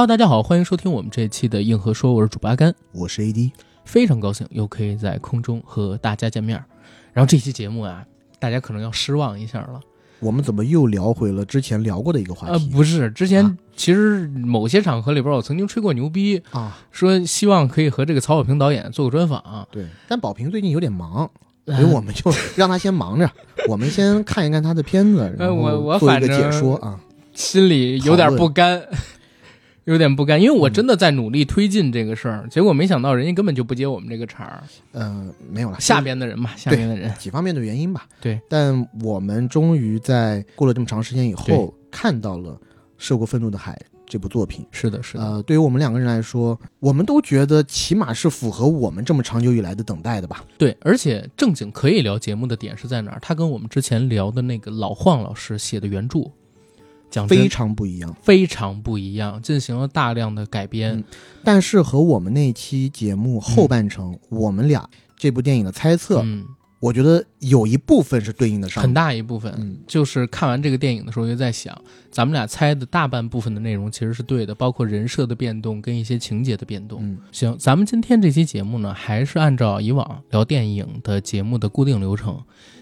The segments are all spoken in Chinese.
Hello，大家好，欢迎收听我们这一期的硬核说，我是主播阿甘，我是 AD，非常高兴又可以在空中和大家见面。然后这期节目啊，大家可能要失望一下了。我们怎么又聊回了之前聊过的一个话题？呃，不是，之前其实某些场合里边，我曾经吹过牛逼啊，说希望可以和这个曹保平导演做个专访。对，但保平最近有点忙，所以我们就让他先忙着，我们先看一看他的片子，然后做一个解说啊。心里有点不甘，有点不甘，因为我真的在努力推进这个事儿，结果没想到人家根本就不接我们这个茬儿。嗯，没有了，下边的人嘛，下边的人，几方面的原因吧。对，但我们终于在过了这么长时间以后，看到了《涉过愤怒的海》这部作品。是的，是的。呃，对于我们两个人来说，我们都觉得起码是符合我们这么长久以来的等待的吧。对，而且正经可以聊节目的点是在哪儿？他跟我们之前聊的那个老晃老师写的原著。讲非常不一样，非常不一样，进行了大量的改编，但是和我们那期节目后半程，我们俩这部电影的猜测，嗯，我觉得有一部分是对应的上，很大一部分，就是看完这个电影的时候就在想，咱们俩猜的大半部分的内容其实是对的，包括人设的变动跟一些情节的变动。嗯，行，咱们今天这期节目呢，还是按照以往聊电影的节目的固定流程。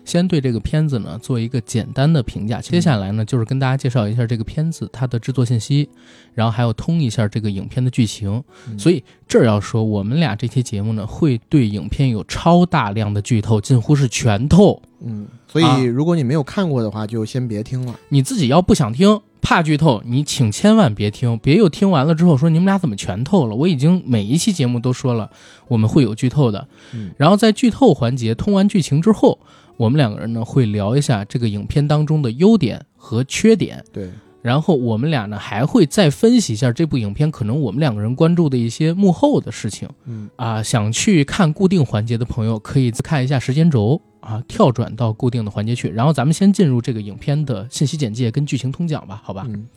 先对这个片子呢做一个简单的评价，接下来呢就是跟大家介绍一下这个片子它的制作信息，然后还要通一下这个影片的剧情。所以这儿要说，我们俩这期节目呢会对影片有超大量的剧透，近乎是全透。嗯，所以如果你没有看过的话，就先别听了。你自己要不想听，怕剧透，你请千万别听，别又听完了之后说你们俩怎么全透了？我已经每一期节目都说了，我们会有剧透的。嗯，然后在剧透环节通完剧情之后。我们两个人呢会聊一下这个影片当中的优点和缺点，对，然后我们俩呢还会再分析一下这部影片可能我们两个人关注的一些幕后的事情，嗯啊，想去看固定环节的朋友可以看一下时间轴啊，跳转到固定的环节去。然后咱们先进入这个影片的信息简介跟剧情通讲吧，好吧？嗯，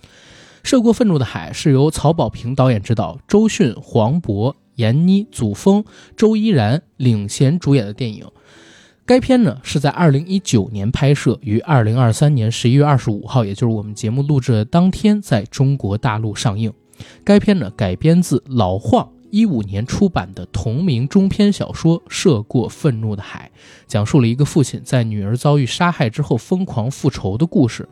涉过愤怒的海是由曹保平导演执导，周迅、黄渤、闫妮、祖峰、周依然领衔主演的电影。该片呢是在二零一九年拍摄，于二零二三年十一月二十五号，也就是我们节目录制的当天，在中国大陆上映。该片呢改编自老晃一五年出版的同名中篇小说《涉过愤怒的海》，讲述了一个父亲在女儿遭遇杀害之后疯狂复仇的故事。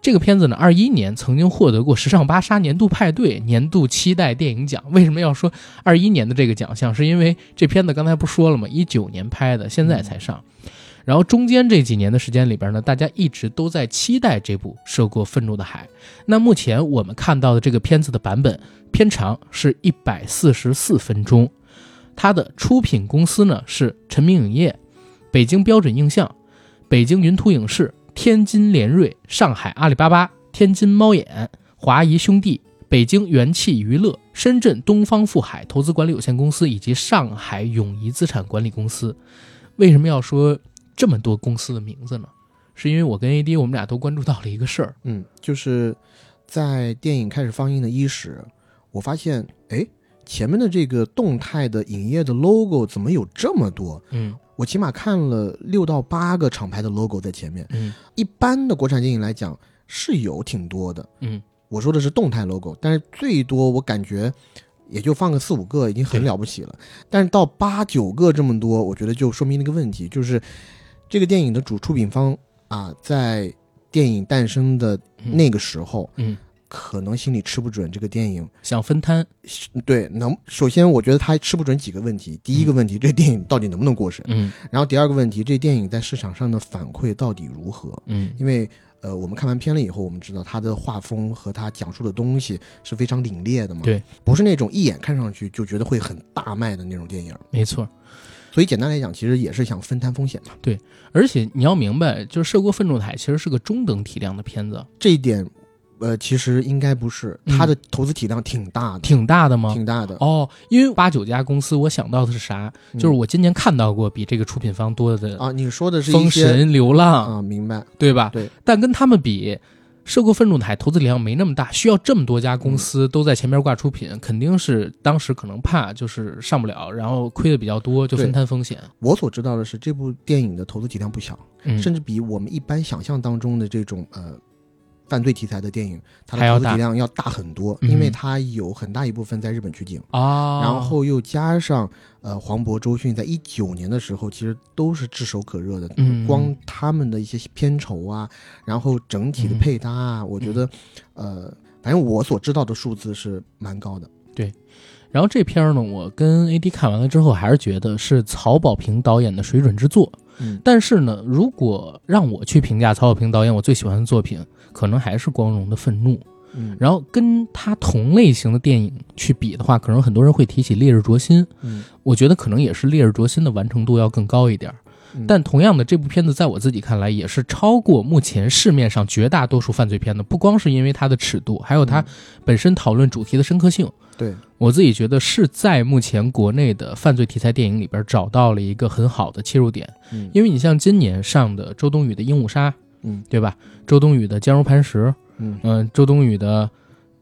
这个片子呢，二一年曾经获得过时尚芭莎年度派对年度期待电影奖。为什么要说二一年的这个奖项？是因为这片子刚才不说了吗？一九年拍的，现在才上。然后中间这几年的时间里边呢，大家一直都在期待这部《涉过愤怒的海》。那目前我们看到的这个片子的版本，片长是一百四十四分钟。它的出品公司呢是陈明影业、北京标准映像、北京云图影视。天津联瑞、上海阿里巴巴、天津猫眼、华谊兄弟、北京元气娱乐、深圳东方富海投资管理有限公司以及上海永怡资产管理公司。为什么要说这么多公司的名字呢？是因为我跟 AD 我们俩都关注到了一个事儿，嗯，就是在电影开始放映的伊始，我发现，哎，前面的这个动态的影业的 logo 怎么有这么多？嗯。我起码看了六到八个厂牌的 logo 在前面，嗯，一般的国产电影来讲是有挺多的，嗯，我说的是动态 logo，但是最多我感觉也就放个四五个已经很了不起了，但是到八九个这么多，我觉得就说明了一个问题，就是这个电影的主出品方啊，在电影诞生的那个时候，嗯。可能心里吃不准这个电影，想分摊，对，能首先我觉得他吃不准几个问题。第一个问题，这电影到底能不能过审？嗯，然后第二个问题，这电影在市场上的反馈到底如何？嗯，因为呃，我们看完片了以后，我们知道他的画风和他讲述的东西是非常凛冽的嘛，对，不是那种一眼看上去就觉得会很大卖的那种电影。没错，所以简单来讲，其实也是想分摊风险嘛。对，而且你要明白，就是《涉过愤怒的海》其实是个中等体量的片子，这一点。呃，其实应该不是，它的投资体量挺大的，挺大的吗？挺大的哦。因为八九家公司，我想到的是啥？就是我今年看到过比这个出品方多的啊。你说的是《封神》《流浪》啊，明白对吧？对。但跟他们比，《涉过愤怒的海》投资体量没那么大，需要这么多家公司都在前面挂出品，肯定是当时可能怕就是上不了，然后亏的比较多，就分摊风险。我所知道的是，这部电影的投资体量不小，甚至比我们一般想象当中的这种呃。犯罪题材的电影，它的投资体量要大很多，嗯。因为它有很大一部分在日本取景，啊，然后又加上呃黄渤、周迅在一九年的时候，其实都是炙手可热的，嗯。光他们的一些片酬啊，然后整体的嗯配搭啊，我觉得呃，反正我所知道的数字是蛮高的。对。然后这片儿呢，我跟 AD 看完了之后，还是觉得是曹保平导演的水准之作。嗯。但是呢，如果让我去评价曹保平导演我最喜欢的作品，可能还是《光荣的愤怒》。嗯。然后跟他同类型的电影去比的话，可能很多人会提起《烈日灼心》，嗯。我觉得可能也是《烈日灼心》的完成度要更高一点。但同样的，这部片子在我自己看来也是超过目前市面上绝大多数犯罪片的，不光是因为它的尺度，还有它本身讨论主题的深刻性。对，我自己觉得是在目前国内的犯罪题材电影里边找到了一个很好的切入点，嗯。因为你像今年上的周冬雨的《鹦鹉杀》，嗯对吧？周冬雨的《坚如磐石》，嗯嗯、周冬雨的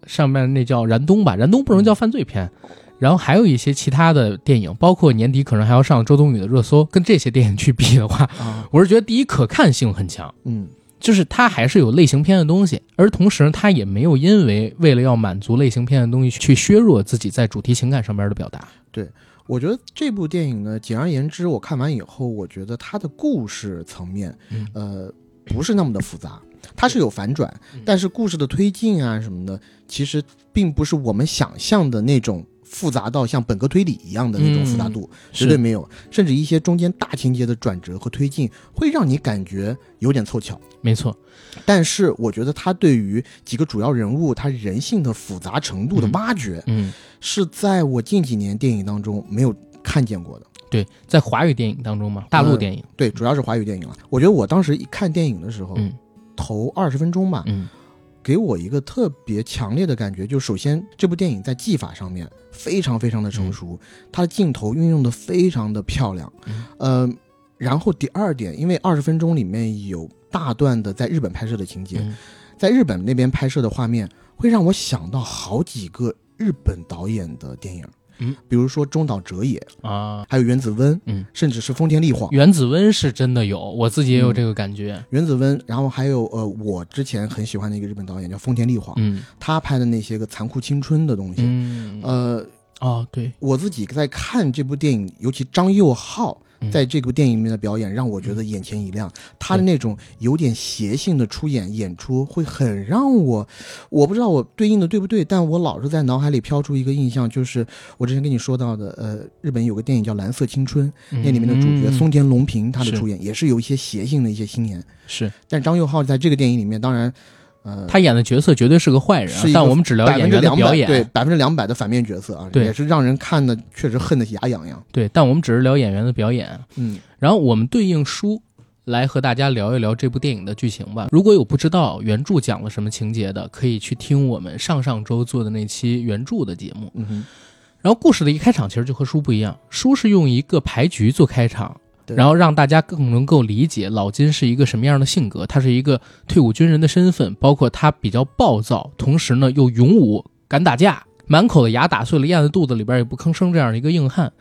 上面那叫燃冬吧，燃冬不能叫犯罪片。然后还有一些其他的电影，包括年底可能还要上周冬雨的热搜，跟这些电影去比的话，啊我是觉得第一可看性很强，嗯就是它还是有类型片的东西，而同时它也没有因为为了要满足类型片的东西去削弱自己在主题情感上面的表达。对我觉得这部电影呢，简而言之，我看完以后，我觉得它的故事层面，嗯呃，不是那么的复杂，它是有反转嗯，但是故事的推进啊什么的，其实并不是我们想象的那种复杂到像本科推理一样的那种复杂度，绝对没有。甚至一些中间大情节的转折和推进，会让你感觉有点凑巧。没错，但是我觉得它对于几个主要人物他人性的复杂程度的嗯挖掘，嗯，是在我近几年电影当中没有看见过的。对，在华语电影当中嘛，大陆电影，对，主要是华语电影了。我觉得我当时一看电影的时候，嗯头二十分钟吧，嗯给我一个特别强烈的感觉，就首先这部电影在技法上面非常非常的成熟，它的镜头运用的非常的漂亮，然后第二点，因为二十分钟里面有大段的在日本拍摄的情节，嗯在日本那边拍摄的画面会让我想到好几个日本导演的电影，嗯，比如说中岛哲也，啊，还有原子温，嗯，甚至是丰田丽晃。原子温是真的有，我自己也有这个感觉。原子温，然后还有呃，我之前很喜欢的一个日本导演叫丰田丽晃，嗯。他拍的那些个残酷青春的东西，嗯，呃，哦，对，我自己在看这部电影，尤其张佑浩嗯在这部电影里面的表演，让我觉得眼前一亮。他的那种有点邪性的出演演出，会很让我，我不知道我对应的对不对，但我老是在脑海里飘出一个印象，就是我之前跟你说到的，呃，日本有个电影叫《蓝色青春》，那里面的主角嗯松田龙平，他的出演也是有一些邪性的一些心眼。是。但张佑浩在这个电影里面，当然，呃，他演的角色绝对是个坏人但我们只聊演员的表演对，百分之两百的反面角色啊，对也是让人看的确实恨得牙痒痒。对，但我们只是聊演员的表演。嗯然后我们对应书来和大家聊一聊这部电影的剧情吧。如果有不知道原著讲了什么情节的，可以去听我们上上周做的那期原著的节目。嗯哼，然后故事的一开场其实就和书不一样，书是用一个牌局做开场，对然后让大家更能够理解老金是一个什么样的性格。他是一个退伍军人的身份，包括他比较暴躁，同时呢又勇武，敢打架，满口的牙打碎了咽在肚子里边也不吭声这样的一个硬汉。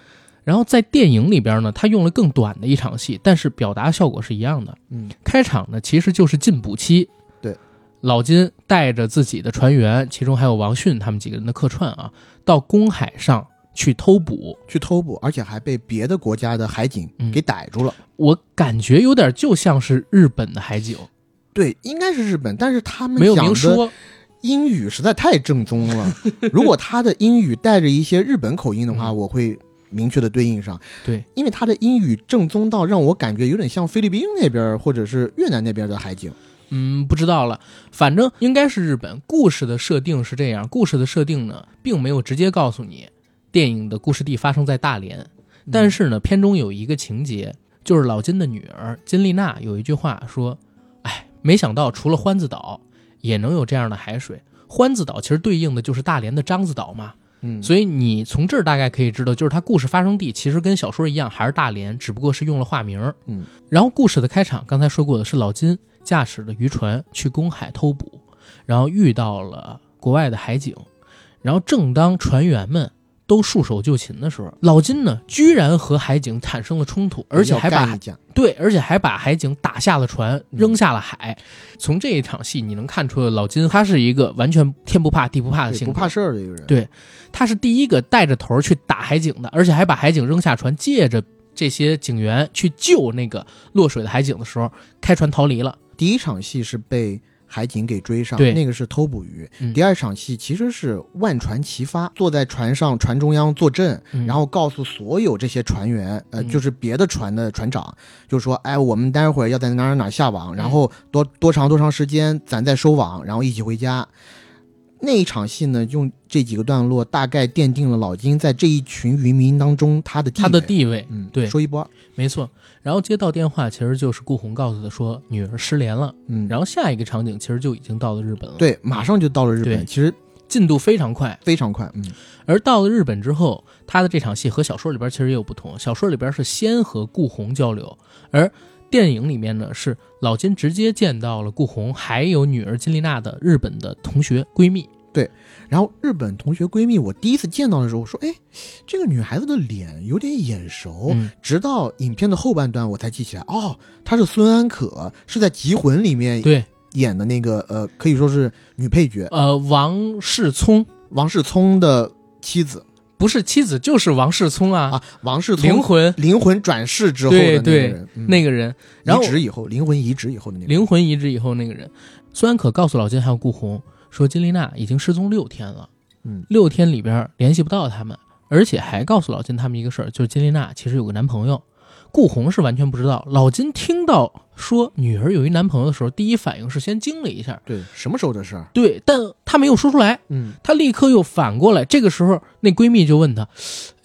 然后在电影里边呢，他用了更短的一场戏，但是表达效果是一样的。嗯开场呢其实就是进补期，对，老金带着自己的船员，其中还有王迅他们几个人的客串啊，到公海上去偷捕。去偷捕，而且还被别的国家的海警嗯给逮住了。我感觉有点就像是日本的海警，对，应该是日本，但是他们没有说。英语实在太正宗了。如果他的英语带着一些日本口音的话，嗯我会明确的对应上。对，因为他的英语正宗到让我感觉有点像菲律宾那边或者是越南那边的海警。嗯，不知道了，反正应该是日本。故事的设定是这样，故事的设定呢，并没有直接告诉你电影的故事地发生在大连，但是呢，片中有一个情节，就是老金的女儿金丽娜有一句话说：“哎，没想到除了欢子岛，也能有这样的海水。欢子岛其实对应的就是大连的獐子岛嘛。”嗯，所以你从这儿大概可以知道，就是它故事发生地其实跟小说一样，还是大连，只不过是用了化名。嗯，然后故事的开场，刚才说过的是老金驾驶的渔船去公海偷捕，然后遇到了国外的海警，然后正当船员们都束手就擒的时候，老金呢居然和海警产生了冲突，而且还把对，而且还把海警打下了船，扔下了海。从这一场戏你能看出老金他是一个完全天不怕地不怕的性格，不怕事儿的一个人。对他是第一个带着头去打海警的，而且还把海警扔下船，借着这些警员去救那个落水的海警的时候，开船逃离了。第一场戏是被海警给追上，对。那个是偷捕鱼。嗯。第二场戏其实是万船齐发，坐在船上，船中央坐镇，嗯。然后告诉所有这些船员，呃，嗯。就是别的船的船长，就说，哎，我们待会儿要在哪儿哪儿哪下网，嗯。然后多多长多长时间咱再收网，然后一起回家。那一场戏呢，用这几个段落大概奠定了老金在这一群渔民当中他的地他的位，地位，嗯，对说一不二，没错。然后接到电话，其实就是顾红告诉他说女儿失联了。嗯，然后下一个场景其实就已经到了日本了，，对，马上就到了日本，其实进度非常快。非常快，嗯，而到了日本之后，他的这场戏和小说里边其实也有不同。小说里边是先和顾红交流，而电影里面呢是老金直接见到了顾红还有女儿金丽娜的日本的同学闺蜜。对然后日本同学闺蜜，我第一次见到的时候，我说，哎，这个女孩子的脸有点眼熟。嗯，直到影片的后半段，我才记起来，哦，她是孙安可，是在《集魂》里面对，演的那个，呃，可以说是女配角，呃，王世聪王世聪的妻子不是妻子就是王世聪啊，啊。王世聪灵魂灵魂转世之后的那个对人，嗯那个人，然后移植以后，灵魂移植以后的那个人，灵魂移植以后那个人，孙安可告诉老金还有顾红说金丽娜已经失踪六天了。嗯，六天里边联系不到他们，而且还告诉老金他们一个事儿，就是金丽娜其实有个男朋友。顾红是完全不知道。老金听到说女儿有一男朋友的时候，第一反应是先惊了一下，对，什么时候的事儿？对，但他没有说出来，嗯，他立刻又反过来。这个时候，那闺蜜就问他：“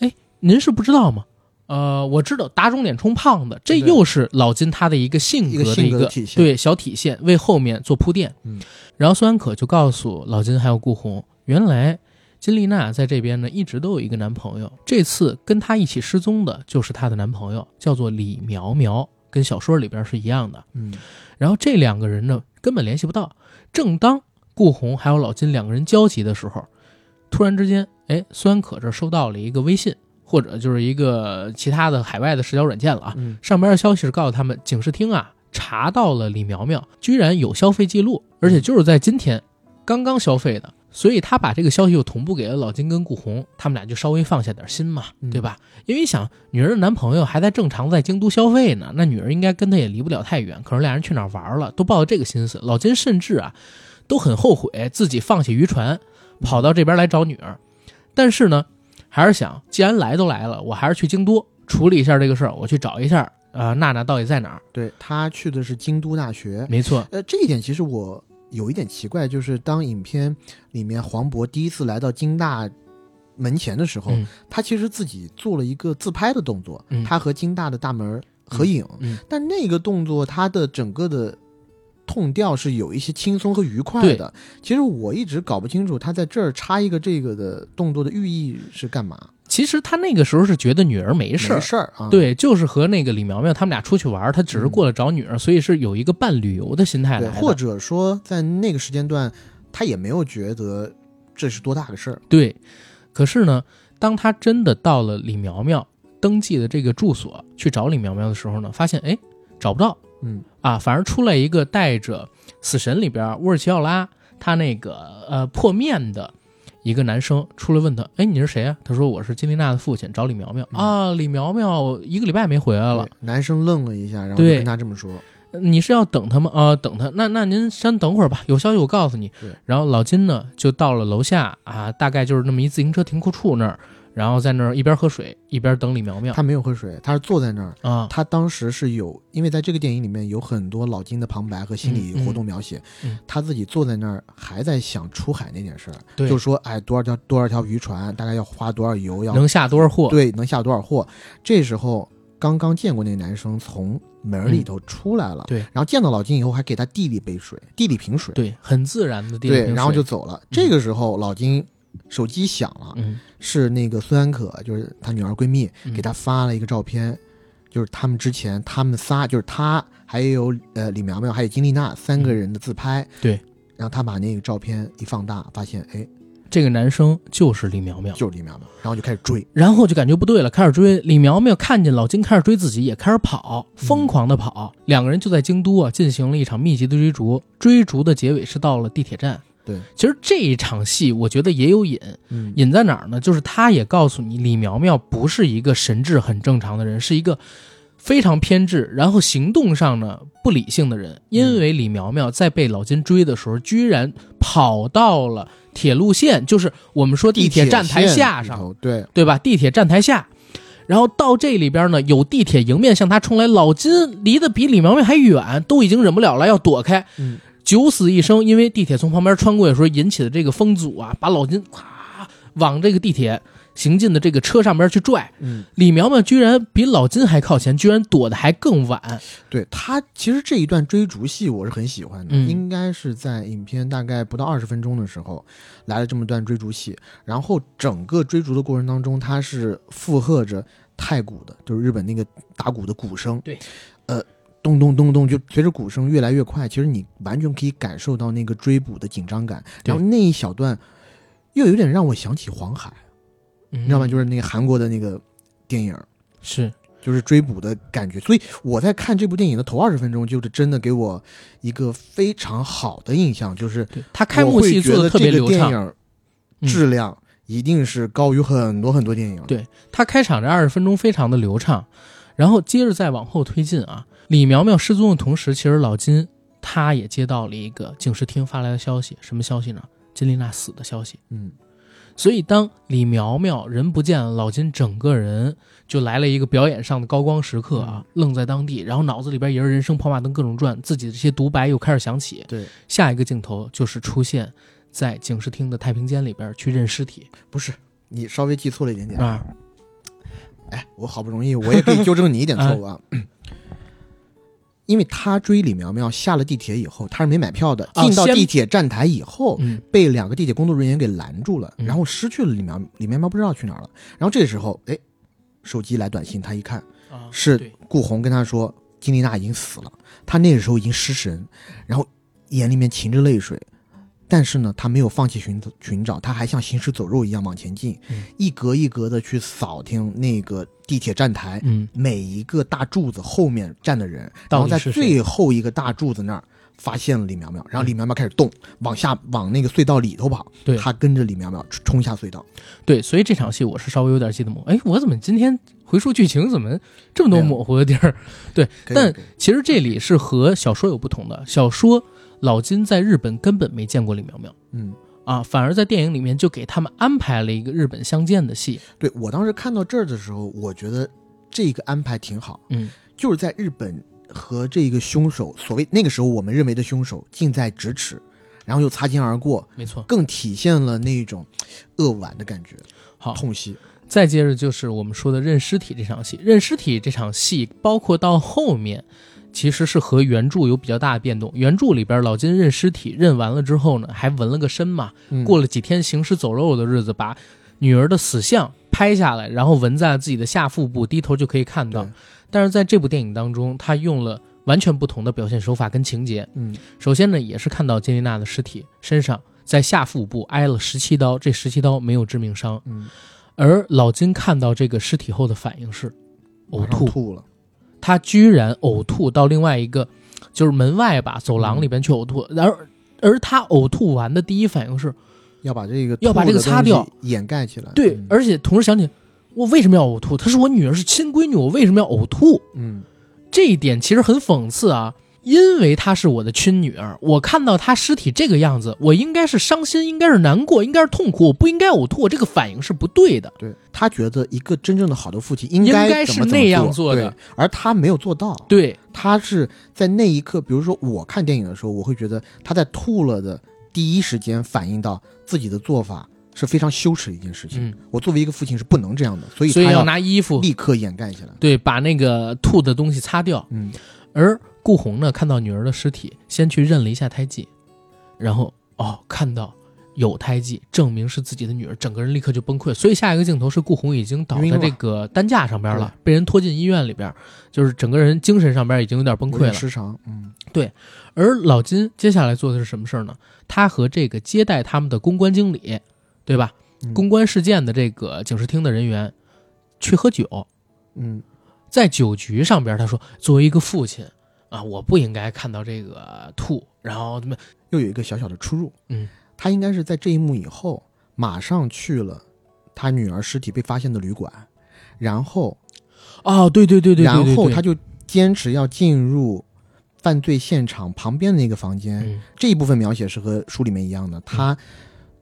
哎，您是不知道吗？呃，我知道打肿脸充胖子，这又是老金他的一个性格的一个对小体现，为后面做铺垫。嗯，然后孙安可就告诉老金还有顾红，原来金丽娜在这边呢一直都有一个男朋友，这次跟她一起失踪的就是她的男朋友，叫做李苗苗，跟小说里边是一样的。嗯，然后这两个人呢根本联系不到。正当顾红还有老金两个人焦急的时候，突然之间，哎，孙安可这收到了一个微信，或者就是一个其他的海外的社交软件了啊。嗯，上边的消息是告诉他们，警视厅啊查到了李苗苗居然有消费记录，而且就是在今天刚刚消费的。所以他把这个消息又同步给了老金跟顾红，他们俩就稍微放下点心嘛，嗯对吧？因为想女儿的男朋友还在正常在京都消费呢，那女儿应该跟他也离不了太远。可是俩人去哪儿玩了，都抱着这个心思。老金甚至啊都很后悔自己放弃渔船，跑到这边来找女儿。但是呢，还是想，既然来都来了，我还是去京都处理一下这个事儿，我去找一下啊、呃娜娜到底在哪儿。对他去的是京都大学，没错，呃，这一点其实我有一点奇怪，就是当影片里面黄渤第一次来到金大门前的时候，嗯他其实自己做了一个自拍的动作，嗯他和金大的大门合影，嗯，但那个动作他的整个的。痛调是有一些轻松和愉快的。其实我一直搞不清楚他在这儿插一个这个的动作的寓意是干嘛。其实他那个时候是觉得女儿没事儿没，事儿啊，，对，就是和那个李苗苗他们俩出去玩，他只是过来找女儿，所以是有一个半旅游的心态，来的。或者说在那个时间段，他也没有觉得这是多大个事儿。对，可是呢，当他真的到了李苗苗登记的这个住所去找李苗苗的时候呢，发现哎找不到嗯啊，反而出来一个带着《死神》里边沃尔奇奥拉他那个呃破面的一个男生出来问他，哎你是谁啊？他说我是金丽娜的父亲，找李苗苗、嗯啊，李苗苗一个礼拜没回来了，男生愣了一下，然后跟他这么说。你是要等他吗？啊、等他。那那您先等会儿吧，有消息我告诉你对。然后老金呢，就到了楼下啊，大概就是那么一自行车停库处那儿，然后在那儿一边喝水一边等李苗苗他没有喝水，他是坐在那儿。啊。他当时是有，因为在这个电影里面有很多老金的旁白和心理活动描写，嗯嗯他自己坐在那儿还在想出海那件事儿，对就说哎多少条多少条渔船，大概要花多少油，要能下多少货？对能下多少货。这时候刚刚见过那个男生从门里头出来了，对然后见到老金以后还给他递了一杯水，递了一瓶水，对，很自然的地方。对，然后就走了。这个时候老金手机响了，嗯是那个孙安可，就是她女儿闺蜜嗯给她发了一个照片，就是他们之前他们仨，就是她还有呃李苗苗还有金丽娜三个人的自拍。对，然后他把那个照片一放大，发现哎，这个男生就是李苗苗，就是李苗苗，然后就开始追，然后就感觉不对了，开始追。李苗苗看见老金开始追自己，也开始跑，疯狂的跑。两个人就在京都啊进行了一场密集的追逐，追逐的结尾是到了地铁站。对，其实这一场戏我觉得也有瘾，嗯，瘾在哪儿呢？就是他也告诉你，李苗苗不是一个神智很正常的人，是一个非常偏执，然后行动上呢不理性的人。因为李苗苗在被老金追的时候，居然跑到了铁路线，就是我们说地铁站台下上，对，对吧？地铁站台下，然后到这里边呢，有地铁迎面向他冲来，老金离得比李苗苗还远，都已经忍不了了，要躲开。嗯，九死一生，因为地铁从旁边穿过的时候引起的这个风阻啊，把老金咵往这个地铁行进的这个车上边去拽。嗯，李苗苗居然比老金还靠前，居然躲得还更晚。对他其实这一段追逐戏我是很喜欢的，嗯应该是在影片大概不到二十分钟的时候来了这么段追逐戏，然后整个追逐的过程当中，他是附和着太鼓的，就是日本那个打鼓的鼓声，对，呃。咚咚咚咚，就随着鼓声越来越快，其实你完全可以感受到那个追捕的紧张感。然后那一小段，又有点让我想起黄海，你你知道吗？就是那个韩国的那个电影，是，就是追捕的感觉。所以我在看这部电影的头二十分钟，就是真的给我一个非常好的印象，就是他开幕戏做的特别流畅。质量一定是高于很多很多电影。对他开场这二十分钟非常的流畅，然后接着再往后推进啊。李苗苗失踪的同时，其实老金他也接到了一个警视厅发来的消息，什么消息呢？金丽娜死的消息。嗯，所以当李苗苗人不见了，老金整个人就来了一个表演上的高光时刻啊，愣在当地，然后脑子里边也是人生跑马灯各种转，自己的这些独白又开始响起。对，下一个镜头就是出现在警视厅的太平间里边去认尸体不是你稍微记错了一点点。啊，哎，我好不容易我也可以纠正你一点错误啊。因为他追李苗苗下了地铁以后，他是没买票的。哦进到地铁站台以后，嗯被两个地铁工作人员给拦住了，嗯然后失去了李苗李苗苗不知道去哪儿了。然后这时候，哎，手机来短信，他一看啊是顾红跟他说金丽娜已经死了，他那个时候已经失神，然后眼里面噙着泪水，但是呢，他没有放弃寻寻找，他还像行尸走肉一样往前进，嗯一格一格的去扫听那个地铁站台、嗯每一个大柱子后面站的人，然后在最后一个大柱子那儿。发现了李苗苗，然后李苗苗开始动，往下往那个隧道里头跑。对他跟着李苗苗冲下隧道。对，所以这场戏我是稍微有点记得模糊。哎，我怎么今天回溯剧情怎么这么多模糊的地儿？对，但其实这里是和小说有不同的。小说老金在日本根本没见过李苗苗嗯，啊，反而在电影里面就给他们安排了一个日本相见的戏。对我当时看到这儿的时候，我觉得这个安排挺好。嗯，就是在日本和这个凶手，所谓那个时候我们认为的凶手近在咫尺，然后又擦肩而过，没错。更体现了那种扼腕的感觉，好，痛惜。再接着就是我们说的认尸体这场戏。认尸体这场戏，包括到后面，其实是和原著有比较大的变动。原著里边老金认尸体认完了之后呢，还纹了个身嘛，嗯过了几天行尸走肉的日子，把女儿的死相拍下来，然后纹在了自己的下腹部，低头就可以看到。但是在这部电影当中，他用了完全不同的表现手法跟情节。嗯首先呢，也是看到金丽娜的尸体身上在下腹部挨了十七刀，这十七刀没有致命伤。嗯，而老金看到这个尸体后的反应是呕吐，吐了。他居然呕吐到另外一个就是门外吧走廊里边去呕吐，然而而他呕吐完的第一反应是要把这个要把这个擦掉掩盖起来。对，嗯而且同时想起我为什么要呕吐？她是我女儿，是亲闺女，我为什么要呕吐？嗯，这一点其实很讽刺啊，因为她是我的亲女儿，我看到她尸体这个样子，我应该是伤心，应该是难过，应该是痛苦，我不应该呕吐，我这个反应是不对的。对他觉得一个真正的好的父亲应应该是那样做做的而他没有做到。对，他是在那一刻，比如说我看电影的时候，我会觉得他在吐了的第一时间反应到自己的做法是非常羞耻的一件事情。嗯，我作为一个父亲是不能这样的，所以所以他要拿衣服立刻掩盖起来。对把那个吐的东西擦掉。嗯而顾红呢，看到女儿的尸体，先去认了一下胎记，然后哦，看到有胎记，证明是自己的女儿，整个人立刻就崩溃。所以下一个镜头是顾红已经倒在这个担架上边了，被人拖进医院里边，就是整个人精神上边已经有点崩溃了。失常。嗯而老金接下来做的是什么事儿呢？他和这个接待他们的公关经理，对吧？嗯公关事件的这个警视厅的人员去喝酒，嗯在酒局上边，他说：“作为一个父亲啊，我不应该看到这个吐。”然后他们又有一个小小的出入。嗯，他应该是在这一幕以后，马上去了他女儿尸体被发现的旅馆，然后哦，对对对对对然后他就坚持要进入犯罪现场旁边的那个房间。嗯这一部分描写是和书里面一样的，他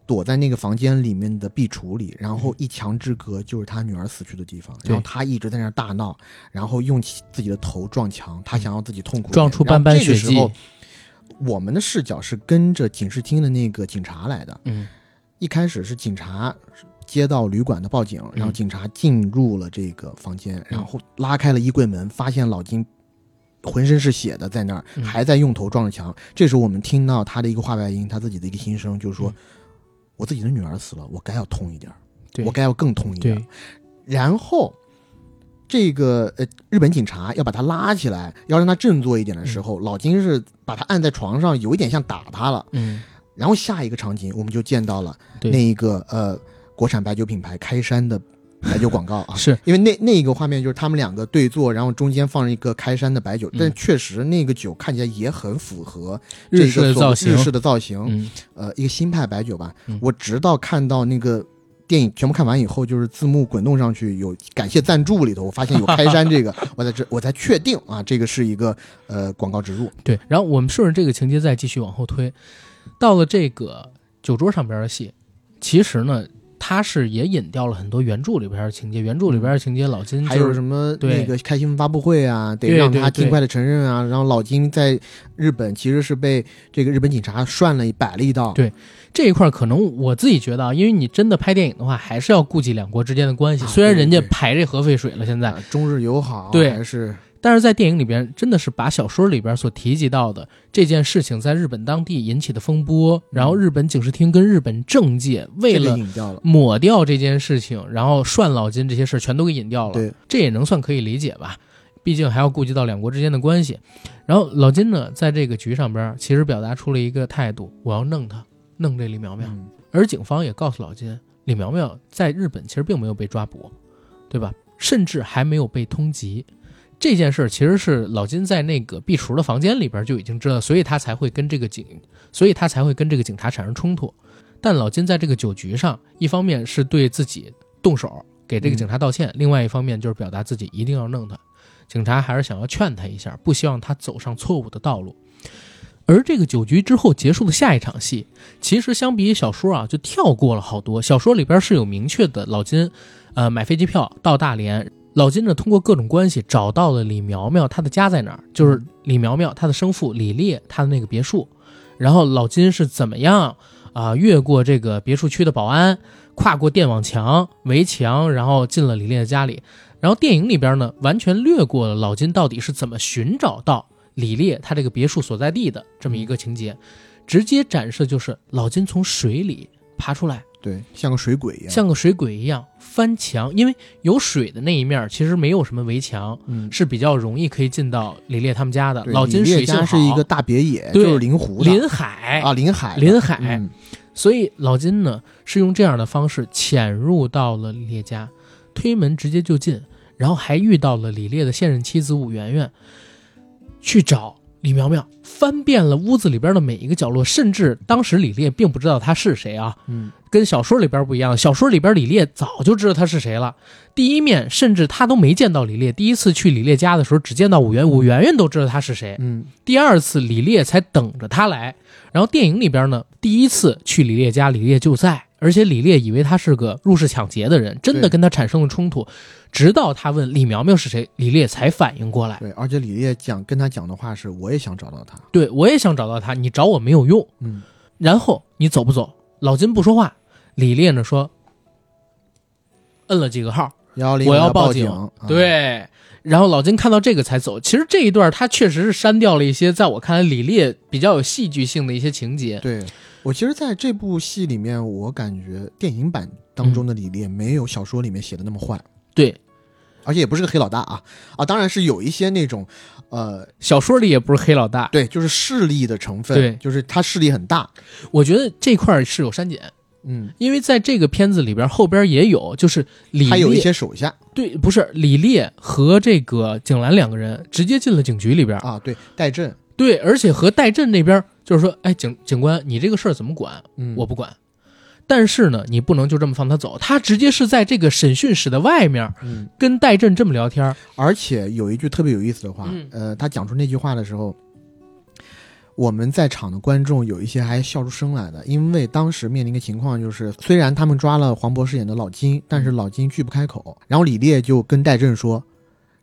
躲在那个房间里面的壁橱里，然后一墙之隔就是他女儿死去的地方，然后他一直在那儿大闹，然后用起自己的头撞墙，他想要自己痛苦撞出斑斑血迹。我们的视角是跟着警视厅的那个警察来的，嗯。一开始是警察接到旅馆的报警，然后嗯警察进入了这个房间，然后拉开了衣柜门，发现老金浑身是血的在那儿，嗯。还在用头撞着墙。这时候我们听到他的一个话外音，他自己的一个心声，就是说：“嗯我自己的女儿死了，我该要痛一点，对我该要更痛一点然后。这个呃，日本警察要把他拉起来，要让他振作一点的时候，老金是把他按在床上，有一点像打他了。嗯然后下一个场景，我们就见到了对那一个呃国产白酒品牌开山的白酒广告啊，是因为那那一个画面就是他们两个对坐，然后中间放着一个开山的白酒，嗯但确实那个酒看起来也很符合日式这个所的造型日式的造型，嗯呃，一个新派白酒吧。嗯我直到看到那个。电影全部看完以后，就是字幕滚动上去有感谢赞助里头，我发现有开山这个，我才知我才确定啊，这个是一个呃广告植入。对。然后我们顺着这个情节再继续往后推，到了这个酒桌上边的戏，其实呢，它是也引掉了很多原著里边的情节。原著里边的情节，老金还有什么对那个开新闻发布会啊，得让他尽快的承认啊。然后老金在日本其实是被这个日本警察涮了一摆了一道。对这一块，可能我自己觉得啊，因为你真的拍电影的话，还是要顾及两国之间的关系。啊虽然人家排这核废水了，现在，啊中日友好对还是但是在电影里边，真的是把小说里边所提及到的这件事情在日本当地引起的风波，然后日本警视厅跟日本政界为了。抹掉这件事情，然后涮老金这些事儿全都给引掉了。对，这也能算可以理解吧，毕竟还要顾及到两国之间的关系。然后老金呢，在这个局上边，其实表达出了一个态度：我要弄他，弄这李苗苗。嗯而警方也告诉老金，李苗苗在日本其实并没有被抓捕，对吧？甚至还没有被通缉。这件事其实是老金在那个壁橱的房间里边就已经知道，所以他才会跟这个警，所以他才会跟这个警察产生冲突。但老金在这个酒局上，一方面是对自己动手给这个警察道歉，另外一方面就是表达自己一定要弄他。警察还是想要劝他一下，不希望他走上错误的道路。而这个酒局之后结束的下一场戏，其实相比于小说啊，就跳过了好多。小说里边是有明确的，老金，呃，买飞机票到大连。老金呢，通过各种关系找到了李苗苗，她的家在哪儿？就是李苗苗她的生父李烈他的那个别墅。然后老金是怎么样啊、越过这个别墅区的保安，跨过电网墙、围墙，然后进了李烈的家里。然后电影里边呢，完全略过了老金到底是怎么寻找到李烈他这个别墅所在地的这么一个情节，直接展示就是老金从水里爬出来，对，像个水鬼一样。像个水鬼一样翻墙，因为有水的那一面其实没有什么围墙，嗯，是比较容易可以进到李烈他们家的。老金家是一个大别野，对就是临湖的临海啊，临海临海嗯所以老金呢是用这样的方式潜入到了李烈家，推门直接就进，然后还遇到了李烈的现任妻子武媛媛，去找李苗苗，翻遍了屋子里边的每一个角落，甚至当时李烈并不知道他是谁啊，嗯，跟小说里边不一样，小说里边李烈早就知道他是谁了。第一面甚至他都没见到李烈，第一次去李烈家的时候只见到武元，武媛媛都知道他是谁。嗯，第二次李烈才等着他来，然后电影里边呢，第一次去李烈家，李烈就在，而且李烈以为他是个入室抢劫的人，真的跟他产生了冲突，直到他问李苗苗是谁，李烈才反应过来，对，而且李烈讲跟他讲的话是，我也想找到他。对我也想找到他，你找我没有用，嗯，然后你走不走？老金不说话，李烈呢说，摁了几个号，幺幺零我要报警，啊对。然后老金看到这个才走。其实这一段他确实是删掉了一些，在我看来李烈比较有戏剧性的一些情节。对我其实在这部戏里面，我感觉电影版当中的李烈没有小说里面写的那么坏，对，而且也不是个黑老大啊。啊，当然是有一些那种呃，小说里也不是黑老大，对，就是势力的成分，对。就是他势力很大，我觉得这块是有删减，嗯，因为在这个片子里边后边也有，就是李还有一烈些手下。对，不是李烈和这个景兰两个人直接进了警局里边，啊，对，戴震，对，而且和戴震那边就是说，哎，警警官，你这个事儿怎么管？嗯，我不管。但是呢，你不能就这么放他走，他直接是在这个审讯室的外面嗯，跟戴震这么聊天。而且有一句特别有意思的话，嗯。呃，他讲出那句话的时候，我们在场的观众有一些还笑出声来的，因为当时面临一个情况就是，虽然他们抓了黄渤饰演的老金，但是老金拒不开口，然后李烈就跟戴震说。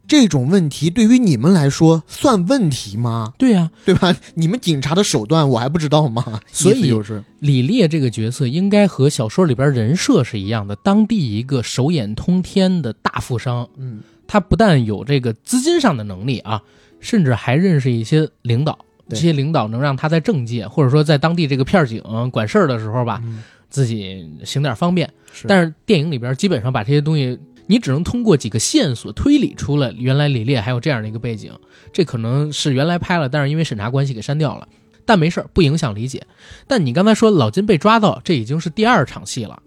这种问题对于你们来说算问题吗？对呀、对吧？你们警察的手段我还不知道吗？所以就是，李烈这个角色应该和小说里边人设是一样的，当地一个手眼通天的大富商。嗯他不但有这个资金上的能力啊，甚至还认识一些领导。这些领导能让他在政界或者说在当地这个片儿警管事儿的时候吧，嗯自己行点方便。是但是电影里边基本上把这些东西，你只能通过几个线索推理出了原来李烈还有这样的一个背景。这可能是原来拍了，但是因为审查关系给删掉了。但没事儿，不影响理解。但你刚才说老金被抓到，这已经是第二场戏了。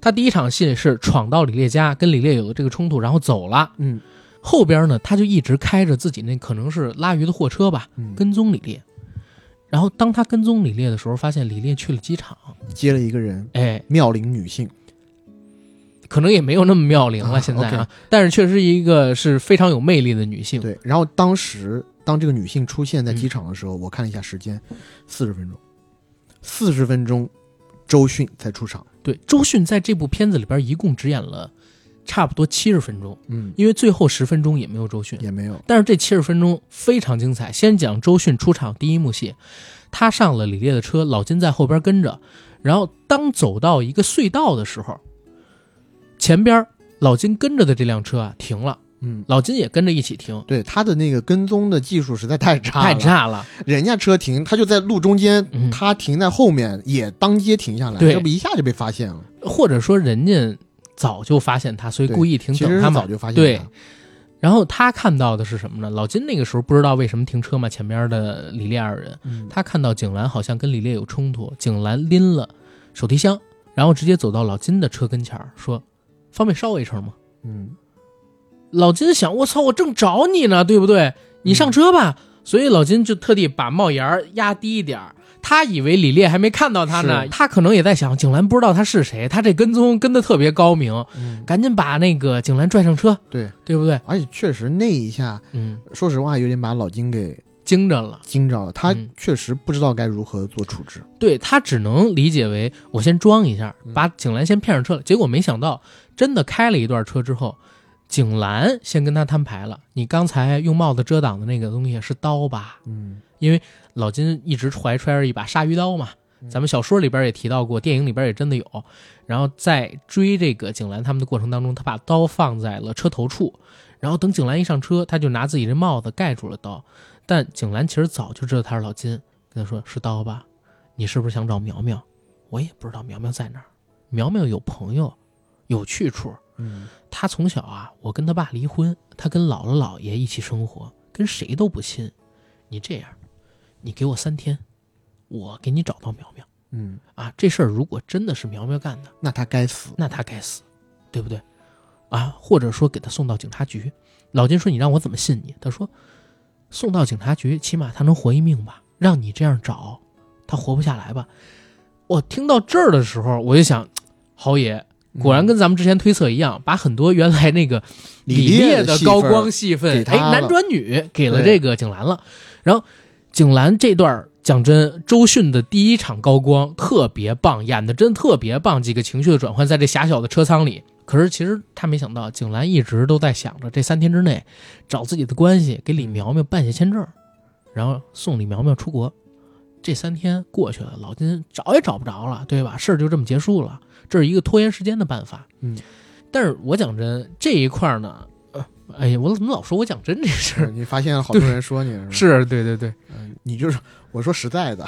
他第一场戏是闯到李烈家，跟李烈有了这个冲突，然后走了。嗯后边呢，他就一直开着自己那可能是拉鱼的货车吧，嗯，跟踪李烈。然后当他跟踪李烈的时候，发现李烈去了机场，接了一个人，哎，妙龄女性，可能也没有那么妙龄了，啊现在啊。OK 但是确实一个是非常有魅力的女性。对，然后当时当这个女性出现在嗯。机场的时候，我看了一下时间，四十分钟，四十分钟，周迅才出场。对，周迅在这部片子里边一共只演了差不多七十分钟，嗯，因为最后十分钟也没有周迅。也没有。但是这七十分钟非常精彩。先讲周迅出场第一幕戏，他上了李烈的车，老金在后边跟着，然后当走到一个隧道的时候，前边老金跟着的这辆车啊停了，嗯，老金也跟着一起停，对他的那个跟踪的技术实在太差了，太差了。人家车停，他就在路中间，嗯他停在后面，也当街停下来，对这不一下就被发现了。或者说人家早就发现他，所以故意停等他们早。就发现对，然后他看到的是什么呢？老金那个时候不知道为什么停车嘛，前边的李烈二人，嗯他看到景兰好像跟李烈有冲突，景兰拎了手提箱，然后直接走到老金的车跟前儿，说：“方便捎我一程吗嗯，？”老金想：“我操，我正找你呢，对不对？你上车吧。所以老金就特地把帽檐压低一点儿。他以为李烈还没看到他呢，他可能也在想，景兰不知道他是谁，他这跟踪跟的特别高明，嗯，赶紧把那个景兰拽上车，对，对不对？而且确实那一下，嗯，说实话有点把老金给惊着了。惊着了，他嗯确实不知道该如何做处置。对他只能理解为我先装一下，嗯把景兰先骗上车了。结果没想到，真的开了一段车之后，景兰先跟他摊牌了：“你刚才用帽子遮挡的那个东西是刀吧？嗯因为老金一直怀揣着一把鲨鱼刀嘛，嗯咱们小说里边也提到过，电影里边也真的有。然后在追这个景兰他们的过程当中，他把刀放在了车头处，然后等景兰一上车，他就拿自己这帽子盖住了刀。但景兰其实早就知道他是老金，跟他说：“是刀吧？你是不是想找苗苗？我也不知道苗苗在哪儿。苗苗有朋友，有去处。嗯他从小啊，我跟他爸离婚，他跟姥姥姥爷一起生活，跟谁都不亲。你这样，你给我三天，我给你找到苗苗嗯，啊！这事儿如果真的是苗苗干的，那他该死。那他该死，对不对？啊，或者说给他送到警察局。老金说：“你让我怎么信你？”他说：“送到警察局，起码他能活一命吧？让你这样找，他活不下来吧？”我听到这儿的时候，我就想，豪爷果然跟咱们之前推测一样，把很多原来那个李烈烈的高光戏份哎，男转女给了这个景兰了。然后景兰这段讲真，周迅的第一场高光特别棒，演的真特别棒，几个情绪的转换在这狭小的车舱里。可是其实他没想到，景兰一直都在想着这三天之内找自己的关系，给李苗苗办下签证，然后送李苗苗出国。这三天过去了，老金找也找不着了，对吧？事儿就这么结束了，这是一个拖延时间的办法。嗯，但是我讲真，这一块呢，呃，哎呀，我怎么老说我讲真这事儿？你发现了好多人说你是？是对对对，嗯，你就是我说实在的，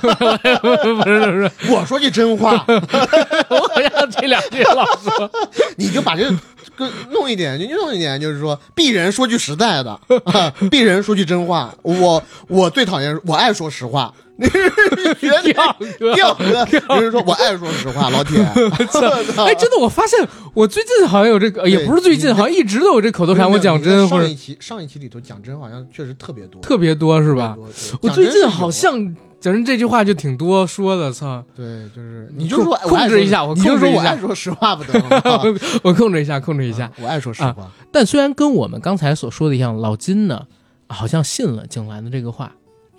不是不是，我说句真话，我好像这两句老说。你就把这个跟弄一点，就弄一点，就是说，鄙人说句实在的，啊，鄙人说句真话，我我最讨厌，我爱说实话，觉得调哥，掉哥，有人说我爱说实话，老铁，操哎，真的，我发现我最近好像有这个，也不是最近，好像一直都有这口头禅。我讲真，上一期上一期里头讲真好像确实特别多，特别多是吧？我最近好像讲真这句话就挺多说的，操！对，就是你就说控控制一下我你就说控制一下我爱说实话不得？我 控制一下，控制一下。我爱说实话，但虽然跟我们刚才所说的一样，老金呢好像信了景兰的这个话，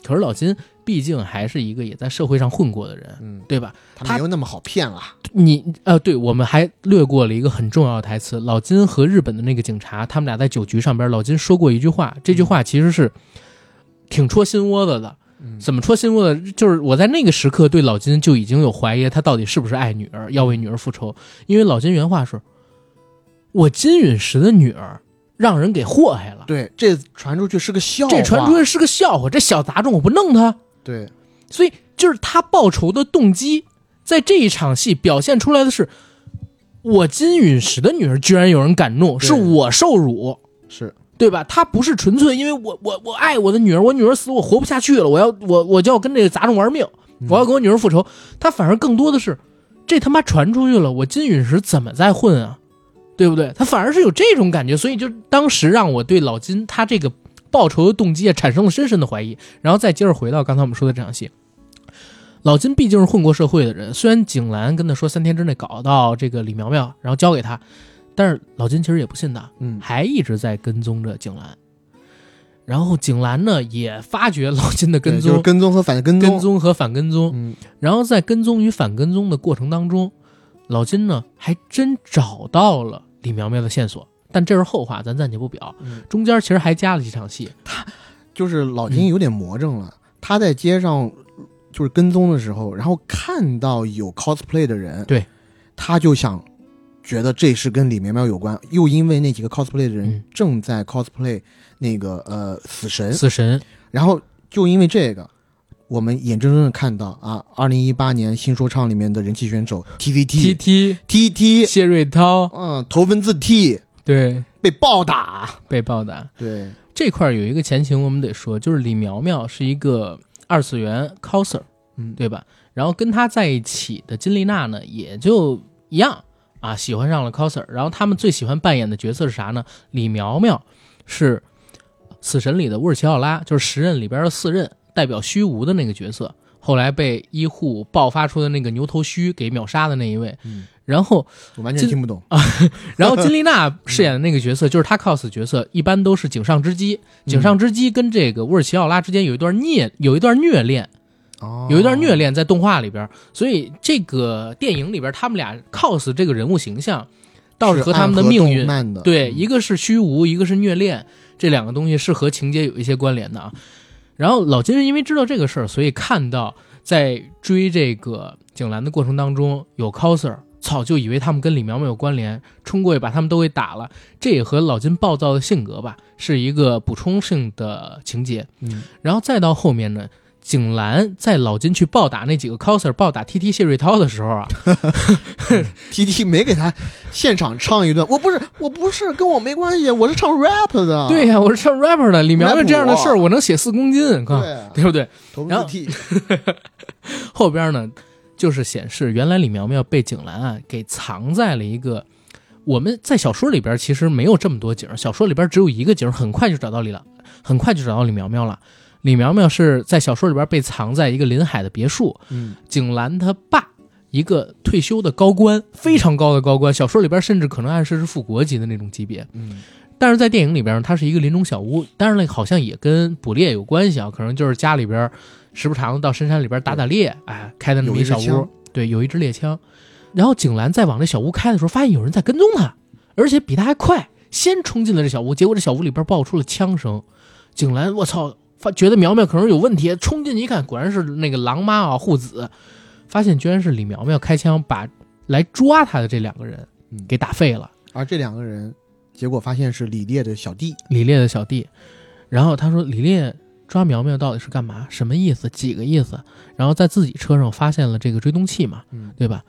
可是老金毕竟还是一个也在社会上混过的人，嗯，对吧？他没有那么好骗了，你呃，对，我们还略过了一个很重要的台词。老金和日本的那个警察，他们俩在酒局上边，老金说过一句话，这句话其实是挺戳心窝子的。嗯怎么戳心窝子？就是我在那个时刻对老金就已经有怀疑，他到底是不是爱女儿，要为女儿复仇。因为老金原话是：“我金陨石的女儿让人给祸害了，对，这传出去是个笑话，这传出去是个笑话，这小杂种我不弄他。”对，所以就是他报仇的动机，在这一场戏表现出来的是，我金陨石的女儿居然有人敢弄，是我受辱，是对吧？他不是纯粹因为我我我爱我的女儿，我女儿死了我活不下去了，我要我我就要跟这个杂种玩命，我要跟我女儿复仇。他反而更多的是，这他妈传出去了，我金陨石怎么再混啊？对不对？他反而是有这种感觉，所以就当时让我对老金他这个报仇的动机啊产生了深深的怀疑。然后再接着回到刚才我们说的这场戏，老金毕竟是混过社会的人，虽然景兰跟他说三天之内搞到这个李苗苗，然后交给他，但是老金其实也不信的，嗯，还一直在跟踪着景兰。然后景兰呢也发觉老金的跟踪就是踪、跟踪和反跟踪跟踪和反跟踪，嗯，然后在跟踪与反跟踪的过程当中，老金呢还真找到了李苗苗的线索，但这是后话，咱暂且不表。嗯中间其实还加了几场戏，他就是老金有点魔怔了，他在街上就是跟踪的时候，然后看到有 cosplay 的人，对，他就想觉得这是跟李苗苗有关，又因为那几个 cosplay 的人嗯正在 cosplay 那个呃死神，死神，然后就因为这个。我们眼睁睁的看到啊，二零一八年新说唱里面的人气选手 T TVT T TT，谢瑞涛，嗯，头文字 T 对，被暴打，被暴打。对，这块儿有一个前情，我们得说，就是李苗苗是一个二次元 coser，嗯，对吧？然后跟他在一起的金丽娜呢，也就一样啊，喜欢上了 coser。然后他们最喜欢扮演的角色是啥呢？李苗苗是死神里的乌尔齐奥拉，就是十刃里边的四刃，代表虚无的那个角色。后来被医护爆发出的那个牛头须给秒杀的那一位。嗯，然后我完全听不懂。啊，然后金丽娜饰演的那个角色，就是她 cos 角色，一般都是井上之姬。井上之姬跟这个乌尔奇奥拉之间有一段虐，有一段虐恋，哦，有一段虐恋在动画里边，所以这个电影里边他们俩 cos 这个人物形象，倒是和他们的命运，对，嗯。一个是虚无，一个是虐恋，这两个东西是和情节有一些关联的啊。然后老金因为知道这个事儿，所以看到在追这个景兰的过程当中有 coser，操，就以为他们跟李苗苗有关联，冲过去把他们都给打了。这也和老金暴躁的性格吧，是一个补充性的情节。嗯，然后再到后面呢，景兰在老金去暴打那几个 coser，暴打 T T 谢瑞涛的时候啊，T T 没给他现场唱一段，我不是我不是跟我没关系，我是唱 rap 的，对呀、我是唱 rapper 的，李苗苗这样的事儿，我我能写四公斤，看对，对不对？然后 后边呢，就是显示原来李苗苗被景兰啊给藏在了一个我们在小说里边其实没有这么多景儿，小说里边只有一个景儿，很快就找到李了，很快就找到李苗苗了。李苗苗是在小说里边被藏在一个临海的别墅，嗯，景兰他爸一个退休的高官，非常高的高官，小说里边甚至可能暗示是副国级的那种级别。嗯，但是在电影里边，它是一个林中小屋，当然了，好像也跟捕猎有关系啊，可能就是家里边时不常的到深山里边打打猎，哎，开的那么一小屋对，有一支猎枪。然后景兰在往这小屋开的时候，发现有人在跟踪他，而且比他还快，先冲进了这小屋，结果这小屋里边爆出了枪声。景兰，我操，发觉得苗苗可能有问题，冲进去一看，果然是那个狼妈啊护子，发现居然是李苗苗开枪把来抓他的这两个人嗯给打废了。而这两个人，结果发现是李烈的小弟，李烈的小弟，然后他说李烈抓苗苗到底是干嘛？什么意思？几个意思？然后在自己车上发现了这个追踪器嘛，嗯，对吧？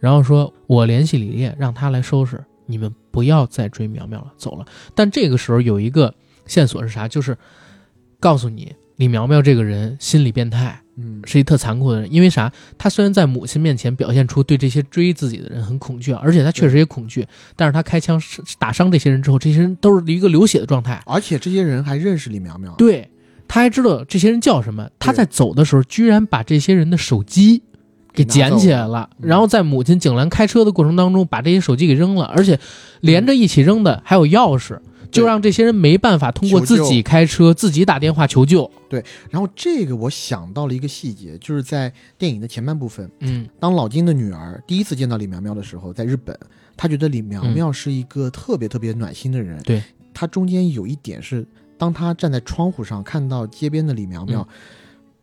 然后说我联系李烈，让他来收拾你们，不要再追苗苗了，走了。但这个时候有一个线索是啥？就是告诉你李苗苗这个人心理变态，嗯是一特残酷的人。因为啥？他虽然在母亲面前表现出对这些追自己的人很恐惧啊，而且他确实也恐惧，但是他开枪打伤这些人之后，这些人都是一个流血的状态。而且这些人还认识李苗苗，对，他还知道这些人叫什么。他在走的时候，居然把这些人的手机给捡起来了，嗯。然后在母亲景兰开车的过程当中，把这些手机给扔了，而且连着一起扔的还有钥匙，就让这些人没办法通过自己开车、自己打电话求救。对然后这个我想到了一个细节，就是在电影的前半部分，嗯。当老金的女儿第一次见到李苗苗的时候，在日本，她觉得李苗苗是一个特别特别暖心的人。对，她中间有一点是，当他站在窗户上看到街边的李苗苗。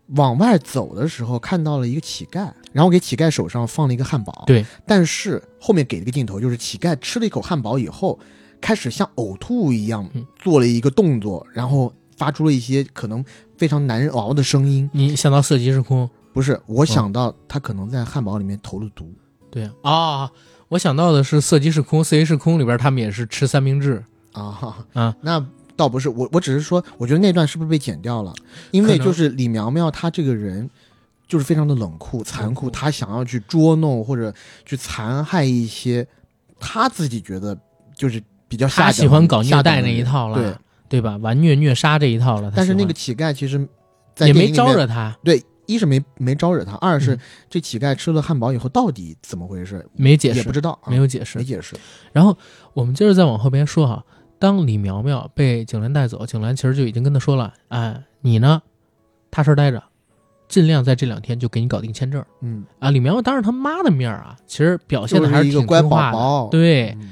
往外走的时候，看到了一个乞丐，然后给乞丐手上放了一个汉堡。对，但是后面给了一个镜头，就是乞丐吃了一口汉堡以后，开始像呕吐一样嗯做了一个动作，然后发出了一些可能非常难熬的声音。你想到色即是空，不是，我想到他可能在汉堡里面投了毒。对啊、啊我想到的是色即是空，色即是空里边他们也是吃三明治。啊啊，那倒不是，我我只是说，我觉得那段是不是被剪掉了？因为就是李苗苗她这个人，就是非常的冷酷、残酷，她想要去捉弄或者去残害一些她自己觉得就是比较下他等喜欢搞虐待那一套了，对，对吧？玩虐虐杀这一套了。但是那个乞丐其实，在也没招惹他，对，一是没没招惹他，二是嗯这乞丐吃了汉堡以后到底怎么回事，没解释也不，知道，啊没有解释没。解释。然后我们接着再往后边说哈，当李苗苗被景兰带走，景兰其实就已经跟他说了，哎，你呢，踏实待着，尽量在这两天就给你搞定签证嗯，啊。李苗苗当着他妈的面啊，其实表现的还是一个乖听话的宝宝对，嗯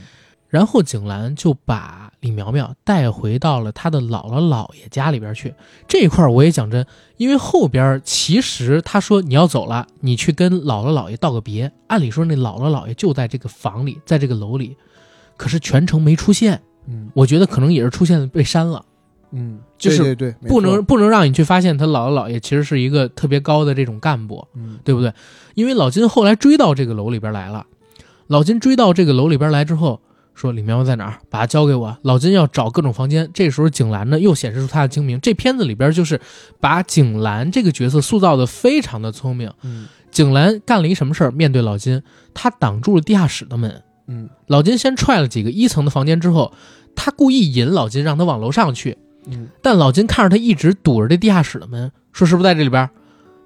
然后景兰就把李苗苗带回到了她的姥姥姥爷家里边去。这一块我也讲真，因为后边其实他说你要走了，你去跟姥姥姥爷道个别。按理说那姥姥姥爷就在这个房里，在这个楼里，可是全程没出现。嗯我觉得可能也是出现被删了，嗯，就是对对对，不能不能让你去发现他姥姥姥爷其实是一个特别高的这种干部，嗯对不对？因为老金后来追到这个楼里边来了，老金追到这个楼里边来之后，说李苗苗在哪儿？把他交给我。老金要找各种房间，这时候景兰呢又显示出他的精明。这片子里边就是把景兰这个角色塑造的非常的聪明。嗯景兰干了一什么事儿？面对老金，他挡住了地下室的门。嗯。老金先踹了几个一层的房间之后，他故意引老金让他往楼上去，嗯。但老金看着他一直堵着这地下室的门，说是不是在这里边？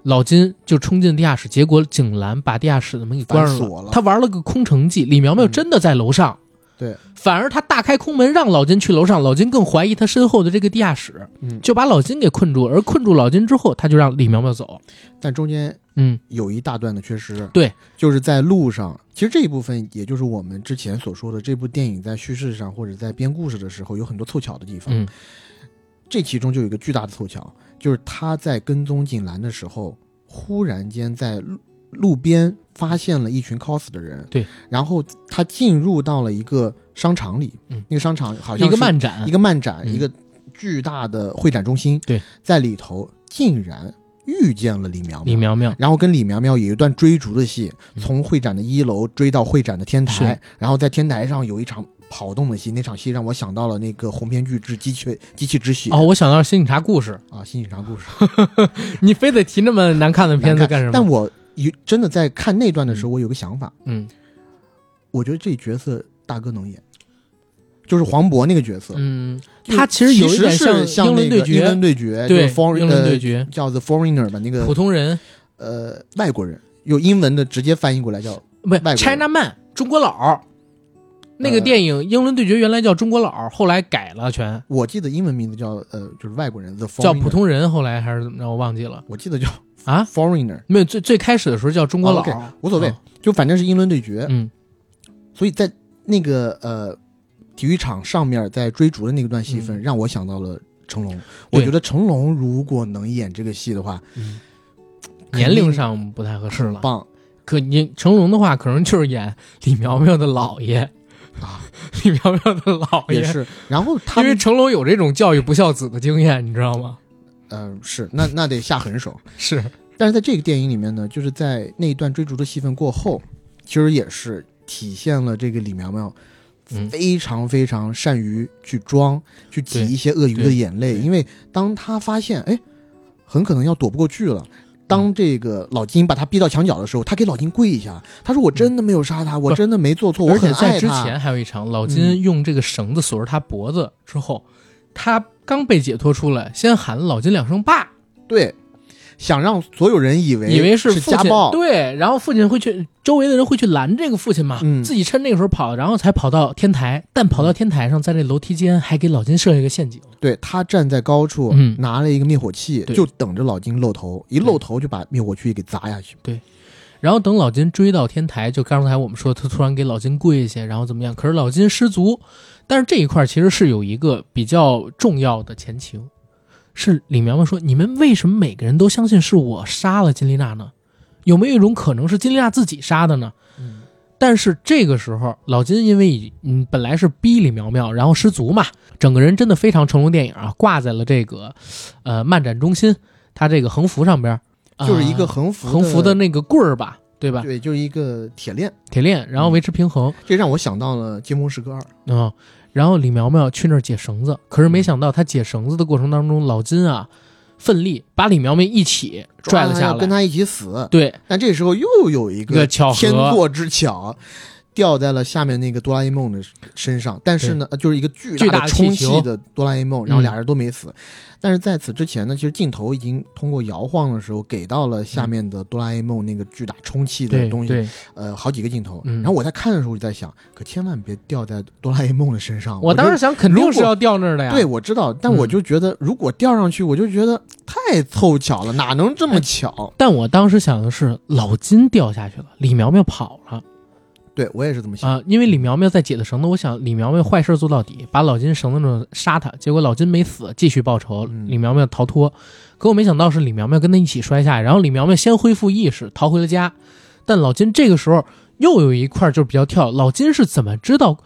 老金就冲进地下室，结果景兰把地下室的门给关上了。他玩了个空城计，李苗苗嗯。真的在楼上，对，反而他大开空门让老金去楼上，老金更怀疑他身后的这个地下室，嗯，就把老金给困住，而困住老金之后，他就让李苗苗走。但中间嗯，有一大段的缺失，对，就是在路上。其实这一部分，也就是我们之前所说的，这部电影在叙事上或者在编故事的时候有很多凑巧的地方。嗯这其中就有一个巨大的凑巧，就是他在跟踪景兰的时候，忽然间在路路边发现了一群 cos 的人，对，然后他进入到了一个商场里，嗯。那个商场好像一个漫展，一个漫展，嗯。一个巨大的会展中心，对，在里头竟然遇见了李苗苗。李苗苗，然后跟李苗苗有一段追逐的戏，嗯。从会展的一楼追到会展的天台，然后在天台上有一场跑动的戏，那场戏让我想到了那个红篇巨制《机器机器之血》哦，我想到了《新警察故事。啊，《新警察故事》》，你非得提那么难看的片子干什么？但我有真的在看那段的时候，我有个想法，嗯。我觉得这角色大哥能演，就是黄渤那个角色，嗯，他其实有一点像像英伦对那个英伦，对决，对，foreign 英伦对呃决，叫 The Foreigner 吧，那个普通人呃外国人，用英文的直接翻译过来叫不 China Man 中国佬儿。那个呃电影《英伦对决》原来叫中国佬儿，后来改了全。我记得英文名字叫呃就是外国人 The 叫普通人，后来还是怎么着我忘记了。我记得叫啊。Foreigner，没有最最开始的时候叫中国佬无所谓嗯就反正是英伦对决，嗯所以在那个呃体育场上面在追逐的那段戏份，嗯让我想到了成龙。我觉得成龙如果能演这个戏的话，嗯，年龄上不太合适了。棒可你成龙的话，可能就是演李苗苗的姥爷，啊，李苗苗的姥爷。也是。然后他因为们成龙有这种教育不孝子的经验，你知道吗？呃是那那得下狠手。是，但是在这个电影里面呢，就是在那一段追逐的戏份过后，其实也是体现了这个李苗苗嗯非常非常善于去装，去挤一些鳄鱼的眼泪。因为当他发现，哎，很可能要躲不过去了。当这个老金把他逼到墙角的时候，他给老金跪一下，他说：“我真的没有杀他，我真的没做错，我很爱他。”在之前还有一场，老金用这个绳子锁着他脖子之后，他刚被解脱出来，先喊了老金两声“爸。对，想让所有人以”，为以为是父亲家暴，对，然后父亲会去，周围的人会去拦这个父亲嘛，嗯。自己趁那个时候跑，然后才跑到天台，但跑到天台上，在这楼梯间还给老金设了一个陷阱，对他站在高处，嗯。拿了一个灭火器，对。就等着老金露头，一露头就把灭火器给砸下去。然后等老金追到天台，就刚才我们说，他突然给老金跪下，然后怎么样？可是老金失足，但是这一块其实是有一个比较重要的前情，是李苗苗说：“你们为什么每个人都相信是我杀了金丽娜呢？有没有一种可能是金丽娜自己杀的呢？”嗯，但是这个时候，老金因为已嗯本来是逼李苗苗，然后失足嘛，整个人真的非常成龙电影啊，挂在了这个呃漫展中心，他这个横幅上边，就是一个呃横幅横幅的那个棍儿吧，对吧？对，就是一个铁链，铁链，然后维持平衡，这让我想到了《尖峰时刻二》。嗯，然后李苗苗去那儿解绳子，可是没想到他解绳子的过程当中，老金啊奋力把李苗苗一起拽了下来，跟他一起死。对，但这时候又有一一个巧合天作之巧，掉在了下面那个哆啦 A 梦的身上。但是呢，就是一个巨巨大的充的气的哆啦 A 梦，然后嗯俩人都没死。但是在此之前呢，其实镜头已经通过摇晃的时候给到了下面的哆啦 A 梦那个巨大充气的东西，呃，好几个镜头。嗯然后我在看的时候就在想，可千万别掉在哆啦 A 梦的身上。我当时想肯定是要掉那儿的呀，对，我知道，但嗯我就觉得，如果掉上去，我就觉得太凑巧了，哪能这么巧？但我当时想的是老金掉下去了，李苗苗跑了对我也是这么想。啊、因为李苗苗在解的绳子，我想李苗苗坏事做到底，把老金绳子上杀他，结果老金没死，继续报仇，嗯李苗苗逃脱，可我没想到是李苗苗跟他一起摔下，然后李苗苗先恢复意识，逃回了家，但老金这个时候又有一块就是比较跳，老金是怎么知道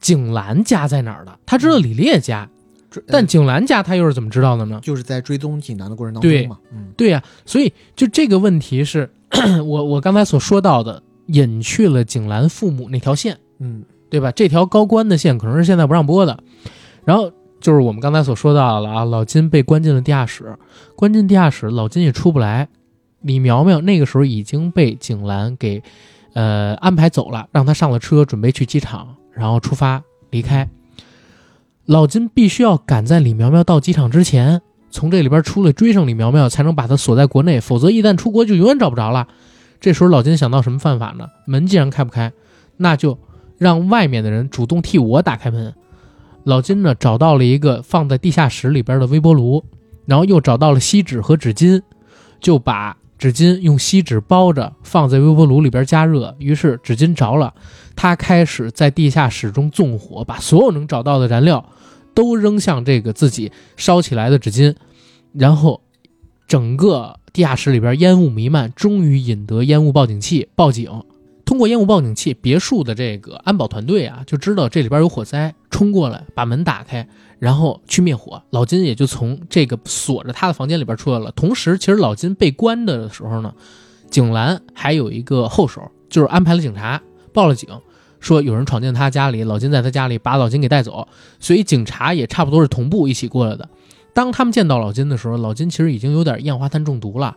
景兰家在哪儿的？他知道李烈家，追但景兰家他又是怎么知道的呢？就是在追踪景兰的过程当对中嘛，嗯，对呀、所以就这个问题是 我我刚才所说到的，隐去了景兰父母那条线，嗯，对吧？这条高官的线可能是现在不让播的。然后就是我们刚才所说到了啊，老金被关进了地下室，关进地下室，老金也出不来。李苗苗那个时候已经被景兰给呃安排走了，让他上了车，准备去机场，然后出发离开。老金必须要赶在李苗苗到机场之前，从这里边出来追上李苗苗，才能把她锁在国内，否则一旦出国就永远找不着了。这时候老金想到什么办法呢？门既然开不开，那就让外面的人主动替我打开门。老金呢找到了一个放在地下室里边的微波炉，然后又找到了锡纸和纸巾，就把纸巾用锡纸包着放在微波炉里边加热。于是纸巾着了，他开始在地下室中纵火，把所有能找到的燃料都扔向这个自己烧起来的纸巾，然后整个地下室里边烟雾弥漫，终于引得烟雾报警器报警。通过烟雾报警器，别墅的这个安保团队啊，就知道这里边有火灾，冲过来把门打开，然后去灭火。老金也就从这个锁着他的房间里边出来了。同时，其实老金被关的时候呢，景兰还有一个后手，就是安排了警察报了警，说有人闯进他家里，老金在他家里把老金给带走，所以警察也差不多是同步一起过来的。当他们见到老金的时候，老金其实已经有点二氧化碳中毒了，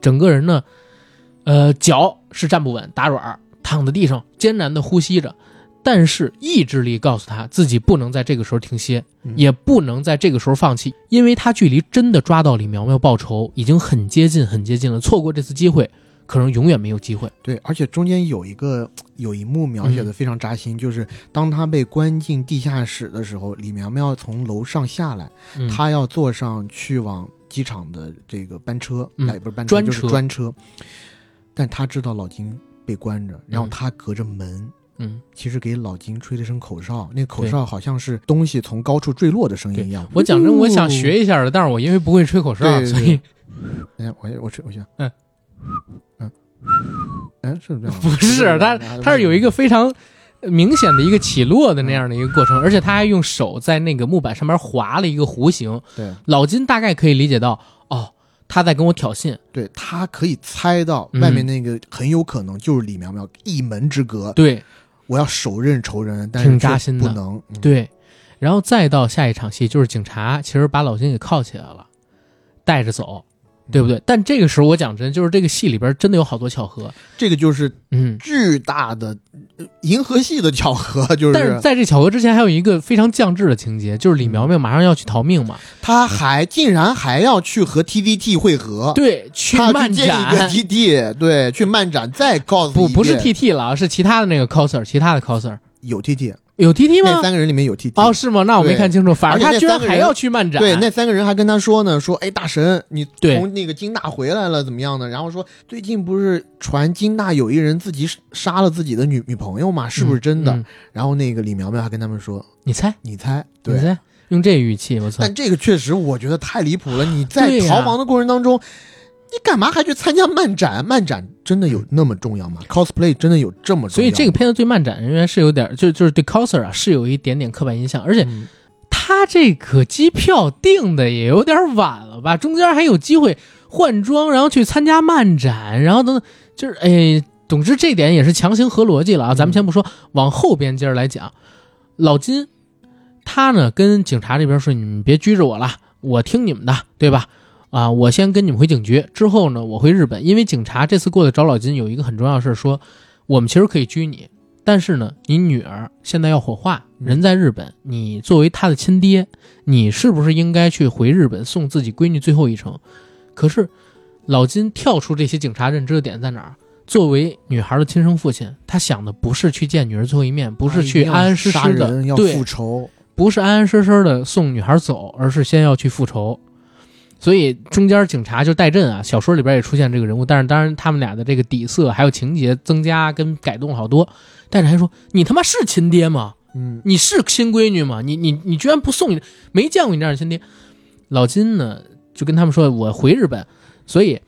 整个人呢，呃，脚是站不稳，打软，躺在地上艰难地呼吸着，但是意志力告诉他自己不能在这个时候停歇，嗯。也不能在这个时候放弃，因为他距离真的抓到李苗苗报仇已经很接近，很接近了，错过这次机会，可能永远没有机会。对，而且中间有一个有一幕描写的非常扎心，就是当他被关进地下室的时候，李苗苗从楼上下来，嗯，他要坐上去往机场的这个班车，嗯哎，不是班车，专就是车专车，但他知道老金被关着，然后嗯。他隔着门。嗯，其实给老金吹了声口哨，那个口哨好像是东西从高处坠落的声音一样。我讲真，我想学一下的，但是我因为不会吹口哨，所以哎，我我吹，我想，嗯嗯，哎，是这样？不是他，他是有一个非常明显的一个起落的那样的一个过程，而且他还用手在那个木板上面划了一个弧形。对老金大概可以理解到，哦，他在跟我挑衅。对，他可以猜到嗯外面那个很有可能就是李苗苗，一门之隔。对我要手刃仇人，但是挺扎心的不能。嗯对，然后再到下一场戏，就是警察其实把老金给铐起来了，带着走。对不对？但这个时候我讲真，就是这个戏里边真的有好多巧合，这个就是嗯。巨大的呃银河系的巧合，就是但是在这巧合之前，还有一个非常降智的情节，就是李苗苗马上要去逃命嘛，他还竟然还要去和 TDT 会合，对，去漫展，TT，对，去漫展再告诉不不是 TT 了，是其他的那个 coser，其他的 coser 有 TT，有 TT 吗？那三个人里面有 TT，哦，是吗？那我没看清楚，反正而他居然还要去漫展，对，那三个人还跟他说呢，说，哎，大神，你从那个金大回来了，怎么样呢？然后说，最近不是传金大有一人自己杀了自己的女女朋友吗？是不是真的？嗯嗯然后那个李苗苗还跟他们说，你猜，你猜，对。你猜，用这语气，我操但！这个确实我觉得太离谱了。你在逃亡的过程当中，你干嘛还去参加漫展？漫展真的有那么重要吗？cosplay 真的有这么重要？所以这个片子对漫展人员是有点，就就是对 coser 啊是有一点点刻板印象，而且嗯他这个机票订的也有点晚了吧？中间还有机会换装，然后去参加漫展，然后等等，就是哎，总之这点也是强行合逻辑了啊。咱们先不说，往后边接着来讲，老金他呢跟警察这边说：“你们别拘着我了，我听你们的，对吧？啊，我先跟你们回警局，之后呢，我回日本，因为警察这次过来找老金有一个很重要的事儿，说我们其实可以拘你，但是呢，你女儿现在要火化，人在日本，你作为她的亲爹，你是不是应该去回日本送自己闺女最后一程？可是老金跳出这些警察认知的点在哪儿？作为女孩的亲生父亲，他想的不是去见女儿最后一面，不是去安安实杀实的对复仇，不是安安实实的送女孩走，而是先要去复仇。所以中间警察就戴震啊，小说里边也出现这个人物，但是当然他们俩的这个底色还有情节增加跟改动好多。戴震还说：“你他妈是亲爹吗？嗯，你是亲闺女吗？你你你居然不送你，没见过你这样的亲爹。”老金呢就跟他们说：“我回日本。”所以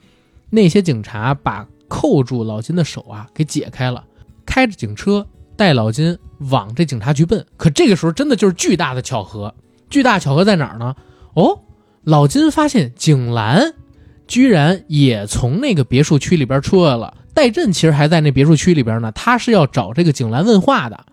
那些警察把扣住老金的手啊给解开了，开着警车带老金往这警察局奔。可这个时候真的就是巨大的巧合，巨大巧合在哪儿呢？哦，老金发现景兰居然也从那个别墅区里边出来了。戴震其实还在那别墅区里边呢，他是要找这个景兰问话的。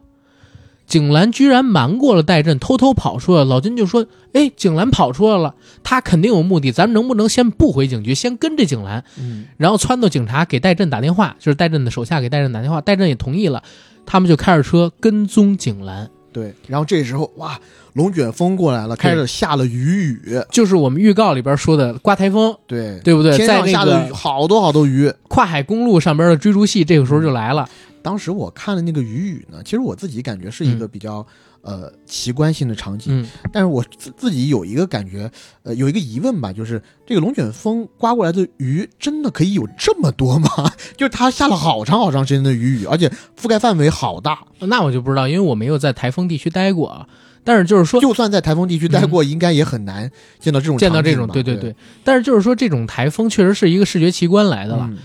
景兰居然瞒过了戴震，偷偷跑出来了。老金就说：“哎，景兰跑出来了，他肯定有目的，咱能不能先不回警局，先跟着景兰？嗯，然后撺掇警察给戴震打电话，就是戴震的手下给戴震打电话，戴震也同意了，他们就开着车跟踪景兰，对。然后这时候哇，龙卷风过来了，开始下了雨雨，就是我们预告里边说的刮台风，对，对不对？天上下的好多好多雨。跨海公路上边的追逐戏，这个时候就来了。当时我看的那个雨雨呢，其实我自己感觉是一个比较、呃奇观性的场景，嗯，但是我自自己有一个感觉，呃，有一个疑问吧，就是这个龙卷风刮过来的鱼真的可以有这么多吗？就是它下了好长好长时间的雨雨，而且覆盖范围好大，那我就不知道，因为我没有在台风地区待过啊。但是就是说，就算在台风地区待过，应该也很难见到这种嗯见到这场景吧对对。对，但是就是说，这种台风确实是一个视觉奇观来的了。嗯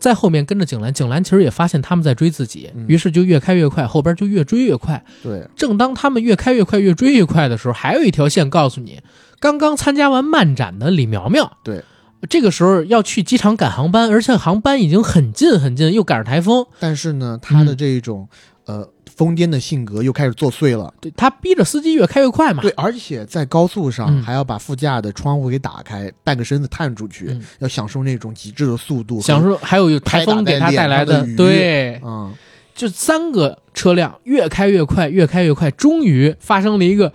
在后面跟着景兰，景兰其实也发现他们在追自己，嗯。于是就越开越快，后边就越追越快。对，正当他们越开越快、越追越快的时候，还有一条线告诉你，刚刚参加完漫展的李苗苗，对，这个时候要去机场赶航班，而且航班已经很近很近，又赶上台风，但是呢，他嗯的这种、呃疯癫的性格又开始作祟了。对他逼着司机越开越快嘛。对，而且在高速上嗯还要把副驾的窗户给打开，半个身子探出去，嗯要享受那种极致的速度。享受还有台风给他带来的对，嗯，就三个车辆越开越快，越开越快，终于发生了一个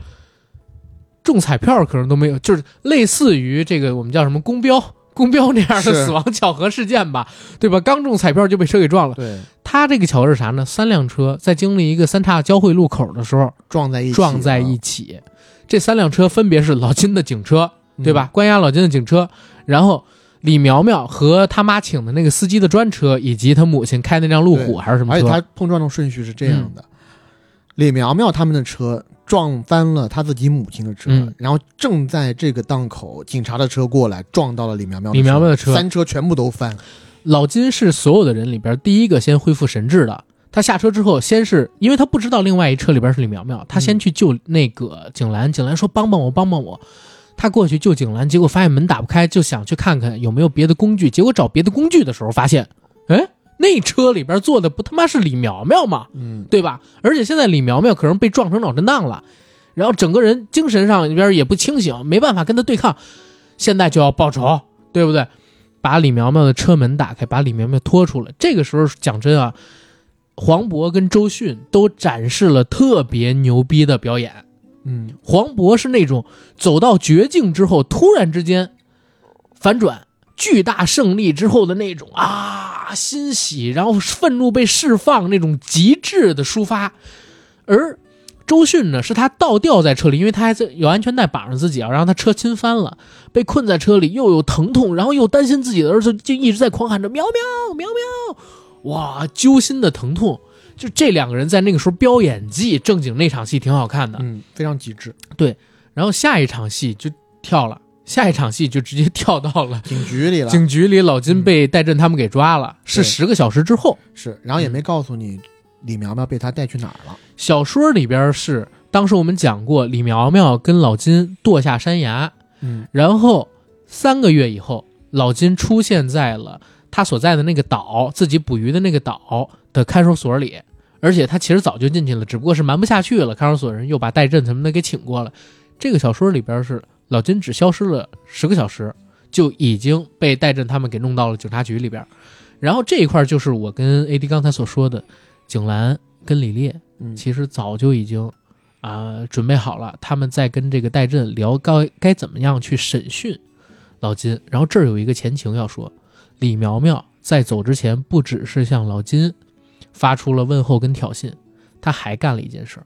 中彩票可能都没有，就是类似于这个我们叫什么公标。公标那样的死亡巧合事件吧，对吧？刚中彩票就被车给撞了。对，他这个巧合是啥呢？三辆车在经历一个三岔交汇路口的时候撞在一起，撞在一起，这三辆车分别是老金的警车，嗯对吧？关押老金的警车，然后李苗苗和他妈请的那个司机的专车，以及他母亲开那辆路虎还是什么车？而且他碰撞的顺序是这样的：李苗苗他们的车撞翻了他自己母亲的车，嗯然后正在这个档口，警察的车过来撞到了李苗苗李苗苗的车三车全部都翻。老金是所有的人里边第一个先恢复神智的。他下车之后，先是因为他不知道另外一车里边是李苗苗，他先去救那个景兰。景兰说：“帮帮我，帮帮我。”他过去救景兰，结果发现门打不开，就想去看看有没有别的工具。结果找别的工具的时候，发现，哎，那车里边坐的不他妈是李苗苗吗？嗯，对吧？而且现在李苗苗可能被撞成脑震荡了，然后整个人精神上边也不清醒，没办法跟他对抗，现在就要报仇，对不对？把李苗苗的车门打开，把李苗苗拖出来。这个时候讲真啊，黄渤跟周迅都展示了特别牛逼的表演。嗯黄渤是那种走到绝境之后，突然之间反转，巨大胜利之后的那种啊欣喜，然后愤怒被释放那种极致的抒发。而周迅呢，是他倒吊在车里，因为他还在有安全带绑着自己啊，然后他车倾翻了，被困在车里，又有疼痛，然后又担心自己的儿子，就一直在狂喊着“喵喵喵喵”，哇，揪心的疼痛。就这两个人在那个时候飙演技，正经那场戏挺好看的。嗯，非常极致。对然后下一场戏就跳了，下一场戏就直接跳到了警局里了，警局里，老金被戴震他们给抓了，是十个小时之后。是，然后也没告诉你李苗苗被他带去哪儿了。小说里边是当时我们讲过，李苗苗跟老金堕下山崖，嗯然后三个月以后，老金出现在了他所在的那个岛，自己捕鱼的那个岛的看守所里。而且他其实早就进去了，只不过是瞒不下去了。看守所人又把戴震什么的给请过了。这个小说里边是老金只消失了十个小时，就已经被戴震他们给弄到了警察局里边。然后这一块就是我跟 AD 刚才所说的，景兰跟李烈嗯，其实早就已经啊、准备好了，他们在跟这个戴震聊该该怎么样去审讯老金。然后这儿有一个前情要说，李苗苗在走之前不只是向老金发出了问候跟挑衅，他还干了一件事儿，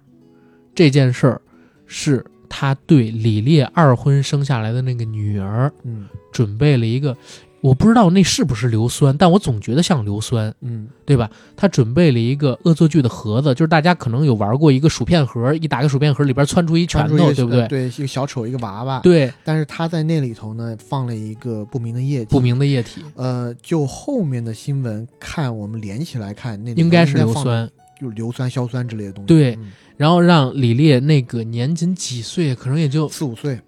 这件事儿是他对李烈二婚生下来的那个女儿嗯准备了一个，我不知道那是不是硫酸，但我总觉得像硫酸。嗯对吧？他准备了一个恶作剧的盒子，就是大家可能有玩过一个薯片盒，一打开薯片盒里边窜出一拳头，对不对？对，一个小丑，一个娃娃。对，但是他在那里头呢，放了一个不明的液体。不明的液体呃，就后面的新闻看，我们连起来看，那应该是硫，酸，就硫酸、硝酸之类的东西。对嗯然后让李烈那个年仅几岁，可能也就四五岁。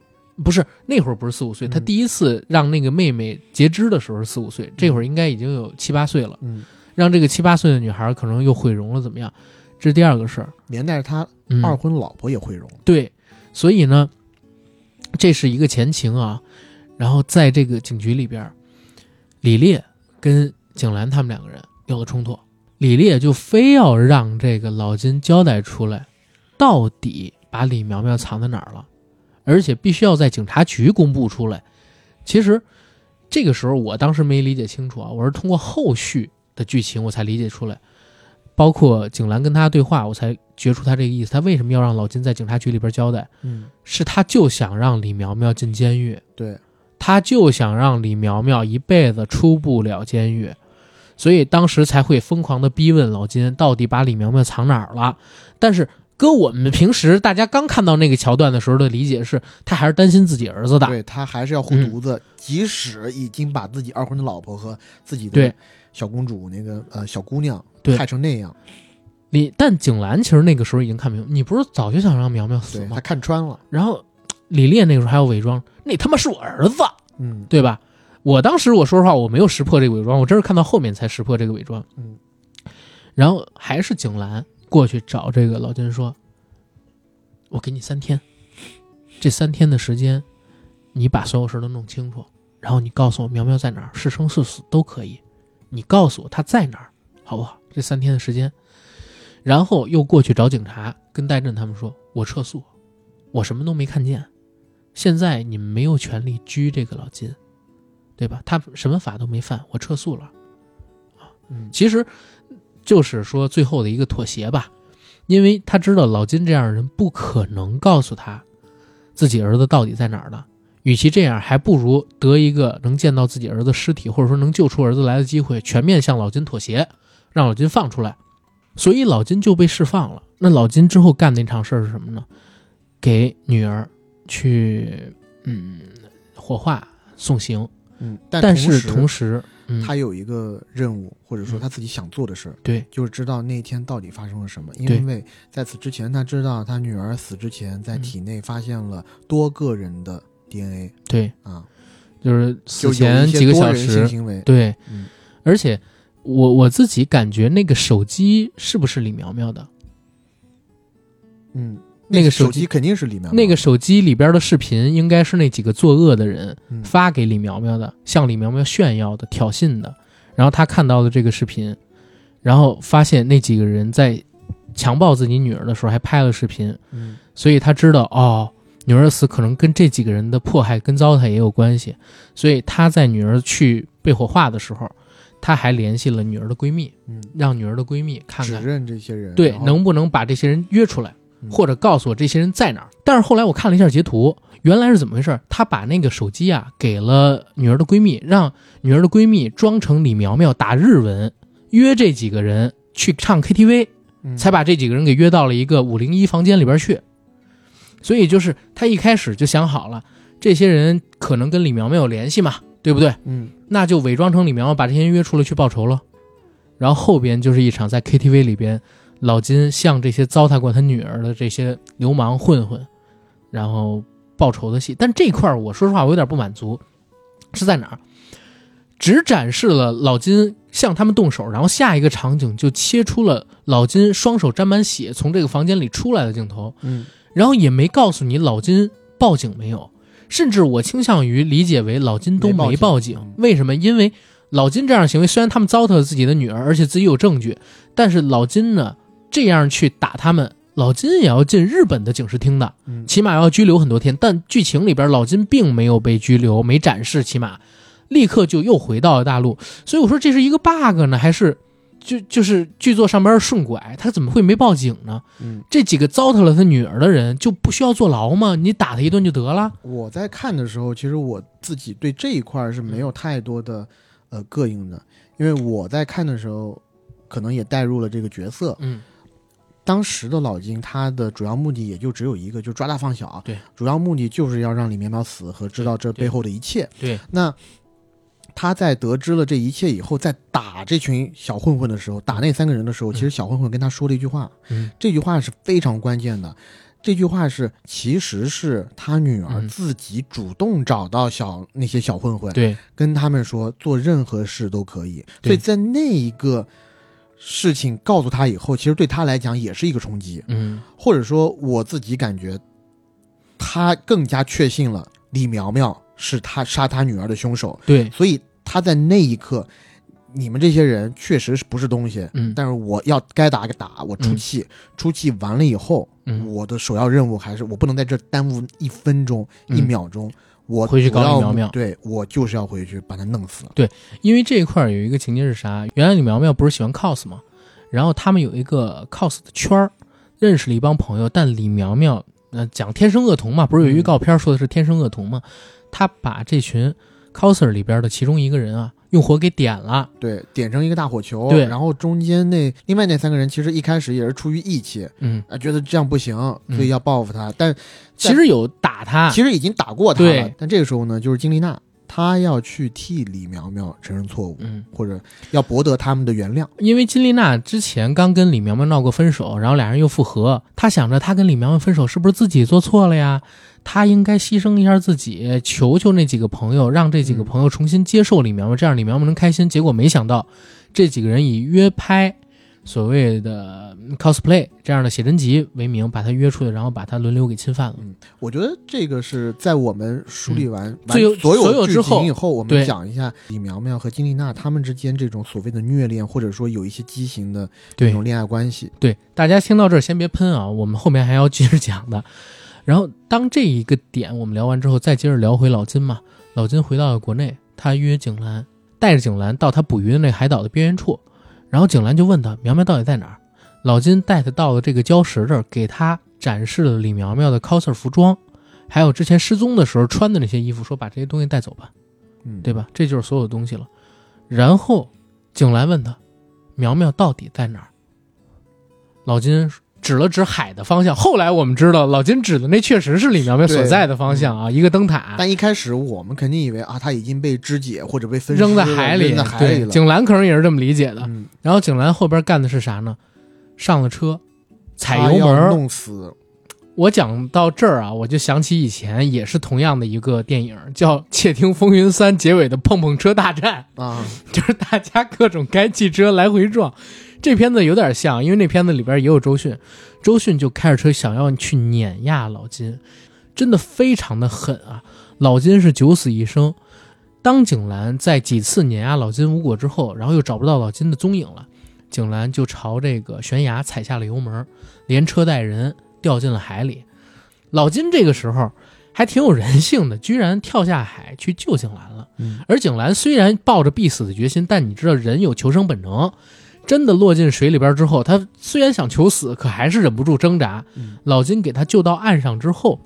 不是那会儿不是四五岁，他嗯第一次让那个妹妹截肢的时候是四五岁，这会儿应该已经有七八岁了，嗯，让这个七八岁的女孩可能又毁容了，怎么样？这是第二个事儿。连带着他嗯，二婚老婆也毁容。对，所以呢，这是一个前情啊。然后在这个警局里边，李烈跟景兰他们两个人有了冲突，李烈就非要让这个老金交代出来，到底把李苗苗藏在哪儿了，而且必须要在警察局公布出来。其实这个时候我当时没理解清楚啊，我是通过后续的剧情我才理解出来。包括景兰跟他对话，我才觉出他这个意思。他为什么要让老金在警察局里边交代？嗯，是他就想让李苗苗进监狱，对，他就想让李苗苗一辈子出不了监狱，所以当时才会疯狂的逼问老金到底把李苗苗藏哪儿了。但是搁我们平时大家刚看到那个桥段的时候的理解是，他还是担心自己儿子的。对他还是要护嗯犊子，即使已经把自己二婚的老婆和自己对的小公主那个呃小姑娘对害成那样，李但景兰其实那个时候已经看明白，你不是早就想让苗苗死吗对他？看穿了。然后李烈那个时候还要伪装，那他妈是我儿子。嗯，对吧？我当时我说实话，我没有识破这个伪装，我真是看到后面才识破这个伪装。嗯，然后还是景兰过去找这个老金说：“我给你三天，这三天的时间，你把所有事都弄清楚，然后你告诉我苗苗在哪儿，是生是死都可以，你告诉我他在哪儿，好不好？这三天的时间。”然后又过去找警察，跟戴震他们说：“我撤诉，我什么都没看见。现在你们没有权利拘这个老金，对吧？他什么法都没犯，我撤诉了。嗯，其实就是说最后的一个妥协吧，因为他知道老金这样的人不可能告诉他自己儿子到底在哪儿呢。与其这样，还不如得一个能见到自己儿子尸体，或者说能救出儿子来的机会，全面向老金妥协，让老金放出来。所以老金就被释放了。那老金之后干那场事儿是什么呢？给女儿去嗯火化送行，嗯，但同是同时，嗯，他有一个任务，或者说嗯他自己想做的事儿，对。就是知道那天到底发生了什么。因为在此之前，他知道他女儿死之前在嗯。体内发现了多个人的 DNA 对，啊，就是死前几个小时，行为。对，嗯。而且我我自己感觉那个手机是不是李苗苗的？嗯，那个手机肯定是李苗苗那个手机里边的视频应该是那几个作恶的人嗯发给李苗苗的，向李苗苗炫耀的、挑衅的。然后他看到了这个视频，然后发现那几个人在强暴自己女儿的时候还拍了视频，嗯所以他知道哦，女儿死可能跟这几个人的迫害跟糟蹋也有关系。所以他在女儿去被火化的时候，他还联系了女儿的闺蜜，嗯，让女儿的闺蜜看指看认这些人对然后能不能把这些人约出来。嗯或者告诉我这些人在哪儿。但是后来我看了一下截图，原来是怎么回事？他把那个手机啊给了女儿的闺蜜，让女儿的闺蜜装成李苗苗打日文，约这几个人去唱 KTV，嗯才把这几个人给约到了一个五零一房间里边去。所以就是他一开始就想好了，这些人可能跟李苗苗有联系嘛，对不对？嗯那就伪装成李苗苗把这些人约出来去报仇了。然后后边就是一场在 KTV 里边，老金向这些糟蹋过他女儿的这些流氓混混，然后报仇的戏。但这块儿我说实话我有点不满足，是在哪儿？只展示了老金向他们动手，然后下一个场景就切出了老金双手沾满血从这个房间里出来的镜头，嗯然后也没告诉你老金报警没有，甚至我倾向于理解为老金都没报警。没报警为什么？因为老金这样的行为，虽然他们糟蹋了自己的女儿，而且自己有证据，但是老金呢这样去打他们，老金也要进日本的警视厅的，嗯起码要拘留很多天。但剧情里边老金并没有被拘留，没展示，起码立刻就又回到了大陆。所以我说这是一个 bug 呢，还是就就是剧作上边顺拐？他怎么会没报警呢？嗯，这几个糟蹋了他女儿的人就不需要坐牢吗？你打他一顿就得了。我在看的时候，其实我自己对这一块是没有太多的呃膈应的，因为我在看的时候，可能也带入了这个角色。嗯当时的老金，他的主要目的也就只有一个，就抓大放小。对，主要目的就是要让李面包死和知道这背后的一切。对，那他在得知了这一切以后，在打这群小混混的时候，打那三个人的时候，嗯其实小混混跟他说了一句话，嗯这句话是非常关键的。这句话是，其实是他女儿嗯自己主动找到小那些小混混，对跟他们说做任何事都可以。所以在那一个事情告诉他以后，其实对他来讲也是一个冲击，嗯。或者说我自己感觉，他更加确信了李苗苗是他杀他女儿的凶手，对。所以他在那一刻，你们这些人确实是不是东西，嗯。但是我要该打个打，我出气，出气完了以后，嗯。我的首要任务还是我不能在这耽误一分钟、嗯。一秒钟，我回去搞李苗苗对我就是要回去把他弄死。对因为这一块儿有一个情节是啥？原来李苗苗不是喜欢 cos 吗？然后他们有一个 cos 的圈儿，认识了一帮朋友，但李苗苗呃讲天生恶童嘛，不是有预告片说的是天生恶童吗？他把这群 coser 里边的其中一个人啊用火给点了，对，点成一个大火球，对然后中间那另外那三个人其实一开始也是出于义气，嗯，啊，觉得这样不行，嗯所以要报复他，但其实有打他，其实已经打过他了。但这个时候呢，就是金丽娜，她要去替李苗苗承认错误，嗯。或者要博得他们的原谅。因为金丽娜之前刚跟李苗苗闹过分手，然后俩人又复合，她想着她跟李苗苗分手是不是自己做错了呀？她应该牺牲一下自己，求求那几个朋友，让这几个朋友重新接受李苗苗，这样李苗苗能开心。结果没想到，这几个人以约拍所谓的 cosplay 这样的写真集为名，把他约出去，然后把他轮流给侵犯了。我觉得这个是在我们梳理完、完嗯最有所所有剧之后情以后，我对们讲一下李苗苗和金丽娜他们之间这种所谓的虐恋，或者说有一些畸形的这对种恋爱关系。对，大家听到这儿先别喷啊，我们后面还要接着讲的。然后当这一个点我们聊完之后，再接着聊回老金嘛。老金回到了国内，他约景兰，带着景兰到他捕鱼的那个海岛的边缘处，然后景兰就问他苗苗到底在哪儿。老金带他到了这个礁石这儿，给他展示了李苗苗的 coser 服装，还有之前失踪的时候穿的那些衣服，说把这些东西带走吧。嗯，对吧？这就是所有东西了。然后景兰问他：“苗苗到底在哪儿？”老金指了指海的方向。后来我们知道，老金指的那确实是李苗苗所在的方向啊，一个灯塔但一开始我们肯定以为啊，他已经被肢解或者被分扔在海里。扔在海里对，了。景兰可能也是这么理解的。嗯，然后景兰后边干的是啥呢？上了车，踩油门。弄死。我讲到这儿啊，我就想起以前也是同样的一个电影，叫《窃听风云三》结尾的碰碰车大战。啊，就是大家各种开汽车来回撞。这片子有点像，因为那片子里边也有周迅，周迅就开着车想要去碾压老金，真的非常的狠啊！老金是九死一生。当景兰在几次碾压老金无果之后，然后又找不到老金的踪影了，景兰就朝这个悬崖踩下了油门，连车带人掉进了海里。老金这个时候还挺有人性的，居然跳下海去救景兰了。嗯而景兰虽然抱着必死的决心，但你知道人有求生本能，真的落进水里边之后，他虽然想求死，可还是忍不住挣扎。嗯老金给他救到岸上之后，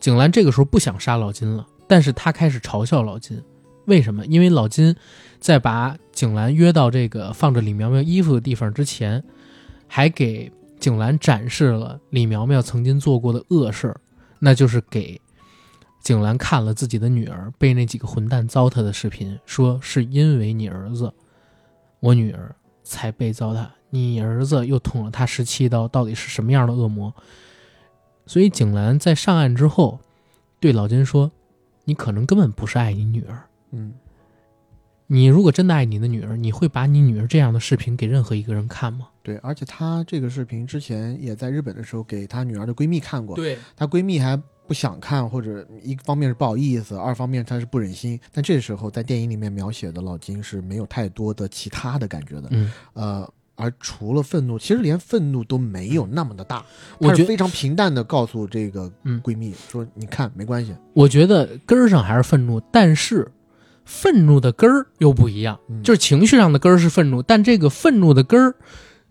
景兰这个时候不想杀老金了，但是他开始嘲笑老金。为什么？因为老金在把景兰约到这个放着李苗苗衣服的地方之前，还给景兰展示了李苗苗曾经做过的恶事儿，那就是给景兰看了自己的女儿被那几个混蛋糟蹋的视频，说是因为你儿子，我女儿才被糟蹋，你儿子又捅了他十七刀，到底是什么样的恶魔？所以景兰在上岸之后，对老金说：“你可能根本不是爱你女儿。”嗯你如果真的爱你的女儿，你会把你女儿这样的视频给任何一个人看吗？对，而且她这个视频之前也在日本的时候给她女儿的闺蜜看过，对，她闺蜜还不想看，或者一方面是不好意思，二方面他是不忍心。但这时候在电影里面描写的老金是没有太多的其他的感觉的，嗯，呃，而除了愤怒，其实连愤怒都没有那么的大，我。觉得非常平淡的告诉这个嗯。闺蜜说：“你看，没关系。我觉得根儿上还是愤怒，但是愤怒的根儿又不一样，嗯。就是情绪上的根儿是愤怒，但这个愤怒的根儿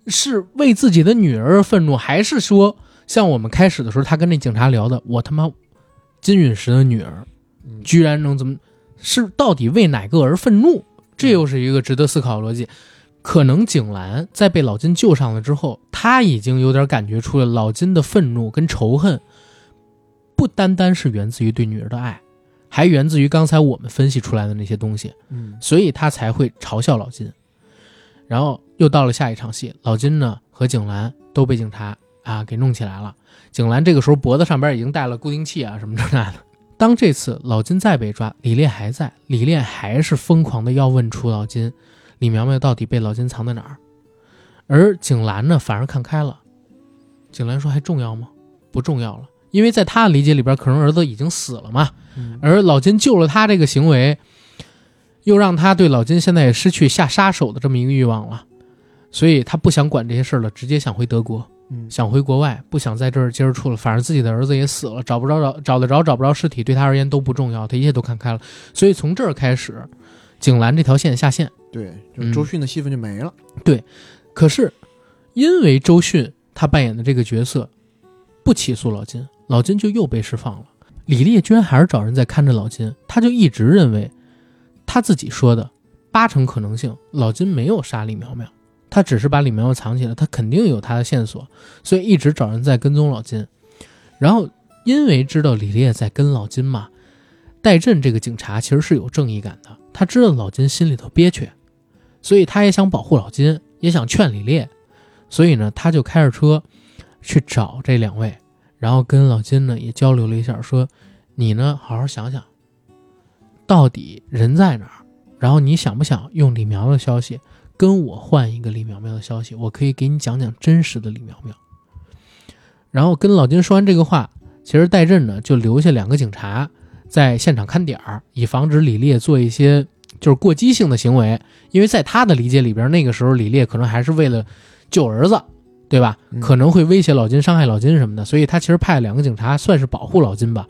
是为自己的女儿而愤怒，还是说像我们开始的时候他跟那警察聊的，我他妈金陨石的女儿嗯居然能怎么？是到底为哪个而愤怒？这又是一个值得思考的逻辑。可能景兰在被老金救上了之后，他已经有点感觉出了老金的愤怒跟仇恨，不单单是源自于对女儿的爱，还源自于刚才我们分析出来的那些东西，嗯所以他才会嘲笑老金。然后又到了下一场戏，老金呢和景兰都被警察啊给弄起来了。景兰这个时候脖子上边已经带了固定器啊什么这那的。当这次老金再被抓，李烈还在，李烈还是疯狂的要问出老金，李苗苗到底被老金藏在哪儿？而景兰呢反而看开了，景兰说还重要吗？不重要了，因为在他的理解里边，可能儿子已经死了嘛，嗯而老金救了他这个行为，又让他对老金现在也失去下杀手的这么一个欲望了，所以他不想管这些事儿了，直接想回德国，嗯想回国外，不想在这儿接着处了。反正自己的儿子也死了，找不着找找得着找不着尸体，对他而言都不重要，他一切都看开了。所以从这儿开始，景兰这条线下线。对，就嗯周迅的戏份就没了。对可是因为周迅他扮演的这个角色不起诉老金，老金就又被释放了。李烈居然还是找人在看着老金，他就一直认为他自己说的八成可能性，老金没有杀李苗苗，他只是把李苗苗藏起来，他肯定有他的线索，所以一直找人在跟踪老金。然后因为知道李烈在跟老金嘛，戴震这个警察其实是有正义感的，他知道老金心里头憋屈，所以他也想保护老金，也想劝李烈，所以呢，他就开着车去找这两位，然后跟老金呢也交流了一下，说你呢好好想想，到底人在哪儿，然后你想不想用李苗苗的消息跟我换一个李苗苗的消息，我可以给你讲讲真实的李苗苗。然后跟老金说完这个话，其实戴震呢就留下两个警察在现场看点儿，以防止李烈做一些就是过激性的行为。因为在他的理解里边，那个时候李烈可能还是为了救儿子，对吧？嗯可能会威胁老金、伤害老金什么的，所以他其实派了两个警察，算是保护老金吧。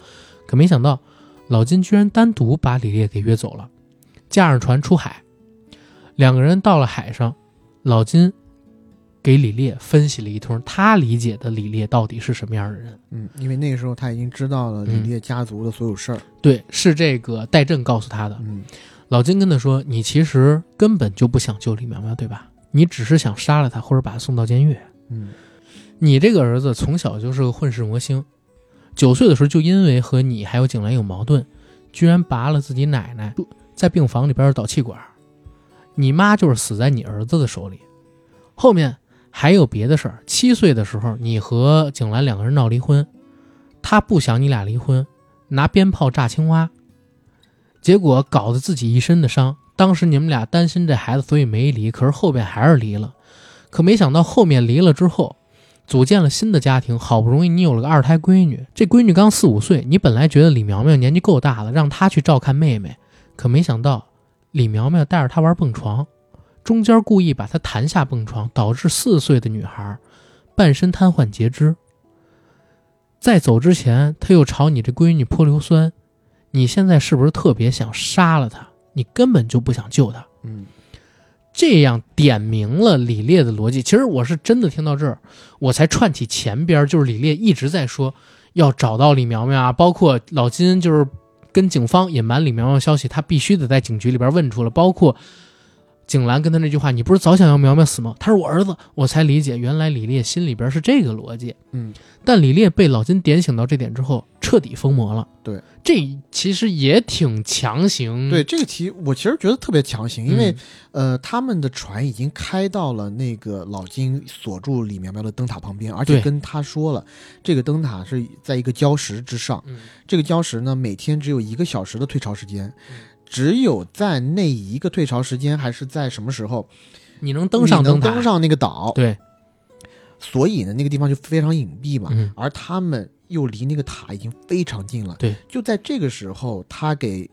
可没想到，老金居然单独把李烈给约走了，驾上船出海。两个人到了海上，老金给李烈分析了一通他理解的李烈到底是什么样的人。嗯，因为那个时候他已经知道了李烈家族的所有事儿。对，是这个戴震告诉他的。嗯老金跟他说：“你其实根本就不想救李苗苗，对吧？你只是想杀了他，或者把他送到监狱。嗯你这个儿子从小就是个混世魔星，九岁的时候就因为和你还有景兰有矛盾，居然拔了自己奶奶在病房里边的导气管，你妈就是死在你儿子的手里。后面还有别的事儿。七岁的时候，你和景兰两个人闹离婚，他不想你俩离婚，拿鞭炮炸青蛙，结果搞得自己一身的伤。当时你们俩担心这孩子，所以没离，可是后边还是离了。可没想到后面离了之后，组建了新的家庭，好不容易你有了个二胎闺女，这闺女刚四五岁，你本来觉得李苗苗年纪够大了，让她去照看妹妹，可没想到李苗苗带着他玩蹦床，中间故意把他弹下蹦床，导致四岁的女孩半身瘫痪截肢。在走之前，他又朝你这闺女泼硫酸，你现在是不是特别想杀了她？你根本就不想救她。嗯，这样点明了李烈的逻辑。其实我是真的听到这儿，我才串起前边，就是李烈一直在说要找到李苗苗啊，包括老金就是跟警方隐瞒李苗苗消息，他必须得在警局里边问出了，包括。景兰跟他那句话：“你不是早想要苗苗死吗？”他是我儿子，我才理解原来李烈心里边是这个逻辑。嗯，但李烈被老金点醒到这点之后，彻底疯魔了。对，这其实也挺强行。对这个题，我其实觉得特别强行，因为、嗯呃，他们的船已经开到了那个老金锁住李苗苗的灯塔旁边，而且跟他说了，这个灯塔是在一个礁石之上，嗯，这个礁石呢每天只有一个小时的退潮时间。嗯只有在那一个退潮时间，还是在什么时候你能登上塔，能登上那个岛，对，所以呢，那个地方就非常隐蔽嘛。嗯，而他们又离那个塔已经非常近了。对，就在这个时候，他给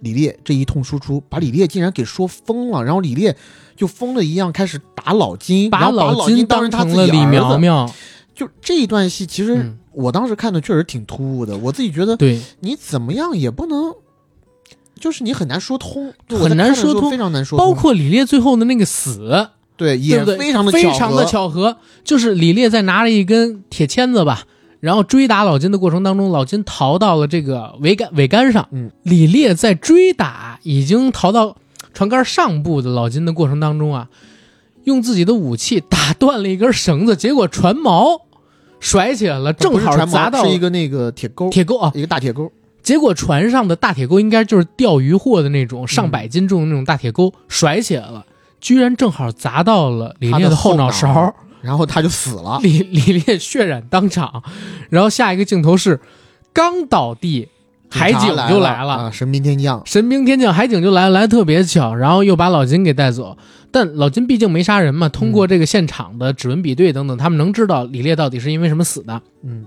李烈这一通输出，把李烈竟然给说疯了，然后李烈就疯了一样开始打老金，把老金当成他自己成了李苗。苗。就这一段戏，其实嗯，我当时看的确实挺突兀的，我自己觉得对，你怎么样也不能。就是你很难说通，很难说通非常难说通。包括李烈最后的那个死，对，也？非常的非常的巧合巧合，就是李烈在拿着一根铁签子吧，然后追打老金的过程当中，老金逃到了这个桅杆桅杆上。嗯，李烈在追打已经逃到船杆上部的老金的过程当中啊，用自己的武器打断了一根绳子，结果船锚甩起来了，正好砸到是一个那个铁钩，铁钩啊。一个大铁钩。结果船上的大铁钩应该就是钓鱼货的那种上百斤重的那种大铁钩，甩起来了，居然正好砸到了李烈的后脑脑勺。然后他就死了。李李烈血染当场，然后下一个镜头是刚倒地，海警就来了，啊！神兵天降，神兵天降，海警就来了，来得特别巧，然后又把老金给带走。但老金毕竟没杀人嘛，通过这个现场的指纹比对等等，他们能知道李烈到底是因为什么死的。嗯，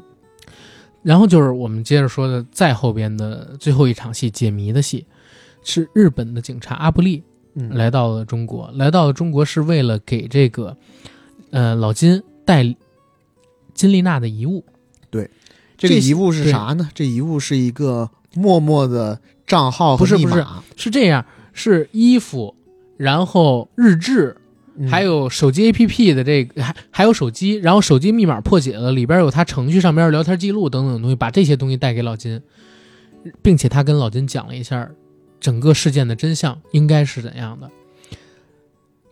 然后就是我们接着说的再后边的最后一场戏，解谜的戏，是日本的警察阿布利嗯，来到了中国，来到了中国是为了给这个呃老金带金丽娜的遗物。对这个遗物是啥呢？这遗物是一个默默的账号不是不是是这样，是衣服，然后日志，嗯还有手机 APP 的这个，还还有手机，然后手机密码破解了，里边有他程序上边的聊天记录等等东西，把这些东西带给老金，并且他跟老金讲了一下整个事件的真相应该是怎样的。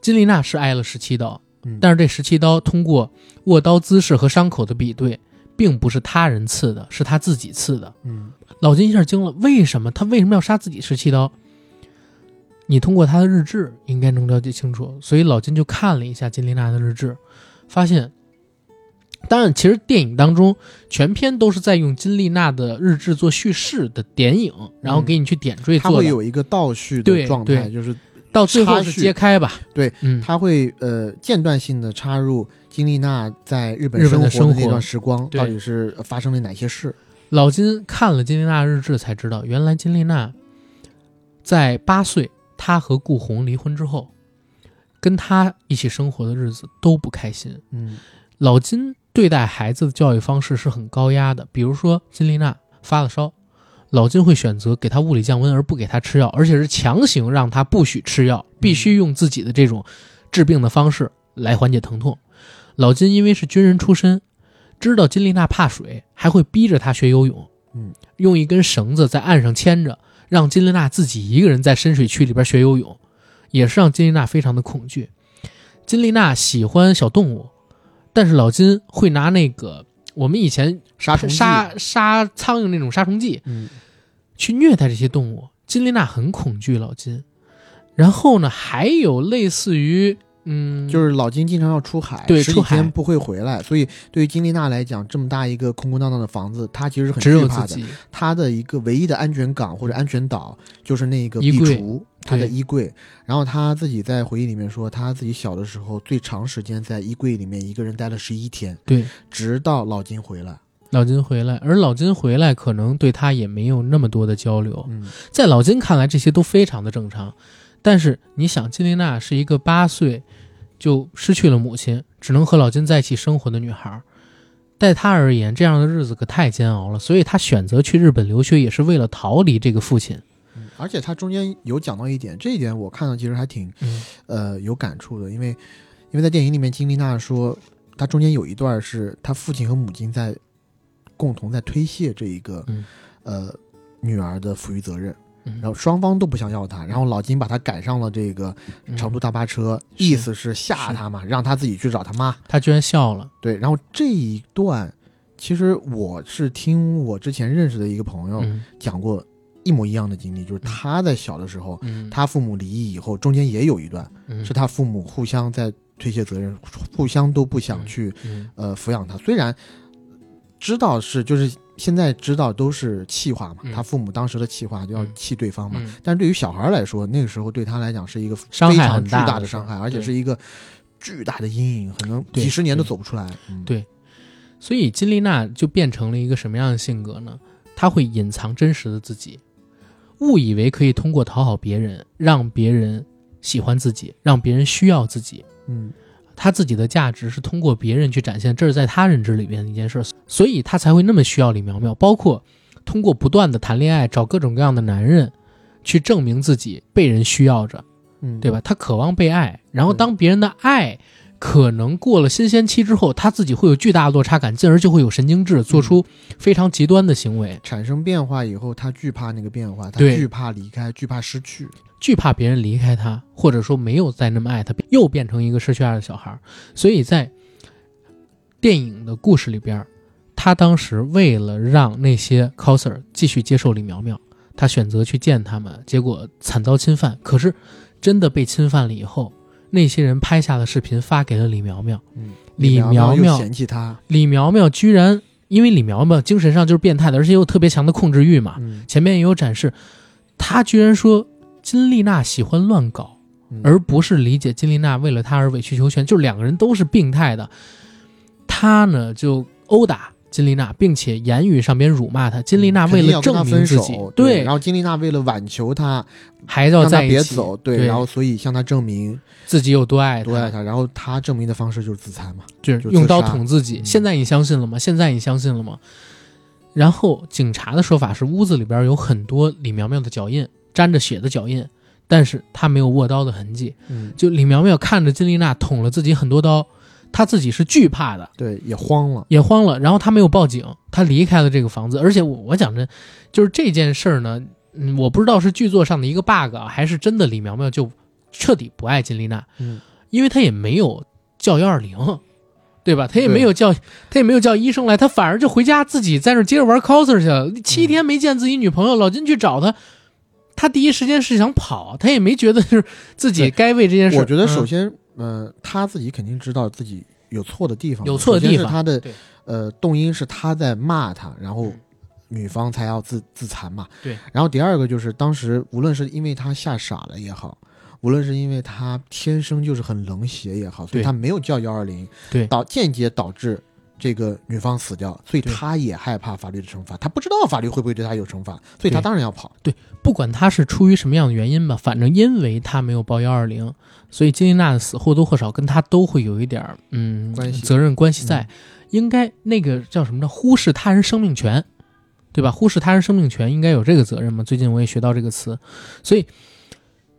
金丽娜是挨了十七刀，嗯但是这十七刀通过握刀姿势和伤口的比对，并不是他人刺的，是他自己刺的。嗯。老金一下惊了，为什么他为什么要杀自己十七刀？你通过他的日志应该能了解清楚，所以老金就看了一下金丽娜的日志，发现，当然，其实电影当中全篇都是在用金丽娜的日志做叙事的点影，然后给你去点缀它做的，会有一个倒叙的状态，就是到最后是揭开吧？对，嗯，它会呃间断性的插入金丽娜在日本生活的那段时光，到底是发生了哪些事？老金看了金丽娜日志才知道，原来金丽娜在八岁，她和顾红离婚之后，跟她一起生活的日子都不开心。嗯老金对待孩子的教育方式是很高压的，比如说金丽娜发了烧，老金会选择给他物理降温，而不给他吃药，而且是强行让他不许吃药，必须用自己的这种治病的方式来缓解疼痛。老金因为是军人出身，知道金丽娜怕水，还会逼着她学游泳。嗯，用一根绳子在岸上牵着，让金丽娜自己一个人在深水区里边学游泳，也是让金丽娜非常的恐惧。金丽娜喜欢小动物，但是老金会拿那个我们以前杀虫杀杀苍蝇那种杀虫剂嗯。去虐待这些动物。金丽娜很恐惧老金，然后呢，还有类似于嗯，就是老金经常要出海，对出海。不会回来，所以对于金丽娜来讲，这么大一个空空荡荡的房子，她其实是很只有惧怕的。她的一个唯一的安全港或者安全岛就是那个壁橱，他的衣柜。然后他自己在回忆里面说，他自己小的时候最长时间在衣柜里面一个人待了十一天，对，直到老金回来。老金回来，而老金回来可能对他也没有那么多的交流，嗯，在老金看来，这些都非常的正常。但是你想，金丽娜是一个八岁就失去了母亲，只能和老金在一起生活的女孩，在她而言，这样的日子可太煎熬了。所以她选择去日本留学，也是为了逃离这个父亲。嗯而且他中间有讲到一点，这一点我看到其实还挺嗯。呃有感触的，因为因为在电影里面，金丽娜说，她中间有一段是她父亲和母亲在共同在推卸这一个、嗯。呃女儿的抚育责任，嗯。然后双方都不想要她，然后老金把她赶上了这个嗯。长途大巴车，是意思是吓她嘛，让她自己去找她妈。她居然笑了。对，然后这一段其实我是听我之前认识的一个朋友嗯。讲过一模一样的经历，就是他在小的时候，嗯，他父母离异以后，中间也有一段。嗯是他父母互相在推卸责任，互相都不想去嗯呃抚养他。虽然知道是就是现在知道都是气话嘛，嗯他父母当时的气话就要嗯气对方嘛。嗯但是对于小孩来说，那个时候对他来讲是一个非常巨大的伤害，而且是一个巨大的阴影，可能几十年都走不出来。嗯对所以金丽娜就变成了一个什么样的性格呢？她会隐藏真实的自己，误以为可以通过讨好别人，让别人喜欢自己，让别人需要自己。嗯他自己的价值是通过别人去展现，这是在他认知里边的一件事，所以他才会那么需要李苗苗，包括通过不断的谈恋爱，找各种各样的男人，去证明自己被人需要着。嗯，对吧？他渴望被爱，然后当别人的爱可能过了新鲜期之后，他自己会有巨大的落差感，进而就会有神经质，做出非常极端的行为，产生变化以后，他惧怕那个变化，他对惧怕离开，惧怕失去。惧怕别人离开他，或者说没有再那么爱他，又变成一个失去爱的小孩。所以在电影的故事里边，他当时为了让那些 coser 继续接受李苗苗，他选择去见他们，结果惨遭侵犯。可是真的被侵犯了以后，那些人拍下的视频发给了李苗苗。嗯，李苗苗苗嫌弃他。李苗苗居然因为李苗苗精神上就是变态的，而且有特别强的控制欲嘛，嗯，前面也有展示，他居然说金丽娜喜欢乱搞，嗯而不是理解金丽娜为了他而委曲求全，就是两个人都是病态的。他呢就殴打金丽娜，并且言语上边辱骂她。金丽娜为了证明自己对然，后金丽娜为了挽求他，还要在一起，别走，对，对然后所以向他证明自己有多爱多爱他，然后他证明的方式就是自残嘛。就是用刀捅自己。嗯现在你相信了吗？现在你相信了吗？然后警察的说法是，屋子里边有很多李苗苗的脚印，沾着血的脚印，但是他没有握刀的痕迹。嗯，就李苗苗看着金丽娜捅了自己很多刀，她自己是惧怕的，对，也慌了。也慌了。然后他没有报警，他离开了这个房子。而且我我讲真，就是这件事儿呢，嗯，我不知道是剧作上的一个 bug，啊还是真的李苗苗就彻底不爱金丽娜，嗯，因为他也没有叫幺二零。对吧？他也没有叫，他也没有叫医生来，他反而就回家自己在那接着玩 coser 去了。七天没见自己女朋友，老金去找他，他第一时间是想跑，他也没觉得就是自己该为这件事。我觉得首嗯先，呃，他自己肯定知道自己有错的地方，有错的地方他的呃动因是他在骂他，然后嗯女方才要自自残嘛。对。然后第二个就是当时无论是因为他吓傻了也好，无论是因为他天生就是很冷血也好，所以他没有叫幺二零，对导间接导致这个女方死掉，所以他也害怕法律的惩罚，他不知道法律会不会对他有惩罚，所以他当然要跑。对不管他是出于什么样的原因吧，反正因为他没有报幺二零，所以金丽娜的死或多或少跟他都会有一点儿嗯关系责任关系在。应该那个叫什么呢？忽视他人生命权，对吧？忽视他人生命权应该有这个责任嘛？最近我也学到这个词，所以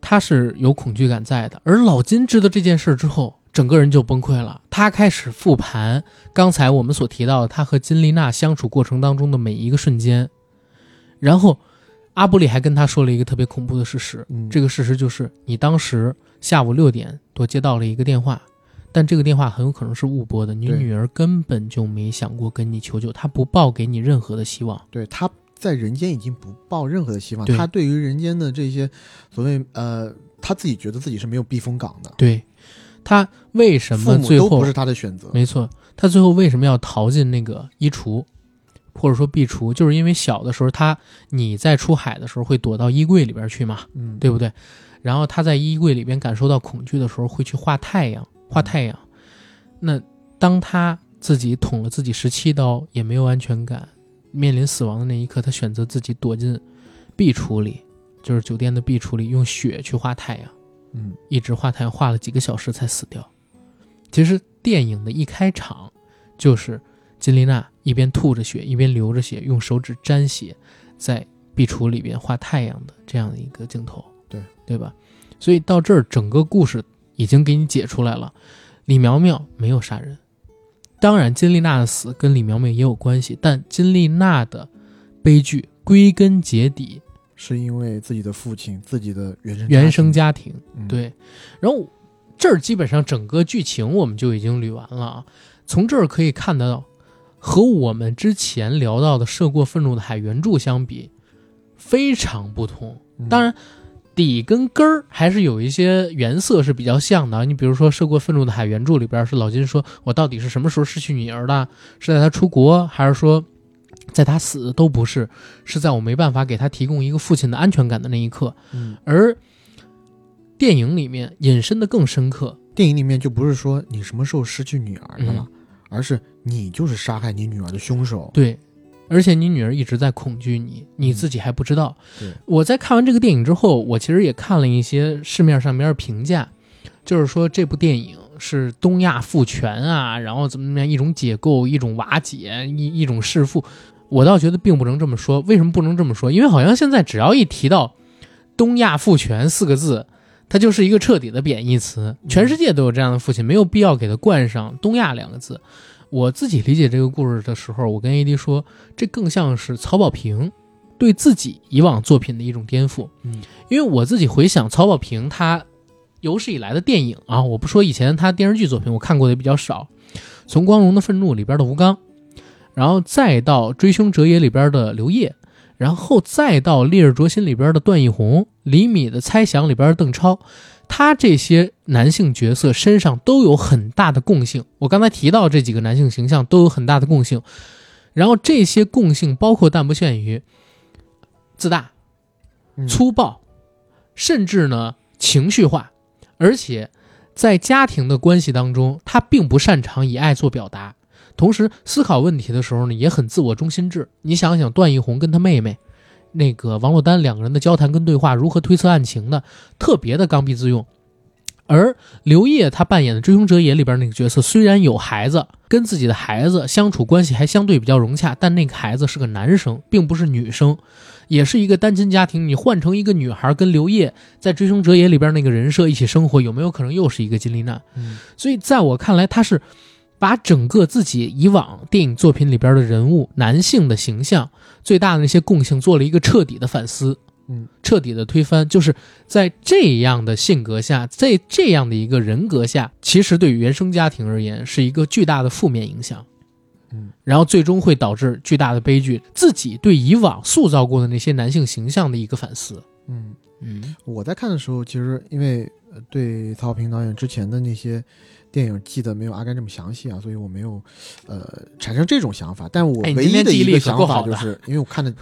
他是有恐惧感在的。而老金知道这件事之后，整个人就崩溃了。他开始复盘刚才我们所提到的他和金丽娜相处过程当中的每一个瞬间，然后阿布里还跟他说了一个特别恐怖的事实，嗯，这个事实就是你当时下午六点多接到了一个电话，但这个电话很有可能是误拨的，你女儿根本就没想过跟你求救，她不抱给你任何的希望。对她在人间已经不抱任何的希望，对他对于人间的这些所谓呃，她自己觉得自己是没有避风港的，对，她为什么最后都不是她的选择。没错，她最后为什么要逃进那个衣橱，或者说壁橱，就是因为小的时候她你在出海的时候会躲到衣柜里边去嘛，嗯，对不对？然后他在衣柜里边感受到恐惧的时候，会去画太阳，画太阳。那当他自己捅了自己十七刀，也没有安全感，面临死亡的那一刻，他选择自己躲进壁橱里，就是酒店的壁橱里，用血去画太阳，嗯一直画太阳，画了几个小时才死掉。其实电影的一开场，就是金丽娜一边吐着血，一边流着血，用手指沾血，在壁橱里边画太阳的这样的一个镜头，对对吧？所以到这儿，整个故事已经给你解出来了，李苗苗没有杀人。当然，金丽娜的死跟李苗苗也有关系，但金丽娜的悲剧归根结底是因为自己的父亲、自己的原生原生家家庭。对，然后这儿基本上整个剧情我们就已经捋完了啊。从这儿可以看得到，和我们之前聊到的《涉过愤怒的海》原著相比，非常不同。嗯当然，底跟根儿还是有一些原色是比较像的啊。你比如说，《涉过愤怒的海》原著里边是老金说：“我到底是什么时候失去女儿的？是在他出国，还是说在他死？都不是，是在我没办法给他提供一个父亲的安全感的那一刻。”嗯，而电影里面引申的更深刻，电影里面就不是说你什么时候失去女儿的了，嗯而是你就是杀害你女儿的凶手。对，而且你女儿一直在恐惧你，你自己还不知道。对我在看完这个电影之后，我其实也看了一些市面上面的评价，就是说这部电影是东亚父权啊，然后怎么怎么样一种解构、一种瓦解、一一种弑父。我倒觉得并不能这么说。为什么不能这么说？因为好像现在只要一提到“东亚父权”四个字，它就是一个彻底的贬义词。全世界都有这样的父亲，没有必要给他冠上“东亚”两个字。我自己理解这个故事的时候，我跟 AD 说，这更像是曹保平对自己以往作品的一种颠覆。嗯，因为我自己回想曹保平他有史以来的电影啊，我不说以前他电视剧作品，我看过的也比较少。从《光荣的愤怒》里边的吴刚，然后再到《追凶者也》里边的刘烨，然后再到《烈日灼心》里边的段奕宏，《李米的猜想》里边的邓超，他这些男性角色身上都有很大的共性。我刚才提到这几个男性形象都有很大的共性，然后这些共性包括但不限于自大、粗暴，甚至呢情绪化，而且在家庭的关系当中，他并不擅长以爱做表达，同时思考问题的时候呢也很自我中心制。你想想，段奕宏跟他妹妹那个王珞丹两个人的交谈跟对话，如何推测案情的，特别的刚愎自用。而刘烨他扮演的《追凶者也》里边那个角色，虽然有孩子，跟自己的孩子相处关系还相对比较融洽，但那个孩子是个男生，并不是女生，也是一个单亲家庭。你换成一个女孩跟刘烨在《追凶者也》里边那个人设一起生活，有没有可能又是一个金丽娜？嗯所以在我看来，他是把整个自己以往电影作品里边的人物男性的形象最大的那些共性做了一个彻底的反思。嗯，彻底的推翻，就是在这样的性格下，在这样的一个人格下，其实对于原生家庭而言是一个巨大的负面影响。嗯，然后最终会导致巨大的悲剧，自己对以往塑造过的那些男性形象的一个反思。嗯，嗯我在看的时候，其实因为呃对曹保平导演之前的那些电影记得没有阿甘这么详细啊，所以我没有呃产生这种想法。但我唯一的一个想法就是，因为我看的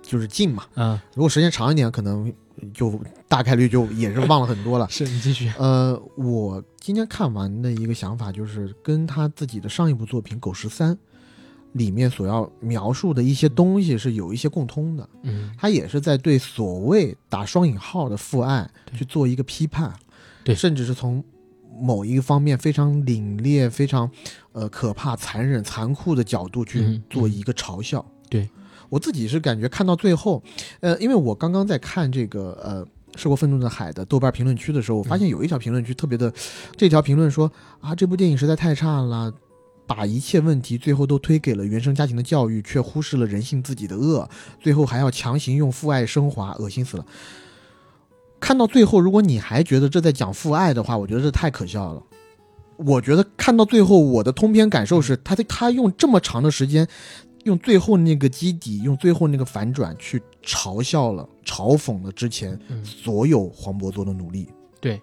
就是近嘛，嗯，如果时间长一点，可能就大概率就也是忘了很多了。是你继续。呃，我今天看完的一个想法就是，跟他自己的上一部作品《狗十三》里面所要描述的一些东西是有一些共通的。嗯他也是在对所谓打双引号的父爱去做一个批判，对甚至是从某一个方面非常凛冽、非常呃可怕、残忍、残酷的角度去做一个嘲笑。对我自己是感觉看到最后，呃，因为我刚刚在看这个呃。涉过愤怒的海的豆瓣评论区的时候，我发现有一条评论区特别的，这条评论说啊，这部电影实在太差了，把一切问题最后都推给了原生家庭的教育，却忽视了人性自己的恶，最后还要强行用父爱升华，恶心死了。看到最后，如果你还觉得这在讲父爱的话，我觉得这太可笑了。我觉得看到最后，我的通篇感受是，他他用这么长的时间，用最后那个基底，用最后那个反转去嘲笑了、嘲讽了之前嗯，所有黄渤做的努力。对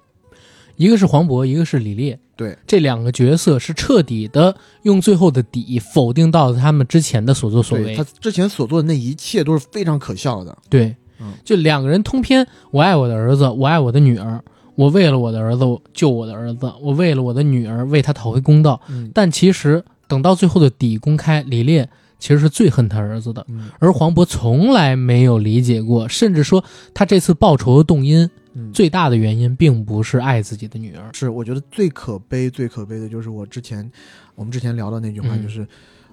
一个是黄渤，一个是李烈，对，这两个角色是彻底的用最后的底否定到了他们之前的所作所为他。之前所做的那一切都是非常可笑的。对，嗯。就两个人通篇，我爱我的儿子，我爱我的女儿，我为了我的儿子救我的儿子，我为了我的女儿为他讨回公道。嗯。但其实等到最后的底公开，李烈其实是最恨他儿子的，嗯。而黄渤从来没有理解过，甚至说他这次报仇的动因嗯，最大的原因并不是爱自己的女儿。是我觉得最可悲、最可悲的就是我之前我们之前聊的那句话，嗯。就是、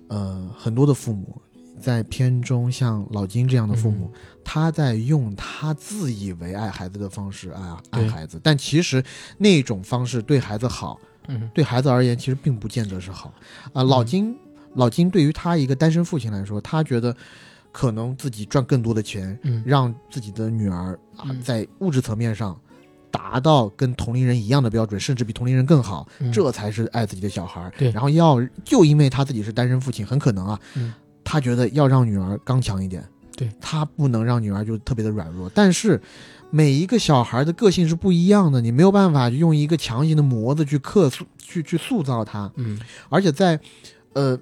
呃，很多的父母在片中，像老金这样的父母，嗯他在用他自以为爱孩子的方式爱爱孩子，但其实那种方式对孩子好，嗯对孩子而言其实并不见得是好。啊、老金，老金对于他一个单身父亲来说，他觉得可能自己赚更多的钱，嗯。让自己的女儿啊嗯。在物质层面上达到跟同龄人一样的标准，甚至比同龄人更好，嗯。这才是爱自己的小孩儿。对。然后要就因为他自己是单身父亲，很可能啊，嗯。他觉得要让女儿刚强一点，对他不能让女儿就特别的软弱。但是每一个小孩的个性是不一样的，你没有办法用一个强行的模子去刻塑去去塑造他，嗯而且在呃。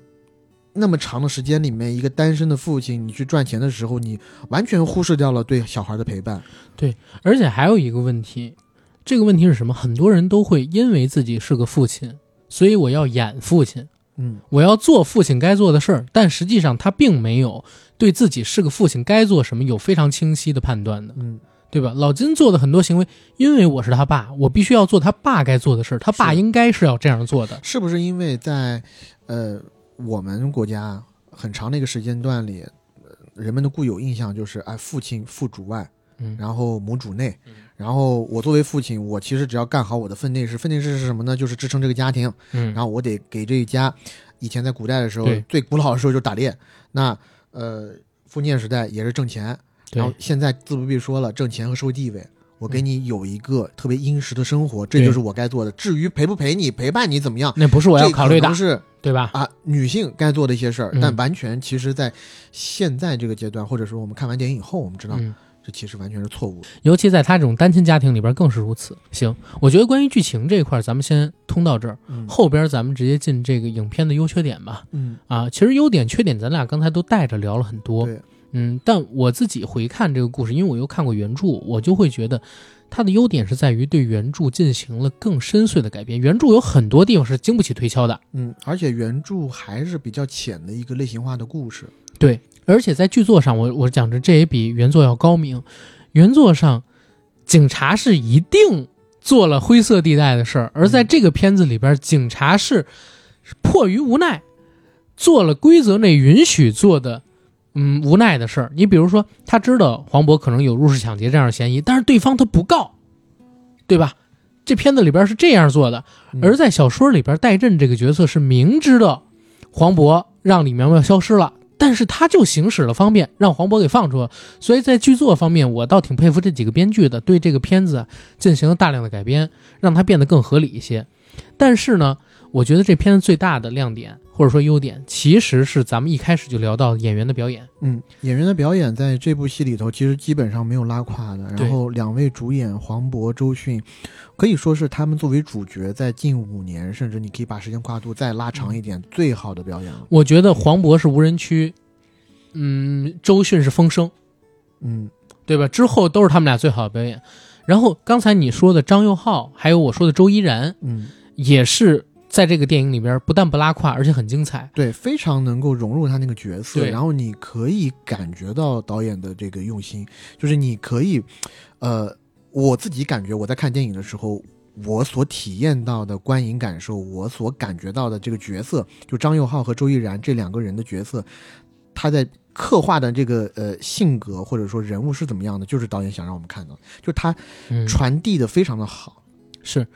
那么长的时间里面，一个单身的父亲，你去赚钱的时候，你完全忽视掉了对小孩的陪伴。对而且还有一个问题，这个问题是什么？很多人都会因为自己是个父亲，所以我要演父亲，嗯，我要做父亲该做的事儿，但实际上他并没有对自己是个父亲该做什么有非常清晰的判断的，嗯，对吧？老金做的很多行为，因为我是他爸，我必须要做他爸该做的事儿，他爸应该是要这样做的。是不是因为在呃我们国家很长的一个时间段里，呃人们的固有印象就是哎父亲父主外，嗯然后母主内嗯，然后我作为父亲，我其实只要干好我的分内事，分内事是什么呢？就是支撑这个家庭，嗯，然后我得给这一家。以前在古代的时候，最古老的时候就是打猎，那呃封建时代也是挣钱，然后，现在自不必说了，挣钱和社会地位，我给你有一个特别殷实的生活，这就是我该做的。至于陪不陪你、陪伴你怎么样，那不是我要考虑的是对吧？啊女性该做的一些事儿，嗯但完全其实，在现在这个阶段，或者说我们看完电影以后，我们知道嗯。这其实完全是错误的。尤其在他这种单亲家庭里边更是如此。行，我觉得关于剧情这一块儿，咱们先通到这儿，嗯后边咱们直接进这个影片的优缺点吧。嗯，啊，其实优点缺点咱俩刚才都带着聊了很多，对，嗯，但我自己回看这个故事，因为我又看过原著，我就会觉得它的优点是在于对原著进行了更深邃的改编。原著有很多地方是经不起推敲的，嗯，而且原著还是比较浅的一个类型化的故事。对，而且在剧作上，我我讲着这也比原作要高明。原作上，警察是一定做了灰色地带的事儿，而在这个片子里边，警察是迫于无奈做了规则内允许做的，嗯，无奈的事儿。你比如说，他知道黄渤可能有入室抢劫这样的嫌疑，但是对方他不告，对吧？这片子里边是这样做的，嗯而在小说里边，戴震这个角色是明知道黄渤让李苗苗消失了，但是他就行使了方便，让黄渤给放出了。所以在剧作方面，我倒挺佩服这几个编剧的，对这个片子进行了大量的改编，让它变得更合理一些。但是呢，我觉得这片子最大的亮点或者说优点，其实是咱们一开始就聊到演员的表演。嗯，演员的表演在这部戏里头其实基本上没有拉胯的。对然后两位主演黄渤、周迅，可以说是他们作为主角在近五年，甚至你可以把时间跨度再拉长一点，最好的表演了。我觉得黄渤是无人区，嗯，周迅是风声，嗯对吧？之后都是他们俩最好的表演。然后刚才你说的张佑浩，还有我说的周依然，嗯，也是在这个电影里边不但不拉胯，而且很精彩。对，非常能够融入他那个角色，对然后你可以感觉到导演的这个用心，就是你可以，呃，我自己感觉我在看电影的时候，我所体验到的观影感受，我所感觉到的这个角色，就张佑浩和周依然这两个人的角色，他在刻画的这个呃性格或者说人物是怎么样的，就是导演想让我们看到，就他嗯，传递的非常的好。是，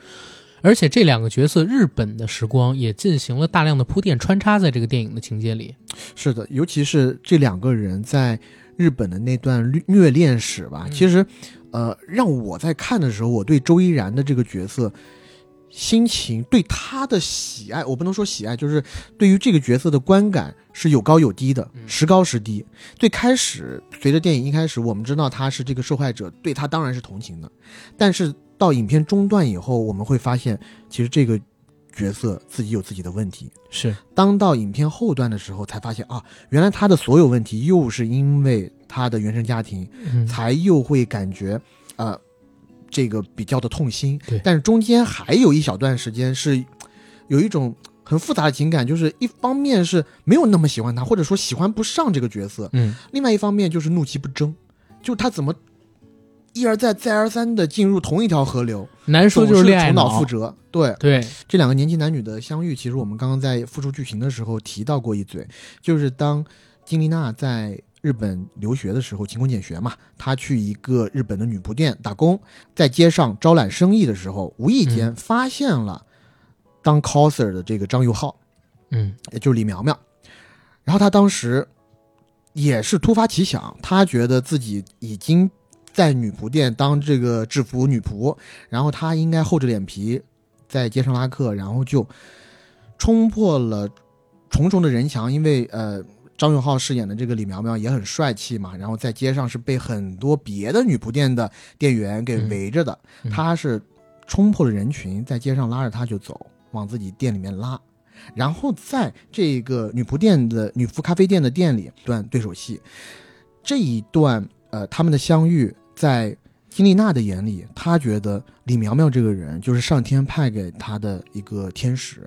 而且这两个角色日本的时光也进行了大量的铺垫，穿插在这个电影的情节里。是的，尤其是这两个人在日本的那段虐虐恋史吧，嗯其实，呃，让我在看的时候，我对周依然的这个角色心情，对他的喜爱，我不能说喜爱，就是对于这个角色的观感是有高有低的，嗯时高时低。最开始，随着电影一开始，我们知道他是这个受害者，对他当然是同情的，但是到影片中段以后，我们会发现，其实这个角色自己有自己的问题。是，当到影片后段的时候，才发现啊，原来他的所有问题又是因为他他的原生家庭，嗯才又会感觉，呃，这个比较的痛心。对但是中间还有一小段时间是有一种很复杂的情感，就是一方面是没有那么喜欢他，或者说喜欢不上这个角色，嗯另外一方面就是怒其不争，就他怎么一而再再而三的进入同一条河流，难说就是恋爱重蹈覆辙。对，对，这两个年轻男女的相遇，其实我们刚刚在复述剧情的时候提到过一嘴，就是当金丽娜在日本留学的时候，勤工俭学嘛，她去一个日本的女仆店打工，在街上招揽生意的时候，无意间发现了当 coser 的这个张佑浩，嗯。也就是李苗苗，然后她当时也是突发奇想，她觉得自己已经。在女仆店当这个制服女仆，然后她应该厚着脸皮在街上拉客，然后就冲破了重重的人墙，因为呃。张永浩饰演的这个李苗苗也很帅气嘛，然后在街上是被很多别的女仆店的店员给围着的，嗯他是冲破了人群，在街上拉着他就走，往自己店里面拉，然后在这个女仆店的女仆咖啡店的店里一段对手戏，这一段呃他们的相遇，在金丽娜的眼里，她觉得李苗苗这个人就是上天派给她的一个天使，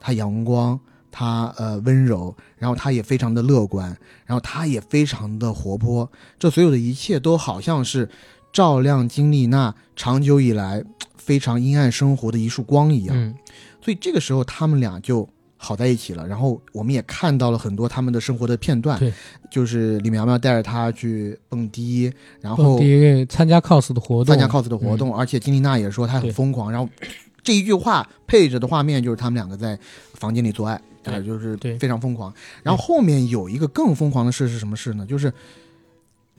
她阳光。她呃温柔，然后她也非常的乐观，然后她也非常的活泼，这所有的一切都好像是照亮金丽娜长久以来非常阴暗生活的一束光一样。嗯所以这个时候他们俩就好在一起了。然后我们也看到了很多他们的生活的片段，对，就是李苗苗带着他去蹦迪，然后参加 cos 的活动，参加 cos 的活动，而且金丽娜也说她很疯狂。然后这一句话配着的画面就是他们两个在房间里做爱，对啊，就是非常疯狂。然后后面有一个更疯狂的事是什么事呢？就是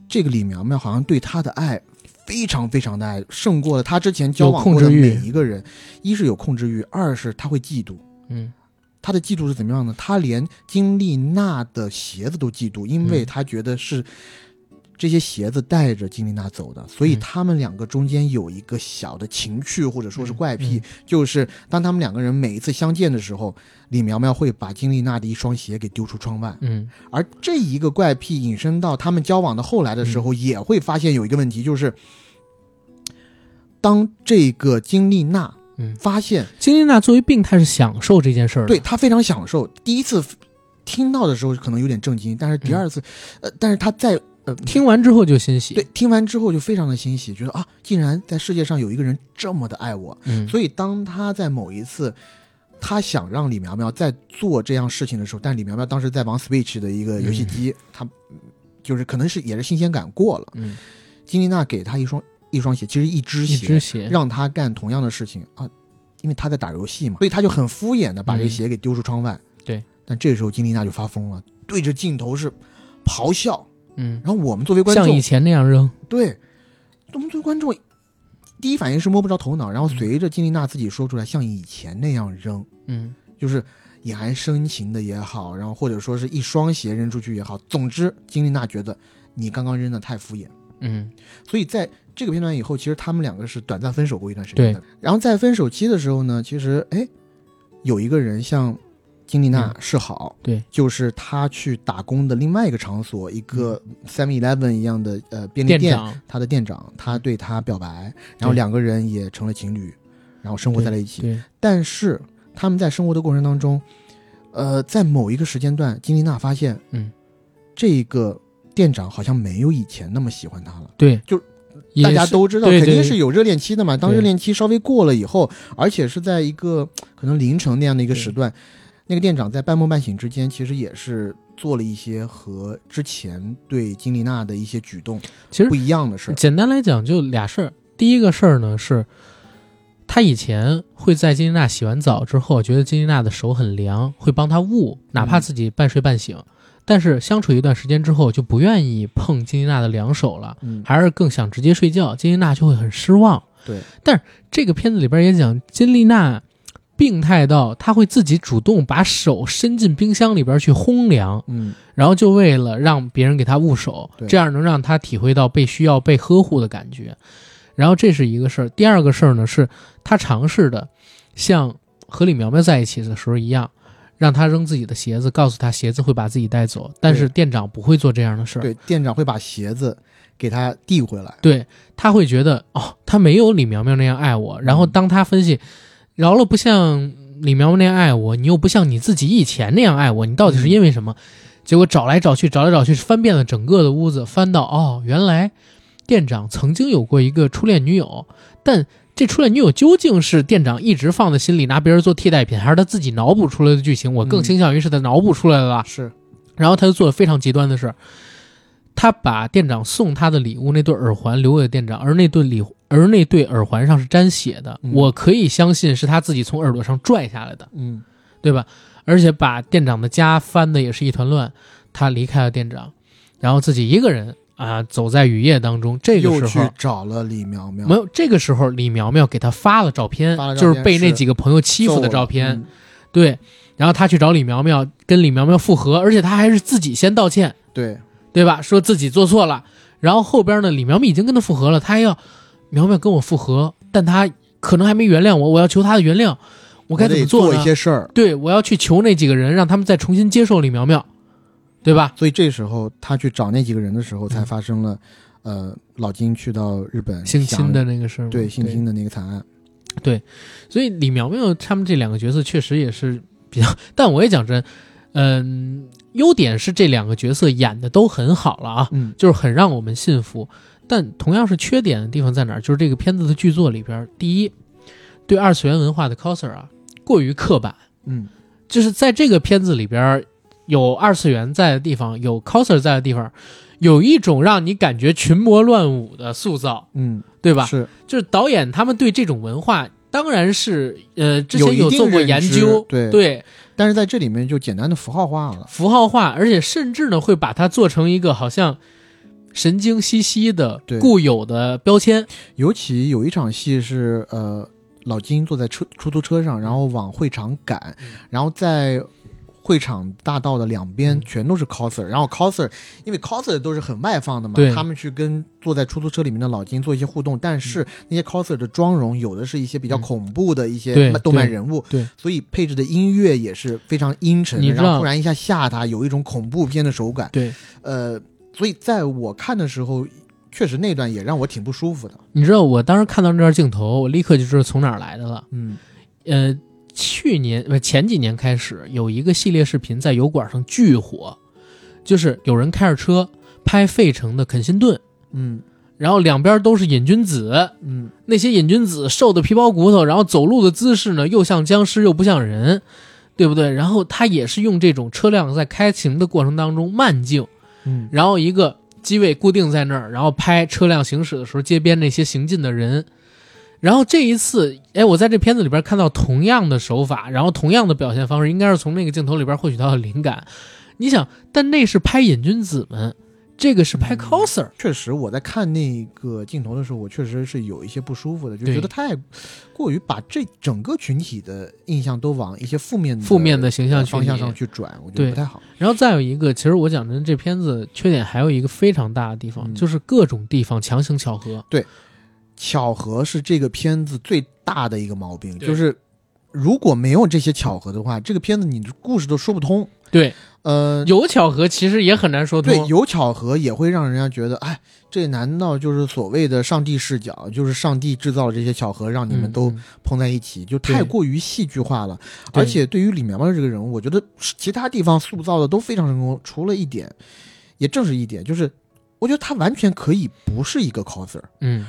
这个李苗苗好像对他的爱非常非常的爱，胜过了他之前交往过的每一个人。一是有控制欲，二是他会嫉妒。嗯他的嫉妒是怎么样呢？他连金丽娜的鞋子都嫉妒，因为嗯。他觉得是这些鞋子带着金丽娜走的，所以嗯。他们两个中间有一个小的情趣或者说是怪癖，嗯。就是当他们两个人每一次相见的时候，李苗苗会把金丽娜的一双鞋给丢出窗外，嗯。而这一个怪癖引申到他们交往的后来的时嗯。候，也会发现有一个问题，就是当这个金丽娜嗯，发现金丽娜作为病态是享受这件事儿，对她非常享受。第一次听到的时候可能有点震惊，但是第二次，呃，但是她在呃听完之后就欣喜，对听完之后就非常的欣喜，觉得啊，竟然在世界上有一个人这么的爱我。嗯，所以当她在某一次。他想让李苗苗在做这样事情的时候，但李苗苗当时在玩 Switch 的一个游戏机，他就是可能是也是新鲜感过了。嗯，金丽娜给他一双一双鞋，其实一只一鞋，只鞋，让他干同样的事情啊，因为他在打游戏嘛，所以他就很敷衍的把这个鞋给丢出窗外。嗯对，但这时候金丽娜就发疯了，对着镜头是咆哮。嗯，然后我们作为观众像以，前那样扔，对，我们作为观众，第一反应是摸不着头脑，然后随着金丽娜自己说出来，像以前那样扔，嗯。就是隐含深情的也好，然后或者说是一双鞋扔出去也好，总之金丽娜觉得你刚刚扔的太敷衍。嗯。所以在这个片段以后，其实他们两个是短暂分手过一段时间的。然后在分手期的时候呢，其实哎，有一个人向金丽娜示好，对，就是他去打工的另外一个场所，一个 Seven Eleven 一样的呃便利店，他的店长他对他表白，然后两个人也成了情侣，然后生活在了一起。对，但是他们在生活的过程当中，呃，在某一个时间段，金丽娜发现，嗯，这个店长好像没有以前那么喜欢她了。对，就也大家都知道，对对肯定是有热恋期的嘛。当热恋期稍微过了以后，而且是在一个可能凌晨那样的一个时段，那个店长在半梦半醒之间，其实也是做了一些和之前对金丽娜的一些举动其实不一样的事儿。简单来讲就俩事儿。第一个事儿呢是，他以前会在金丽娜洗完澡之后，觉得金丽娜的手很凉，会帮她捂，哪怕自己半睡半醒。但是相处一段时间之后，就不愿意碰金丽娜的两手了，嗯，还是更想直接睡觉。金丽娜就会很失望。对，但是这个片子里边也讲，金丽娜病态到她会自己主动把手伸进冰箱里边去烘凉，嗯，然后就为了让别人给她捂手，这样能让她体会到被需要、被呵护的感觉。然后这是一个事儿，第二个事儿呢是她尝试的像和李苗苗在一起的时候一样，让他扔自己的鞋子，告诉他鞋子会把自己带走，但是店长不会做这样的事儿。对，店长会把鞋子给他递回来。对，他会觉得哦，他没有李苗苗那样爱我。然后当他分析，饶了不像李苗苗那样爱我，你又不像你自己以前那样爱我，你到底是因为什么？结果找来找去，找来找去，翻遍了整个的屋子，翻到哦，原来店长曾经有过一个初恋女友，但这初恋女友究竟是店长一直放在心里，拿别人做替代品，还是他自己脑补出来的剧情？我更倾向于是他脑补出来的吧。是，然后他就做了非常极端的事，他把店长送他的礼物那对耳环留给店长，而那对礼而那对耳环上是沾血的，嗯我可以相信是他自己从耳朵上拽下来的，嗯对吧？而且把店长的家翻的也是一团乱，他离开了店长，然后自己一个人啊走在雨夜当中。这个时候找了李苗苗，没有，这个时候李苗苗给他发了照片，照片就是被那几个朋友欺负的照片。嗯对，然后他去找李苗苗，跟李苗苗复合，而且他还是自己先道歉，对，对吧？说自己做错了，然后后边呢，李苗苗已经跟他复合了，他还要苗苗跟我复合，但他可能还没原谅我，我要求他的原谅，我该怎么得做呢？一些事儿。对，我要去求那几个人，让他们再重新接受李苗苗，对吧？所以这时候他去找那几个人的时候，才嗯发生了，呃，老金去到日本性想侵的那个事儿，对性侵的那个惨案。对所以李苗苗他们这两个角色确实也是比较，但我也讲真，嗯，优点是这两个角色演的都很好了啊，嗯就是很让我们信服。但同样是缺点的地方在哪儿？就是这个片子的剧作里边，第一，对二次元文化的 coser 啊过于刻板，嗯就是在这个片子里边有二次元在的地方，有 coser 在的地方，有一种让你感觉群魔乱舞的塑造，嗯，对吧？是就是导演他们对这种文化当然是呃之前有做过研究，对对但是在这里面就简单的符号化了。符号化，而且甚至呢会把它做成一个好像神经兮兮的对固有的标签。尤其有一场戏是呃，老金坐在车出租车上，然后往会场赶，嗯然后在会场大道的两边嗯全都是 coser，然后 coser 因为 coser 都是很外放的嘛，他们去跟坐在出租车里面的老金做一些互动，但是那些 coser 的妆容有的是一些比较嗯恐怖的一些动漫人物，对所以配置的音乐也是非常阴沉然后突然一下吓他，有一种恐怖片的手感。对，呃，所以在我看的时候，确实那段也让我挺不舒服的。你知道我当时看到那段镜头，我立刻就知道从哪儿来的了。嗯呃，去年不前几年开始有一个系列视频在油管上巨火，就是有人开着车拍费城的肯辛顿，嗯。然后两边都是瘾君子，嗯。那些瘾君子瘦的皮包骨头，然后走路的姿势呢又像僵尸又不像人，对不对？然后他也是用这种车辆在开行的过程当中慢镜，嗯。然后一个机位固定在那儿，然后拍车辆行驶的时候街边那些行进的人。然后这一次，哎，我在这片子里边看到同样的手法，然后同样的表现方式，应该是从那个镜头里边获取到的灵感。你想，但那是拍瘾君子们，这个是拍嗯 coser，、确实，我在看那个镜头的时候，我确实是有一些不舒服的，就觉得太过于把这整个群体的印象都往一些负面的负面的形象方向上去转，我觉得不太好。然后再有一个，其实我讲真，这片子缺点还有一个非常大的地方，嗯就是各种地方强行巧合。巧合是这个片子最大的一个毛病，就是如果没有这些巧合的话，这个片子你的故事都说不通。对，呃，有巧合其实也很难说通。对，有巧合也会让人家觉得，哎，这难道就是所谓的上帝视角？就是上帝制造了这些巧合，让你们都碰在一起，就太过于戏剧化了。而且对于李苗苗这个人物，我觉得其他地方塑造的都非常成功，除了一点，也正是一点，就是我觉得他完全可以不是一个 coser。嗯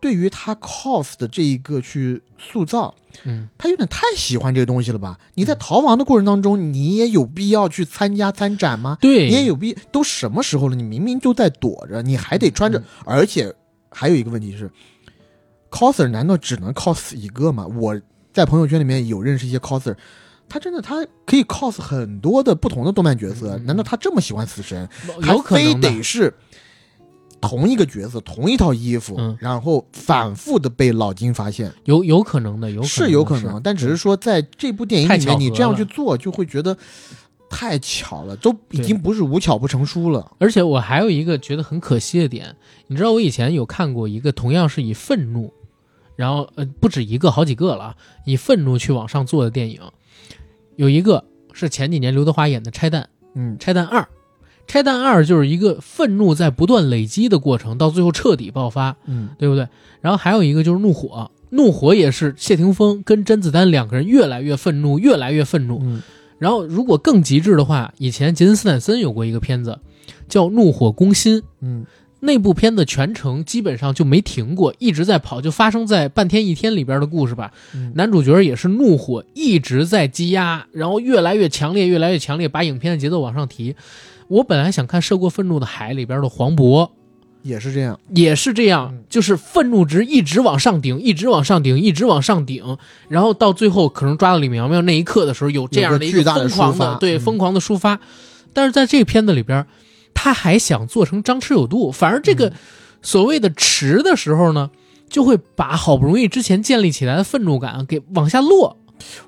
对于他 cos 的这一个去塑造，嗯，他有点太喜欢这个东西了吧？你在逃亡的过程当中，你也有必要去参加参展吗？对，你也有必都什么时候了？你明明就在躲着，你还得穿着，嗯而且还有一个问题是，coser 难道只能 cos 一个吗？我在朋友圈里面有认识一些 coser，他真的他可以 cos 很多的不同的动漫角色，嗯难道他这么喜欢死神？他有可非。得是同一个角色、同一套衣服，嗯。然后反复的被老金发现，有有可能的，有可能是有可能，但只是说在这部电影里面，你这样去做，就会觉得太巧了，都已经不是无巧不成书了。而且我还有一个觉得很可惜的点，你知道我以前有看过一个同样是以愤怒，然后呃不止一个，好几个了啊，以愤怒去往上做的电影，有一个是前几年刘德华演的《拆弹》，嗯《拆弹二》，《拆弹二》就是一个愤怒在不断累积的过程，到最后彻底爆发，嗯对不对？然后还有一个就是《怒火》，《怒火》也是谢霆锋跟甄子丹两个人越来越愤怒，越来越愤怒。嗯然后如果更极致的话，以前杰森斯坦森有过一个片子叫《怒火攻心》，嗯那部片子全程基本上就没停过，一直在跑，就发生在半天一天里边的故事吧。嗯男主角也是怒火一直在积压，然后越来越强烈，越来越强烈，把影片的节奏往上提。我本来想看《涉过愤怒的海》里边的黄渤，也是这样，也是这样嗯，就是愤怒值一直往上顶，一直往上顶，一直往上顶，然后到最后可能抓到李苗苗那一刻的时候，有这样的一有个疯狂抒发嗯对疯狂的抒发。但是在这个片子里边，他还想做成张弛有度，反而这个嗯所谓的迟的时候呢，就会把好不容易之前建立起来的愤怒感给往下落。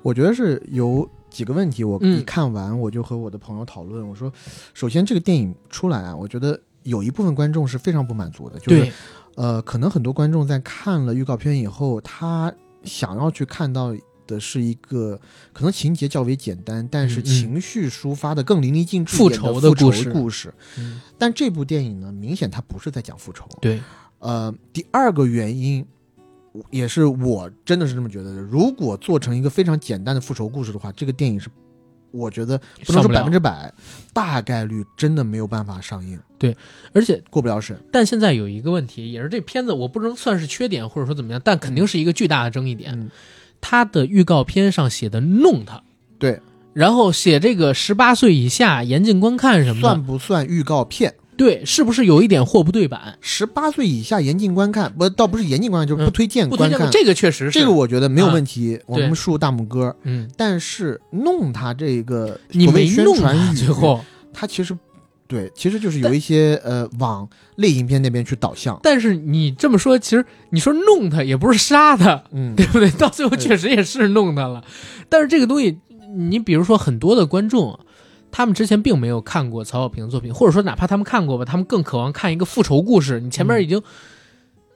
我觉得是有几个问题，我嗯一看完我就和我的朋友讨论，我说，首先这个电影出来啊，我觉得有一部分观众是非常不满足的，就是，呃，可能很多观众在看了预告片以后，他想要去看到的是一个可能情节较为简单，但是情绪抒发的更淋漓尽致复仇仇的故事故事。嗯但这部电影呢，明显它不是在讲复仇。对，呃，第二个原因，也是我真的是这么觉得的。如果做成一个非常简单的复仇故事的话，这个电影是，我觉得不能说百分之百，大概率真的没有办法上映，对而且过不了审。但现在有一个问题，也是这片子我不能算是缺点，或者说怎么样，但肯定是一个巨大的争议点。嗯，它的预告片上写的弄他，对，然后写这个十八岁以下严禁观看什么的算，不算预告片？对，是不是有一点货不对版？十八岁以下严禁观看，不，倒不是严禁观看，就是不推荐观看。荐这个确实是这个我觉得没有问题，我们竖大拇哥。嗯，但是弄他这个你没弄啊，传语，最后，他其实对，其实就是有一些呃往类型片那边去导向。但是你这么说，其实你说弄他也不是杀他，嗯，对不对？到最后确实也是弄他了，但是这个东西，你比如说很多的观众啊，他们之前并没有看过曹小平的作品，或者说哪怕他们看过吧，他们更渴望看一个复仇故事。你前面已经，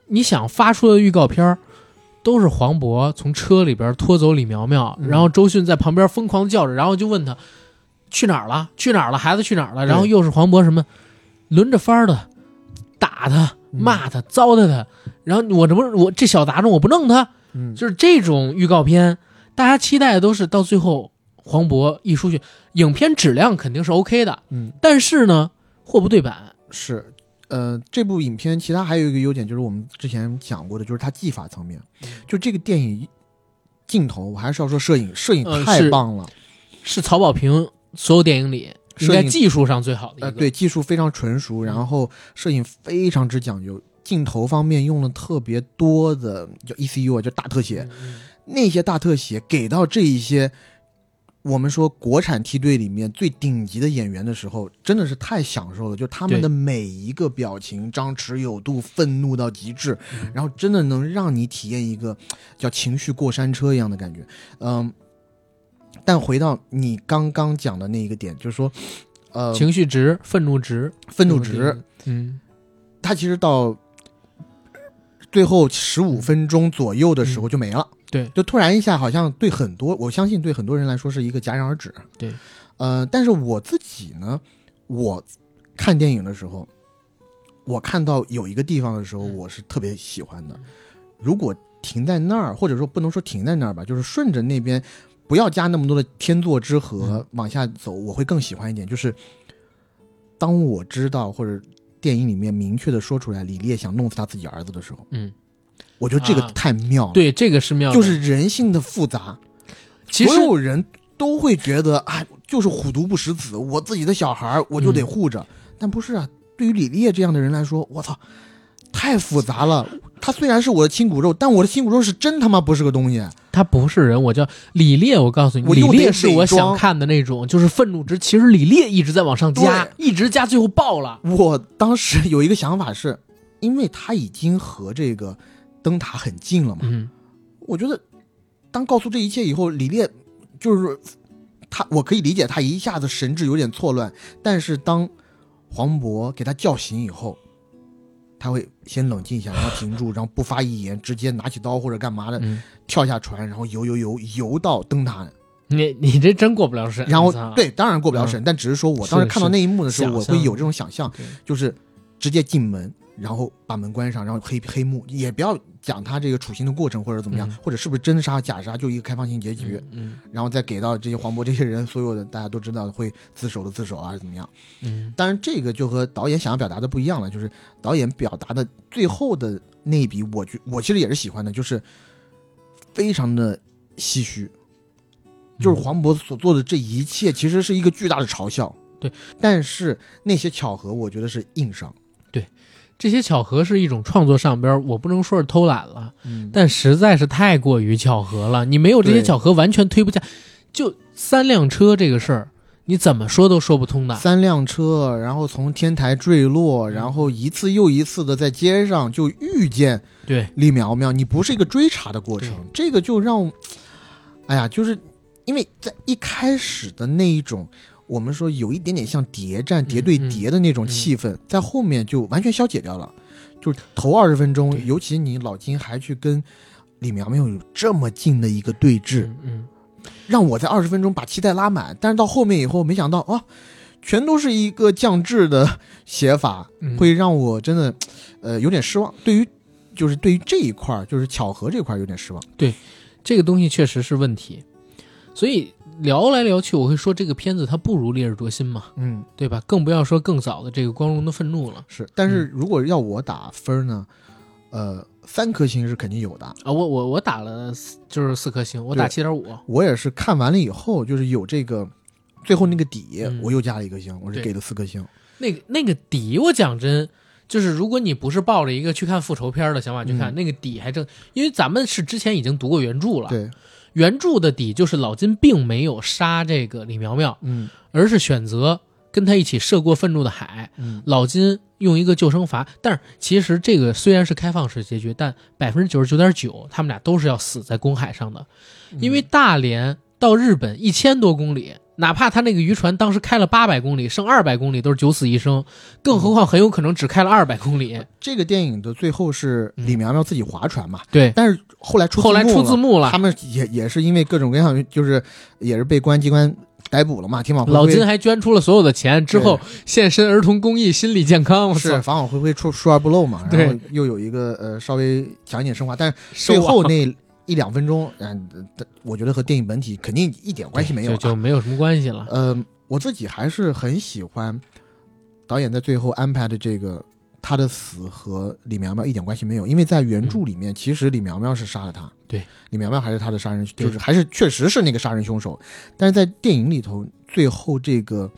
你想发出的预告片儿都是黄渤从车里边拖走李苗苗，嗯然后周迅在旁边疯狂叫着，然后就问他去哪儿了？去哪儿了？孩子去哪儿了？然后又是黄渤什么轮着番的打他、嗯骂他、糟蹋他，然后我这不我这小杂种我不弄他。嗯，就是这种预告片，大家期待的都是到最后黄渤一出去，影片质量肯定是 OK 的，嗯但是呢，货不对版。是。呃，这部影片其他还有一个优点，就是我们之前讲过的，就是它技法层面。嗯就这个电影镜头，我还是要说摄影，摄影太棒了。是曹保平所有电影里应该摄影技术上最好的一个。呃，对，技术非常纯熟，然后摄影非常之讲究，镜头方面用了特别多的叫 ECU 啊，就大特写。嗯，那些大特写给到这一些我们说国产梯队里面最顶级的演员的时候，真的是太享受了。就他们的每一个表情张弛有度，愤怒到极致，嗯然后真的能让你体验一个叫情绪过山车一样的感觉。嗯，但回到你刚刚讲的那一个点，就是说，呃，情绪值、愤怒值、愤怒值，，嗯，它其实到最后十五分钟左右的时候就没了。对，就突然一下，好像对很多，我相信对很多人来说是一个戛然而止。对，呃，但是我自己呢，我看电影的时候，我看到有一个地方的时候，嗯我是特别喜欢的。如果停在那儿，或者说不能说停在那儿吧，就是顺着那边，不要加那么多的天作之合、往下走，我会更喜欢一点。就是当我知道或者电影里面明确的说出来，李烈想弄死他自己儿子的时候，嗯，我觉得这个啊太妙了。对，这个是妙，就是人性的复杂，其实所有人都会觉得啊，就是虎毒不食子，我自己的小孩儿我就得嗯护着。但不是啊，对于李烈这样的人来说，我操，太复杂了。他虽然是我的亲骨肉，但我的亲骨肉是真他妈不是个东西。他不是人，我叫李烈。我告诉你，李烈是我想看的那种，就是愤怒值。其实李烈一直在往上加，一直加，最后爆了。我当时有一个想法是，因为他已经和这个灯塔很近了嘛，嗯，我觉得当告诉这一切以后，李烈就是他，我可以理解他一下子神志有点错乱，但是当黄渤给他叫醒以后，他会先冷静一下，然后停住，然后不发一言，直接拿起刀或者干嘛的嗯。跳下船，然后游游游游到灯塔。你你这真过不了审。然后，对，当然过不了审，但只是说我当时看到那一幕的时候，我会有这种想象，就是直接进门，然后把门关上，然后黑黑幕，也不要讲他这个处刑的过程或者怎么样，嗯或者是不是真杀假杀，就一个开放性结局，嗯然后再给到这些黄渤这些人，所有的大家都知道会自首的自首啊，怎么样？嗯当然，这个就和导演想要表达的不一样了，就是导演表达的最后的那一笔，我觉我其实也是喜欢的，就是非常的唏嘘，就是黄渤所做的这一切，其实是一个巨大的嘲笑。对，但是那些巧合，我觉得是硬伤。这些巧合是一种创作上边儿，我不能说是偷懒了，嗯，但实在是太过于巧合了。你没有这些巧合，完全推不下。就三辆车这个事儿，你怎么说都说不通的。三辆车，然后从天台坠落，然后一次又一次的在街上就遇见对，李苗苗，你不是一个追查的过程，这个就让，哎呀，就是因为在一开始的那一种，我们说有一点点像谍战、谍对谍的那种气氛，在后面就完全消解掉了。就是头二十分钟，尤其你老金还去跟李苗苗有这么近的一个对峙，嗯嗯，让我在二十分钟把期待拉满，但是到后面以后，没想到啊，全都是一个降智的写法，嗯会让我真的，呃，有点失望。对于就是对于这一块儿，就是巧合这块儿有点失望。对这个东西确实是问题。所以聊来聊去，我会说这个片子它不如《烈日灼心》嘛，嗯，对吧？更不要说更早的这个《光荣的愤怒》了是。但是如果要我打分呢，呃，三颗星是肯定有的。啊！我我我打了就是四颗星，我打七点五。我也是看完了以后，就是有这个最后那个底，嗯我又加了一颗星，我是给了四颗星。那个那个底，我讲真，就是如果你不是抱着一个去看复仇片的想法去看，嗯那个底还正，因为咱们是之前已经读过原著了，对，原著的底就是老金并没有杀这个李苗苗，嗯而是选择跟他一起涉过愤怒的海。嗯，老金用一个救生筏，但是其实这个虽然是开放式结局，但百分之九十九点九他们俩都是要死在公海上的，因为大连到日本一千多公里。哪怕他那个渔船当时开了八百公里，剩二百公里都是九死一生，更何况很有可能只开了二百公里。这个电影的最后是李苗苗自己划船嘛，对，但是后来出后来出字幕了他，们也也是因为各种各样，就是也是被公安机关逮捕了嘛。天网老金还捐出了所有的钱，之后献身儿童公益、心理健康。是法网恢恢，疏疏而不漏嘛。对然后又有一个呃稍微讲一点升华，但是收最后那一两分钟，嗯、呃我觉得和电影本体肯定一点关系没有就啊。就没有什么关系了。呃，我自己还是很喜欢导演在最后安排的这个。他的死和李苗苗一点关系没有，因为在原著里面，其实李苗苗是杀了他，对，李苗苗还是他的杀人，对就是还是确实是那个杀人凶手，但是在电影里头，最后这个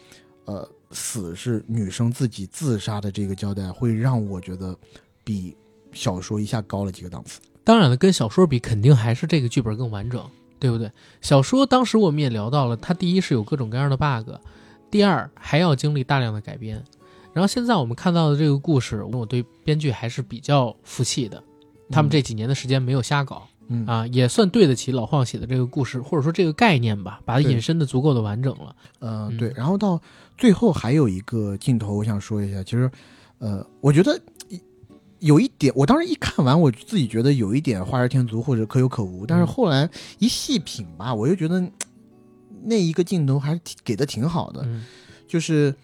呃死是女生自己自杀的这个交代，会让我觉得比小说一下高了几个档次。当然了，跟小说比，肯定还是这个剧本更完整，对不对？小说当时我们也聊到了，它第一是有各种各样的 bug，第二还要经历大量的改编。然后现在我们看到的这个故事，我对编剧还是比较服气的，他们这几年的时间没有瞎搞嗯啊，也算对得起老晃写的这个故事，或者说这个概念吧，把它引申的足够的完整了。嗯呃对，然后到最后还有一个镜头，我想说一下，其实呃，我觉得有一点，我当时一看完，我自己觉得有一点画蛇添足或者可有可无，但是嗯。后来一细品吧，我又觉得那一个镜头还是挺给的挺好的，嗯。就是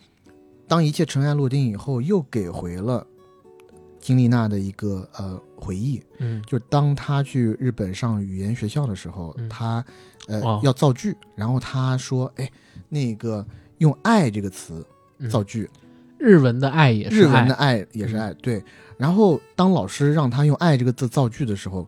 当一切尘埃落定以后，又给回了金丽娜的一个呃回忆，嗯。就当她去日本上语言学校的时候，嗯。她呃、哦。要造句，然后她说，哎，那个用“爱”这个词嗯。造句，日文的爱也是日文的爱爱也是爱，对。然后当老师让他用“爱”这个字造句的时候，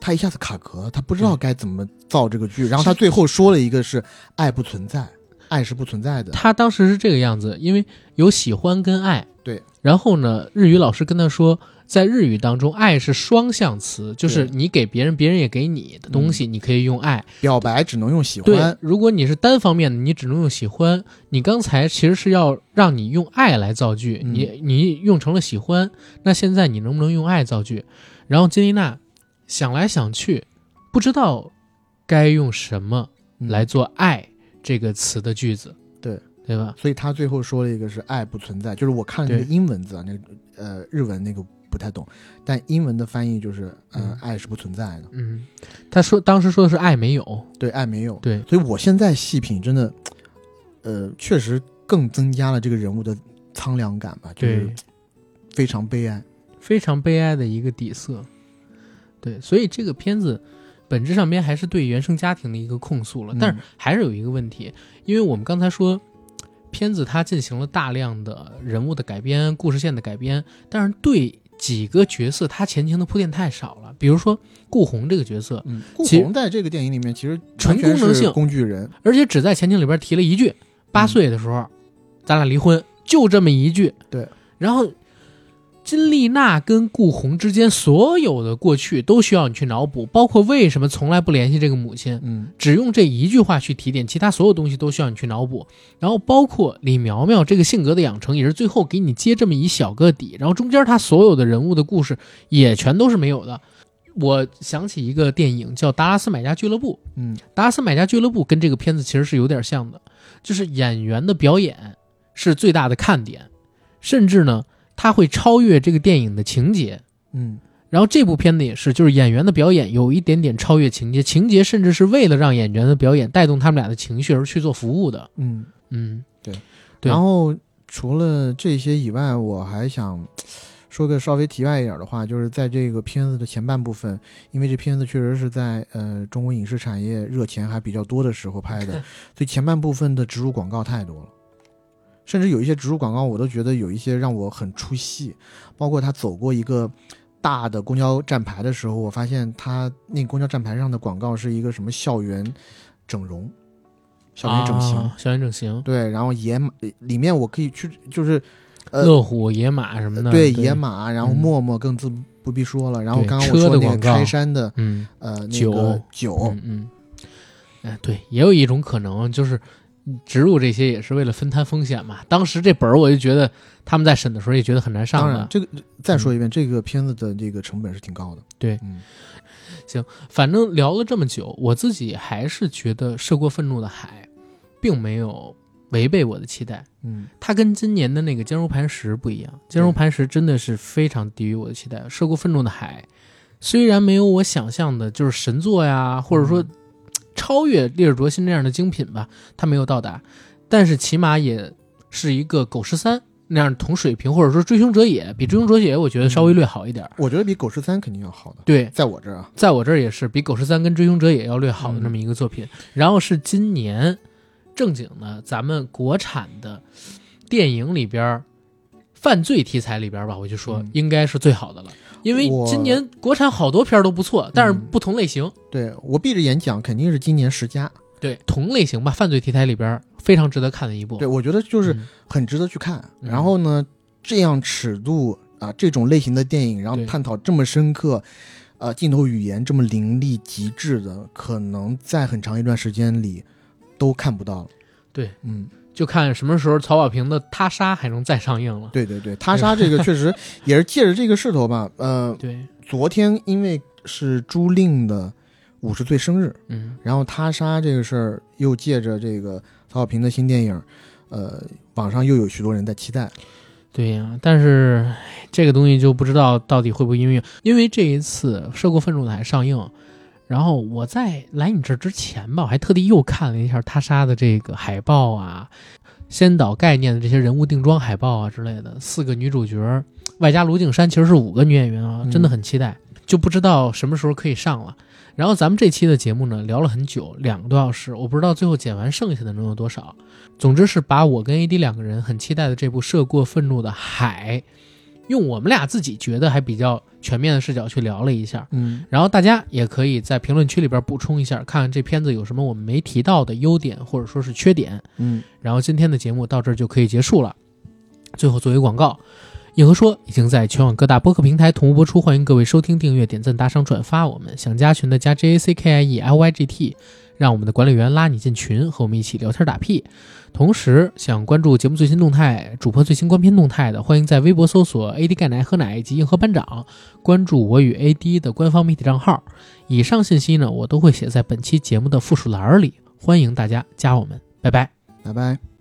他一下子卡壳，他不知道该怎么造这个句，然后他最后说了一个是“爱不存在”，爱是不存在的。他当时是这个样子，因为有喜欢跟爱，对。然后呢，日语老师跟他说，在日语当中，爱是双向词，就是你给别人，别人也给你的东西，你可以用爱。表白只能用喜对欢，，如果你是单方面的，你只能用喜欢。你刚才其实是要让你用爱来造句，嗯你你用成了喜欢，那现在你能不能用爱造句？然后金丽娜想来想去，不知道该用什么嗯来做“爱”这个词的句子，对对吧？所以他最后说了一个是爱不存在，就是我看了那个英文字啊，那个呃日文那个不太懂，但英文的翻译就是呃嗯，爱是不存在的，嗯，他说当时说的是爱没有，对，爱没有。对，所以我现在细品，真的，呃，确实更增加了这个人物的苍凉感吧，就是，非常悲哀。非常悲哀的一个底色。对，所以这个片子本质上边还是对原生家庭的一个控诉了，嗯但是还是有一个问题，因为我们刚才说。片子它进行了大量的人物的改编、故事线的改编，但是对几个角色他前情的铺垫太少了。比如说顾红这个角色，嗯，顾红在这个电影里面其实纯功能性工具人，而且只在前情里边提了一句：“八岁的时候，咱俩离婚。”就这么一句。对。然后，金丽娜跟顾红之间所有的过去都需要你去脑补，包括为什么从来不联系这个母亲，嗯只用这一句话去提点，其他所有东西都需要你去脑补。然后，包括李苗苗这个性格的养成，也是最后给你接这么一小个底。然后中间他所有的人物的故事也全都是没有的。我想起一个电影叫《达拉斯买家俱乐部》，嗯达拉斯买家俱乐部跟这个片子其实是有点像的，就是演员的表演是最大的看点，甚至呢，它会超越这个电影的情节。嗯然后这部片子也是，就是演员的表演有一点点超越情节，情节甚至是为了让演员的表演带动他们俩的情绪而去做服务的。嗯。嗯，对然后除了这些以外，我还想说个稍微题外一点的话，就是在这个片子的前半部分，因为这片子确实是在呃中国影视产业热钱还比较多的时候拍的，所以前半部分的植入广告太多了。甚至有一些植入广告，我都觉得有一些让我很出戏，包括他走过一个大的公交站牌的时候，我发现他那公交站牌上的广告是一个什么校园整容、校园整形，啊校园整形，对，然后野马里面我可以去，就是呃，乐虎、野马什么的，对对野马，然后嗯陌陌更自不必说了。然后刚刚我车说那个开山的嗯，呃那酒个酒，嗯嗯，哎，对，也有一种可能就是植入这些也是为了分摊风险嘛。当时这本儿我就觉得他们在审的时候也觉得很难上的，当然这个再说一遍，这个片子的这个成本是挺高的。对嗯反正聊了这么久，我自己还是觉得《涉过愤怒的海》并没有违背我的期待。嗯它跟今年的那个《坚如磐石》不一样，《坚如磐石》真的是非常低于我的期待。《涉过愤怒的海》虽然没有我想象的就是神作呀，或者说超越《烈日灼心》这样的精品吧，它没有到达，但是起码也是一个《狗十三》那样同水平，或者说《追凶者也》比《追凶者也》我觉得稍微略好一点。我觉得比《狗十三》肯定要好的，对，在我这儿啊，在我这儿也是比《狗十三》跟《追凶者也》要略好的。那么一个作品。然后是今年正经的。咱们国产的。电影里边儿犯罪题材里边儿吧，我就说嗯应该是最好的。了。因为今年国产好多片儿都不错，但是嗯不同类型。对我闭着眼讲，肯定是今年十佳。对，同类型吧，犯罪题材里边儿非常值得看的一部。对，我觉得就是嗯很值得去看。嗯然后呢，这样尺度啊，这种类型的电影，然后探讨这么深刻，呃，镜头语言这么凌厉极致的，可能在很长一段时间里都看不到了。对，嗯，就看什么时候曹保平的《他杀》还能再上映了。对对对，他杀这个确实 也是借着这个势头吧。呃，对，昨天因为是朱令的五十岁生日，嗯，然后他杀这个事儿又借着这个曹保平的新电影，呃，网上又有许多人在期待。对呀、但是这个东西就不知道到底会不会因为因为这一次《涉过愤怒的海》上映，然后我在来你这儿之前吧，我还特地又看了一下他杀的这个海报啊，先导概念的这些人物定妆海报啊之类的，四个女主角，外加卢靖姗，其实是五个女演员啊，嗯真的很期待，就不知道什么时候可以上了。然后咱们这期的节目呢，聊了很久，两个多小时，我不知道最后剪完剩下的能有多少。总之是把我跟 AD 两个人很期待的这部《涉过愤怒的海》，用我们俩自己觉得还比较全面的视角去聊了一下。嗯然后大家也可以在评论区里边补充一下，看看这片子有什么我们没提到的优点或者说是缺点。嗯，然后今天的节目到这儿就可以结束了。最后作为广告，硬核说已经在全网各大播客平台同步播出，欢迎各位收听、订阅、点赞、打赏、转发我们。想加群的加 J A C K I E L Y G T，让我们的管理员拉你进群，和我们一起聊天打屁。同时，想关注节目最新动态、主播最新官片动态的，欢迎在微博搜索 “AD 钙奶喝奶”以及“硬核班长”，关注我与 AD 的官方媒体账号。以上信息呢，我都会写在本期节目的附属栏里，欢迎大家加我们。拜拜。拜拜。